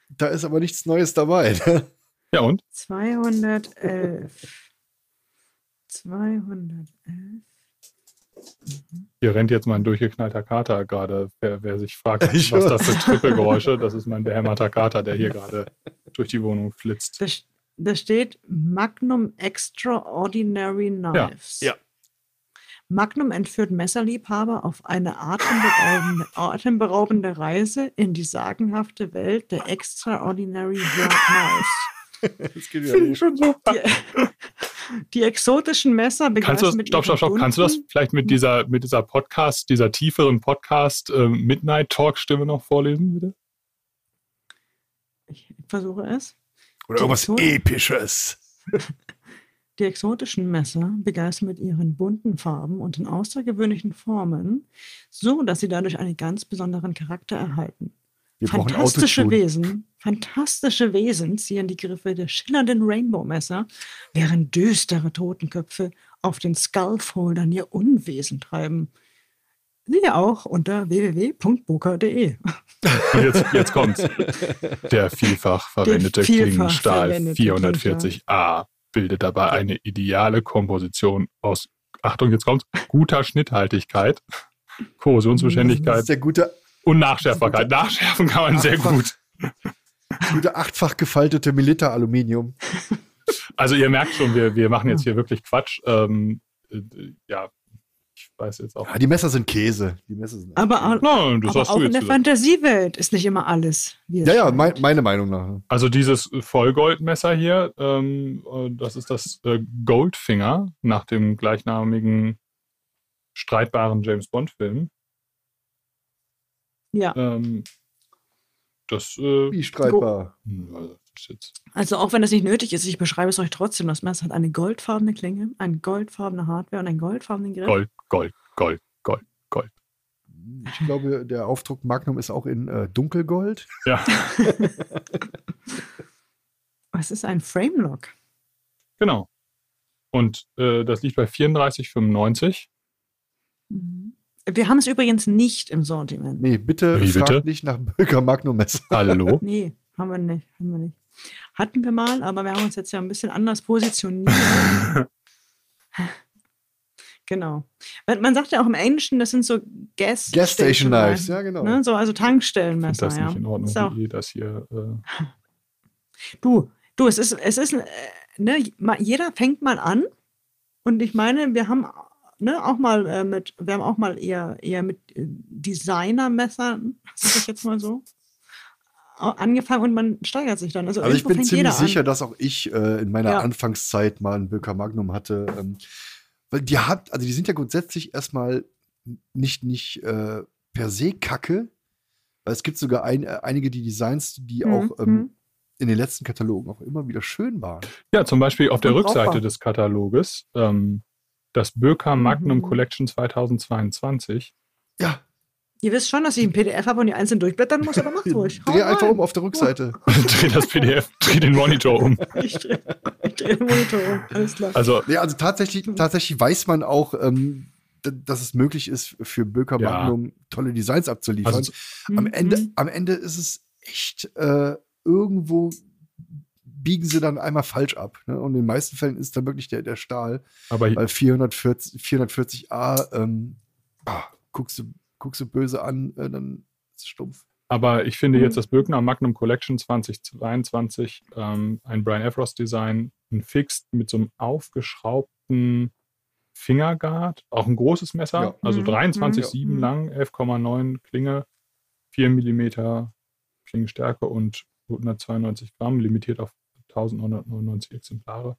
Speaker 2: Da ist aber nichts Neues dabei. ne?
Speaker 3: Ja, und?
Speaker 1: 211. 211.
Speaker 3: Hier rennt jetzt mein durchgeknallter Kater gerade. Wer, wer sich fragt, *laughs*
Speaker 2: Ich
Speaker 3: was das für Trippelgeräusche, das ist mein behämmerter Kater, der hier gerade durch die Wohnung flitzt.
Speaker 1: Da, da steht Magnum Extraordinary Knives.
Speaker 3: ja.
Speaker 1: Magnum entführt Messerliebhaber auf eine atemberaubende, *laughs* atemberaubende Reise in die sagenhafte Welt der Extraordinary Knives.
Speaker 2: Das geht wieder los.
Speaker 3: schon so.
Speaker 1: Die, die exotischen Messer
Speaker 3: Kannst du
Speaker 1: begeistern
Speaker 3: das,
Speaker 1: mit
Speaker 3: stopp, stopp, stopp, kannst du das vielleicht mit dieser, mit dieser Podcast, dieser tieferen Podcast äh, Midnight Talk Stimme noch vorlesen, bitte?
Speaker 1: Ich versuche es.
Speaker 2: Oder irgendwas
Speaker 1: So.
Speaker 2: Episches. *laughs*
Speaker 1: Die exotischen Messer begeistern mit ihren bunten Farben und den außergewöhnlichen Formen, so dass sie dadurch einen ganz besonderen Charakter erhalten.
Speaker 2: Wir
Speaker 1: Fantastische. Wesen, fantastische Wesen ziehen die Griffe der schillernden Rainbow-Messer, während düstere Totenköpfe auf den Skullfoldern ihr Unwesen treiben. Siehe auch unter www.boker.de. *laughs*
Speaker 3: Jetzt, jetzt kommt's. Der vielfach verwendete
Speaker 1: Der vielfach
Speaker 3: Klingenstahl
Speaker 1: verwendete
Speaker 3: 440a bildet dabei eine ideale Komposition aus, Achtung, jetzt kommt's, guter Schnitthaltigkeit,
Speaker 2: Das
Speaker 3: Korrosionsbeständigkeit
Speaker 2: ist der gute,
Speaker 3: und Nachschärfbarkeit. Nachschärfen kann man sehr gut.
Speaker 2: gute achtfach gefaltete Milita Aluminium.
Speaker 3: Also ihr merkt schon, wir, wir machen jetzt hier wirklich Quatsch. Ähm, äh, ja, ich weiß jetzt auch.
Speaker 2: Ja, die Messer sind Käse. Die Messer sind
Speaker 1: Aber, au-
Speaker 3: Nein, das
Speaker 1: aber
Speaker 3: hast
Speaker 1: auch
Speaker 3: du
Speaker 1: in der
Speaker 3: gesagt.
Speaker 1: Fantasiewelt ist nicht immer alles.
Speaker 2: Ja, ja, mein, meine Meinung nach.
Speaker 3: Also dieses Vollgoldmesser hier, ähm, äh, das ist das äh, Goldfinger nach dem gleichnamigen streitbaren James Bond-Film.
Speaker 1: Ja,
Speaker 3: Ähm, das, äh,
Speaker 2: Wie streitbar.
Speaker 3: hm, also
Speaker 1: also auch wenn das nicht nötig ist, ich beschreibe es euch trotzdem. Das Messer hat eine goldfarbene Klinge, eine goldfarbene Hardware und einen goldfarbenen Griff.
Speaker 3: Gold, Gold, Gold, Gold, Gold.
Speaker 2: Ich glaube, der Aufdruck Magnum ist auch in äh, Dunkelgold.
Speaker 3: Ja, *laughs*
Speaker 1: Es ist ein Frame-Lock.
Speaker 3: genau. Und äh, das liegt bei 34,95.
Speaker 1: Mhm. Wir haben es übrigens nicht im Sortiment.
Speaker 2: Nee, bitte
Speaker 3: Wie
Speaker 2: fragt
Speaker 3: bitte?
Speaker 2: nicht nach Böker Magnum Messer.
Speaker 3: Hallo? *laughs*
Speaker 1: Nee, haben wir nicht. Haben wir nicht. Hatten wir mal, aber wir haben uns jetzt ja ein bisschen anders positioniert. *laughs* genau. Man, sagt ja auch im Englischen, das sind so Gas,
Speaker 2: Gas Station Knives, ja, genau.
Speaker 1: Ne? So, also Tankstellenmesser.
Speaker 3: finde das
Speaker 1: ja.
Speaker 3: nicht in Ordnung,
Speaker 1: Ist auch,
Speaker 3: wie das hier. Äh,
Speaker 1: du, du, es ist, es ist, äh, ne, jeder fängt mal an. Und ich meine, wir haben ne, auch mal äh, mit, wir haben auch mal eher, eher mit äh, Designermessern, sag ich jetzt mal so, angefangen und man steigert sich dann. Also,
Speaker 2: Also ich bin ziemlich
Speaker 1: jeder an.
Speaker 2: sicher, dass auch ich äh, in meiner
Speaker 1: Ja.
Speaker 2: Anfangszeit mal einen Böker Magnum hatte. Ähm, weil die hat, also die sind ja grundsätzlich erstmal nicht, nicht äh, per se kacke. Weil es gibt sogar ein, äh, einige die Designs, die
Speaker 1: Mhm,
Speaker 2: auch ähm,
Speaker 1: mhm.
Speaker 2: in den letzten Katalogen auch immer wieder schön waren.
Speaker 3: ja, zum Beispiel auf der
Speaker 1: Und
Speaker 3: Rückseite des Kataloges ähm, das Böker Magnum
Speaker 1: Mhm.
Speaker 3: Collection 2022.
Speaker 2: Ja,
Speaker 1: Ihr wisst schon, dass ich ein PDF habe und die einzeln durchblättern muss, aber macht *laughs* ruhig. Haut
Speaker 2: dreh einfach
Speaker 1: rein.
Speaker 2: um auf der Rückseite. *laughs*
Speaker 3: dreh das PDF, dreh den Monitor um.
Speaker 1: Ich drehe ich dreh den Monitor um. Alles klar.
Speaker 3: Also,
Speaker 2: Nee, also tatsächlich, tatsächlich weiß man auch, ähm, dass es möglich ist, für Böker
Speaker 3: Ja.
Speaker 2: Magnum tolle Designs abzuliefern.
Speaker 3: also
Speaker 2: am,
Speaker 1: Mhm.
Speaker 2: Ende, am Ende ist es echt äh, irgendwo biegen sie dann einmal falsch ab. Ne? Und in den meisten Fällen ist dann wirklich der, der Stahl.
Speaker 3: Aber
Speaker 2: Weil 440, 440a, ähm, ah, guckst, du, guckst du böse an, äh, dann ist es stumpf.
Speaker 3: Aber ich finde
Speaker 1: Mhm.
Speaker 3: jetzt das Böckner Magnum Collection 2022, ähm, ein Brian Efros Design, ein Fixed mit so einem aufgeschraubten Fingerguard, auch ein großes Messer,
Speaker 2: Ja.
Speaker 3: also
Speaker 1: Mhm.
Speaker 3: 23,7
Speaker 1: Mhm.
Speaker 3: lang, 11,9 Klinge, 4 mm Klingenstärke und 192 Gramm, limitiert auf 1999 Exemplare.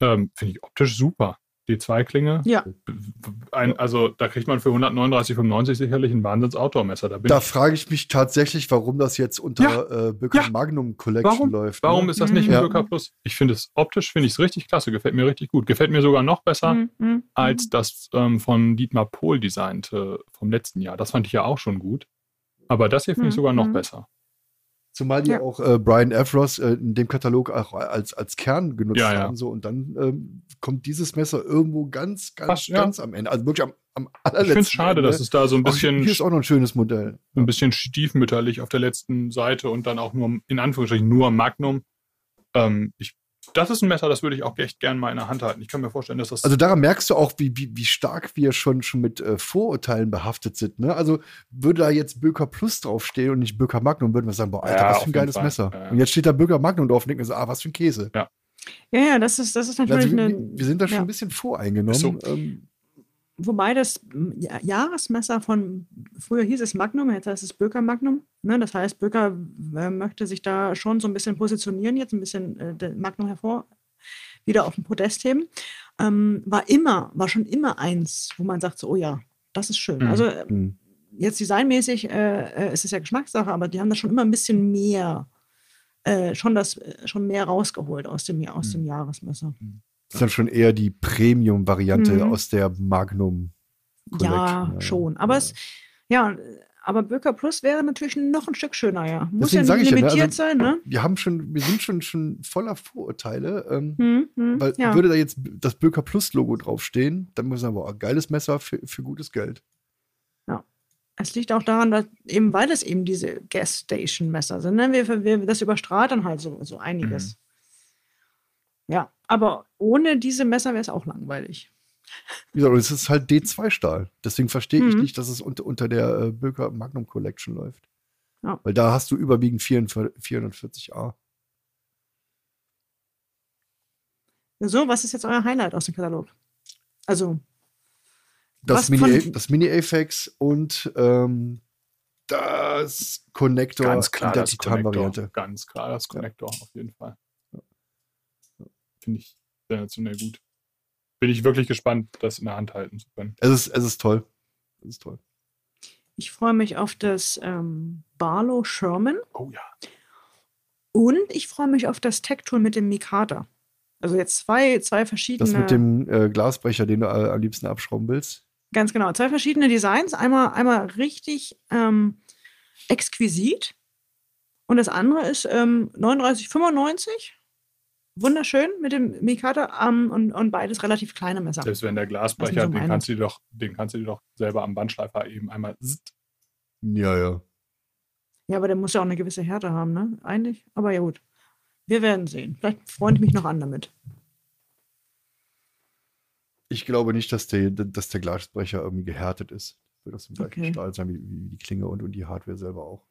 Speaker 3: Ähm, finde ich optisch super. Die Zweiklinge,
Speaker 1: Ja,
Speaker 3: ein, also da kriegt man für 139,95 sicherlich ein Wahnsinns-Outdoor-Messer. Da bin
Speaker 2: Da frage ich mich tatsächlich, warum das jetzt unter äh, Böker
Speaker 3: Ja.
Speaker 2: Magnum Collection
Speaker 3: Warum?
Speaker 2: läuft.
Speaker 3: Warum
Speaker 2: ne?
Speaker 3: ist das nicht im
Speaker 2: Ja.
Speaker 3: Böker Plus? Ich finde es optisch, finde ich es richtig klasse, gefällt mir richtig gut. Gefällt mir sogar noch besser
Speaker 1: Mhm, mhm,
Speaker 3: als das ähm, von Dietmar Pohl designte vom letzten Jahr. Das fand ich ja auch schon gut. Aber das hier finde ich
Speaker 1: Mhm,
Speaker 3: sogar noch
Speaker 1: mhm.
Speaker 3: besser.
Speaker 2: Zumal die
Speaker 1: Ja.
Speaker 2: auch äh, Brian Efros äh, in dem Katalog auch als, als Kern genutzt
Speaker 3: Ja, ja.
Speaker 2: haben. So, und dann ähm, kommt dieses Messer irgendwo ganz, ganz,
Speaker 3: Fast, ja.
Speaker 2: ganz am Ende. Also wirklich am, am
Speaker 3: Ich
Speaker 2: allerletzten
Speaker 3: finde es schade,
Speaker 2: Ende.
Speaker 3: dass es da so ein
Speaker 2: Ach,
Speaker 3: bisschen,
Speaker 2: hier ist auch noch ein schönes Modell.
Speaker 3: ein bisschen stiefmütterlich auf der letzten Seite und dann auch nur, in Anführungsstrichen, nur Magnum. Ähm, ich, das ist ein Messer, das würde ich auch echt gern mal in der Hand halten. Ich kann mir vorstellen, dass das
Speaker 2: Also daran merkst du auch, wie, wie, wie stark wir schon, schon mit äh, Vorurteilen behaftet sind. Ne? Also würde da jetzt Böker Plus draufstehen und nicht Böker Magnum, würden wir sagen, boah, Alter,
Speaker 3: Ja,
Speaker 2: was für ein geiles
Speaker 3: Fall.
Speaker 2: Messer.
Speaker 3: Ja, ja.
Speaker 2: Und jetzt steht da Böker Magnum drauf und denken so, ah, was für ein Käse.
Speaker 1: Ja, ja, das ist, das ist natürlich
Speaker 2: Also wir,
Speaker 1: eine.
Speaker 2: wir sind da schon
Speaker 1: ja.
Speaker 2: ein bisschen voreingenommen.
Speaker 3: So.
Speaker 2: Ähm,
Speaker 1: Wobei das Ja- Jahresmesser von, früher hieß es Magnum, jetzt heißt es Böker Magnum. Ne? Das heißt, Böker äh, möchte sich da schon so ein bisschen positionieren, jetzt ein bisschen äh, Magnum hervor, wieder auf den Podest heben. Ähm, war immer, war schon immer eins, wo man sagt, so, oh ja, das ist schön.
Speaker 3: Mhm.
Speaker 1: Also äh,
Speaker 2: hm.
Speaker 1: jetzt designmäßig äh, äh, ist es ja Geschmackssache, aber die haben da schon immer ein bisschen mehr, äh, schon das, schon mehr rausgeholt aus dem, aus
Speaker 3: Mhm.
Speaker 1: dem Jahresmesser.
Speaker 2: Ist dann schon eher die Premium-Variante
Speaker 1: Mhm.
Speaker 2: aus der Magnum.
Speaker 1: Ja,
Speaker 2: Collection,
Speaker 1: schon. Aber es, ja, aber Böker Plus wäre natürlich noch ein Stück schöner, ja. Muss
Speaker 2: Deswegen
Speaker 1: ja nicht
Speaker 2: ich ja, ne,
Speaker 1: limitiert
Speaker 2: also-
Speaker 1: sein, ne?
Speaker 2: Wir haben schon, wir sind schon, schon voller Vorurteile. Ähm,
Speaker 1: Hm, hm,
Speaker 2: Weil
Speaker 1: ja.
Speaker 2: würde da jetzt das Böker Plus Logo draufstehen, dann muss man sagen, boah, geiles Messer für, für gutes Geld.
Speaker 1: Es liegt auch daran, dass eben, weil es eben diese Gas Station Messer sind, ne? wir, wir, das überstrahlt dann halt so, so einiges. Ja, aber ohne diese Messer wäre es auch langweilig.
Speaker 2: Wie gesagt, und es ist halt D2-Stahl. Deswegen verstehe ich
Speaker 1: Mhm.
Speaker 2: nicht, dass es unter, unter der äh, Böker Magnum Collection läuft.
Speaker 1: Ja.
Speaker 2: Weil da hast du überwiegend 44 440a.
Speaker 1: So, was ist jetzt euer Highlight aus dem Katalog? Also,
Speaker 2: Das
Speaker 1: Was
Speaker 2: Mini,
Speaker 1: von-
Speaker 2: das Mini Apex und ähm, das Connector
Speaker 3: ganz klar
Speaker 2: in der Titan-Variante.
Speaker 3: Connector. Ganz klar das Connector, auf jeden Fall. Finde ich sensationell gut. Bin ich wirklich gespannt, das in der Hand halten zu können.
Speaker 2: Es ist, es ist toll. Es ist toll.
Speaker 1: ich freue mich auf das ähm, Barlow Sherman
Speaker 3: Oh ja.
Speaker 1: und ich freue mich auf das Tech-Tool mit dem Mikata. Also jetzt zwei, zwei verschiedene.
Speaker 2: Das mit dem äh, Glasbrecher, den du äh, am liebsten abschrauben willst.
Speaker 1: Ganz genau. Zwei verschiedene Designs. Einmal, einmal richtig ähm, exquisit. Und das andere ist ähm, 39,95. Wunderschön mit dem Mikata ähm, und, und beides relativ kleine Messer.
Speaker 3: Selbst wenn der Glasbrecher,
Speaker 1: so
Speaker 3: den kannst, du dir doch, den kannst du dir doch selber am Bandschleifer eben einmal zzt.
Speaker 2: Ja, ja.
Speaker 1: Ja, aber der muss ja auch eine gewisse Härte haben, ne? Eigentlich. Aber ja, gut. Wir werden sehen. Vielleicht freue ich mich noch an damit.
Speaker 2: Ich glaube nicht, dass der, dass der Glasbrecher irgendwie gehärtet ist. Wird aus dem gleichen
Speaker 1: Okay.
Speaker 2: Stahl sein wie, wie die Klinge und, und die Hardware selber auch.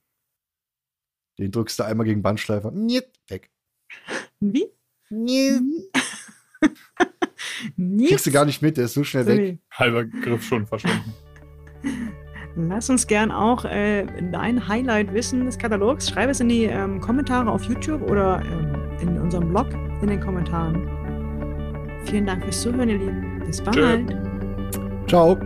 Speaker 2: Den drückst du einmal gegen Bandschleifer. Niet, weg.
Speaker 1: Wie? *laughs*
Speaker 2: Kriegst du gar nicht mit, der ist so schnell weg.
Speaker 1: Sorry.
Speaker 3: halber Griff schon verschwunden.
Speaker 1: Lass uns gern auch äh, dein Highlight wissen des Katalogs. Schreib es in die ähm, Kommentare auf YouTube oder ähm, in unserem Blog in den Kommentaren. Vielen Dank fürs Zuhören, ihr Lieben. Bis bald.
Speaker 2: Ciao.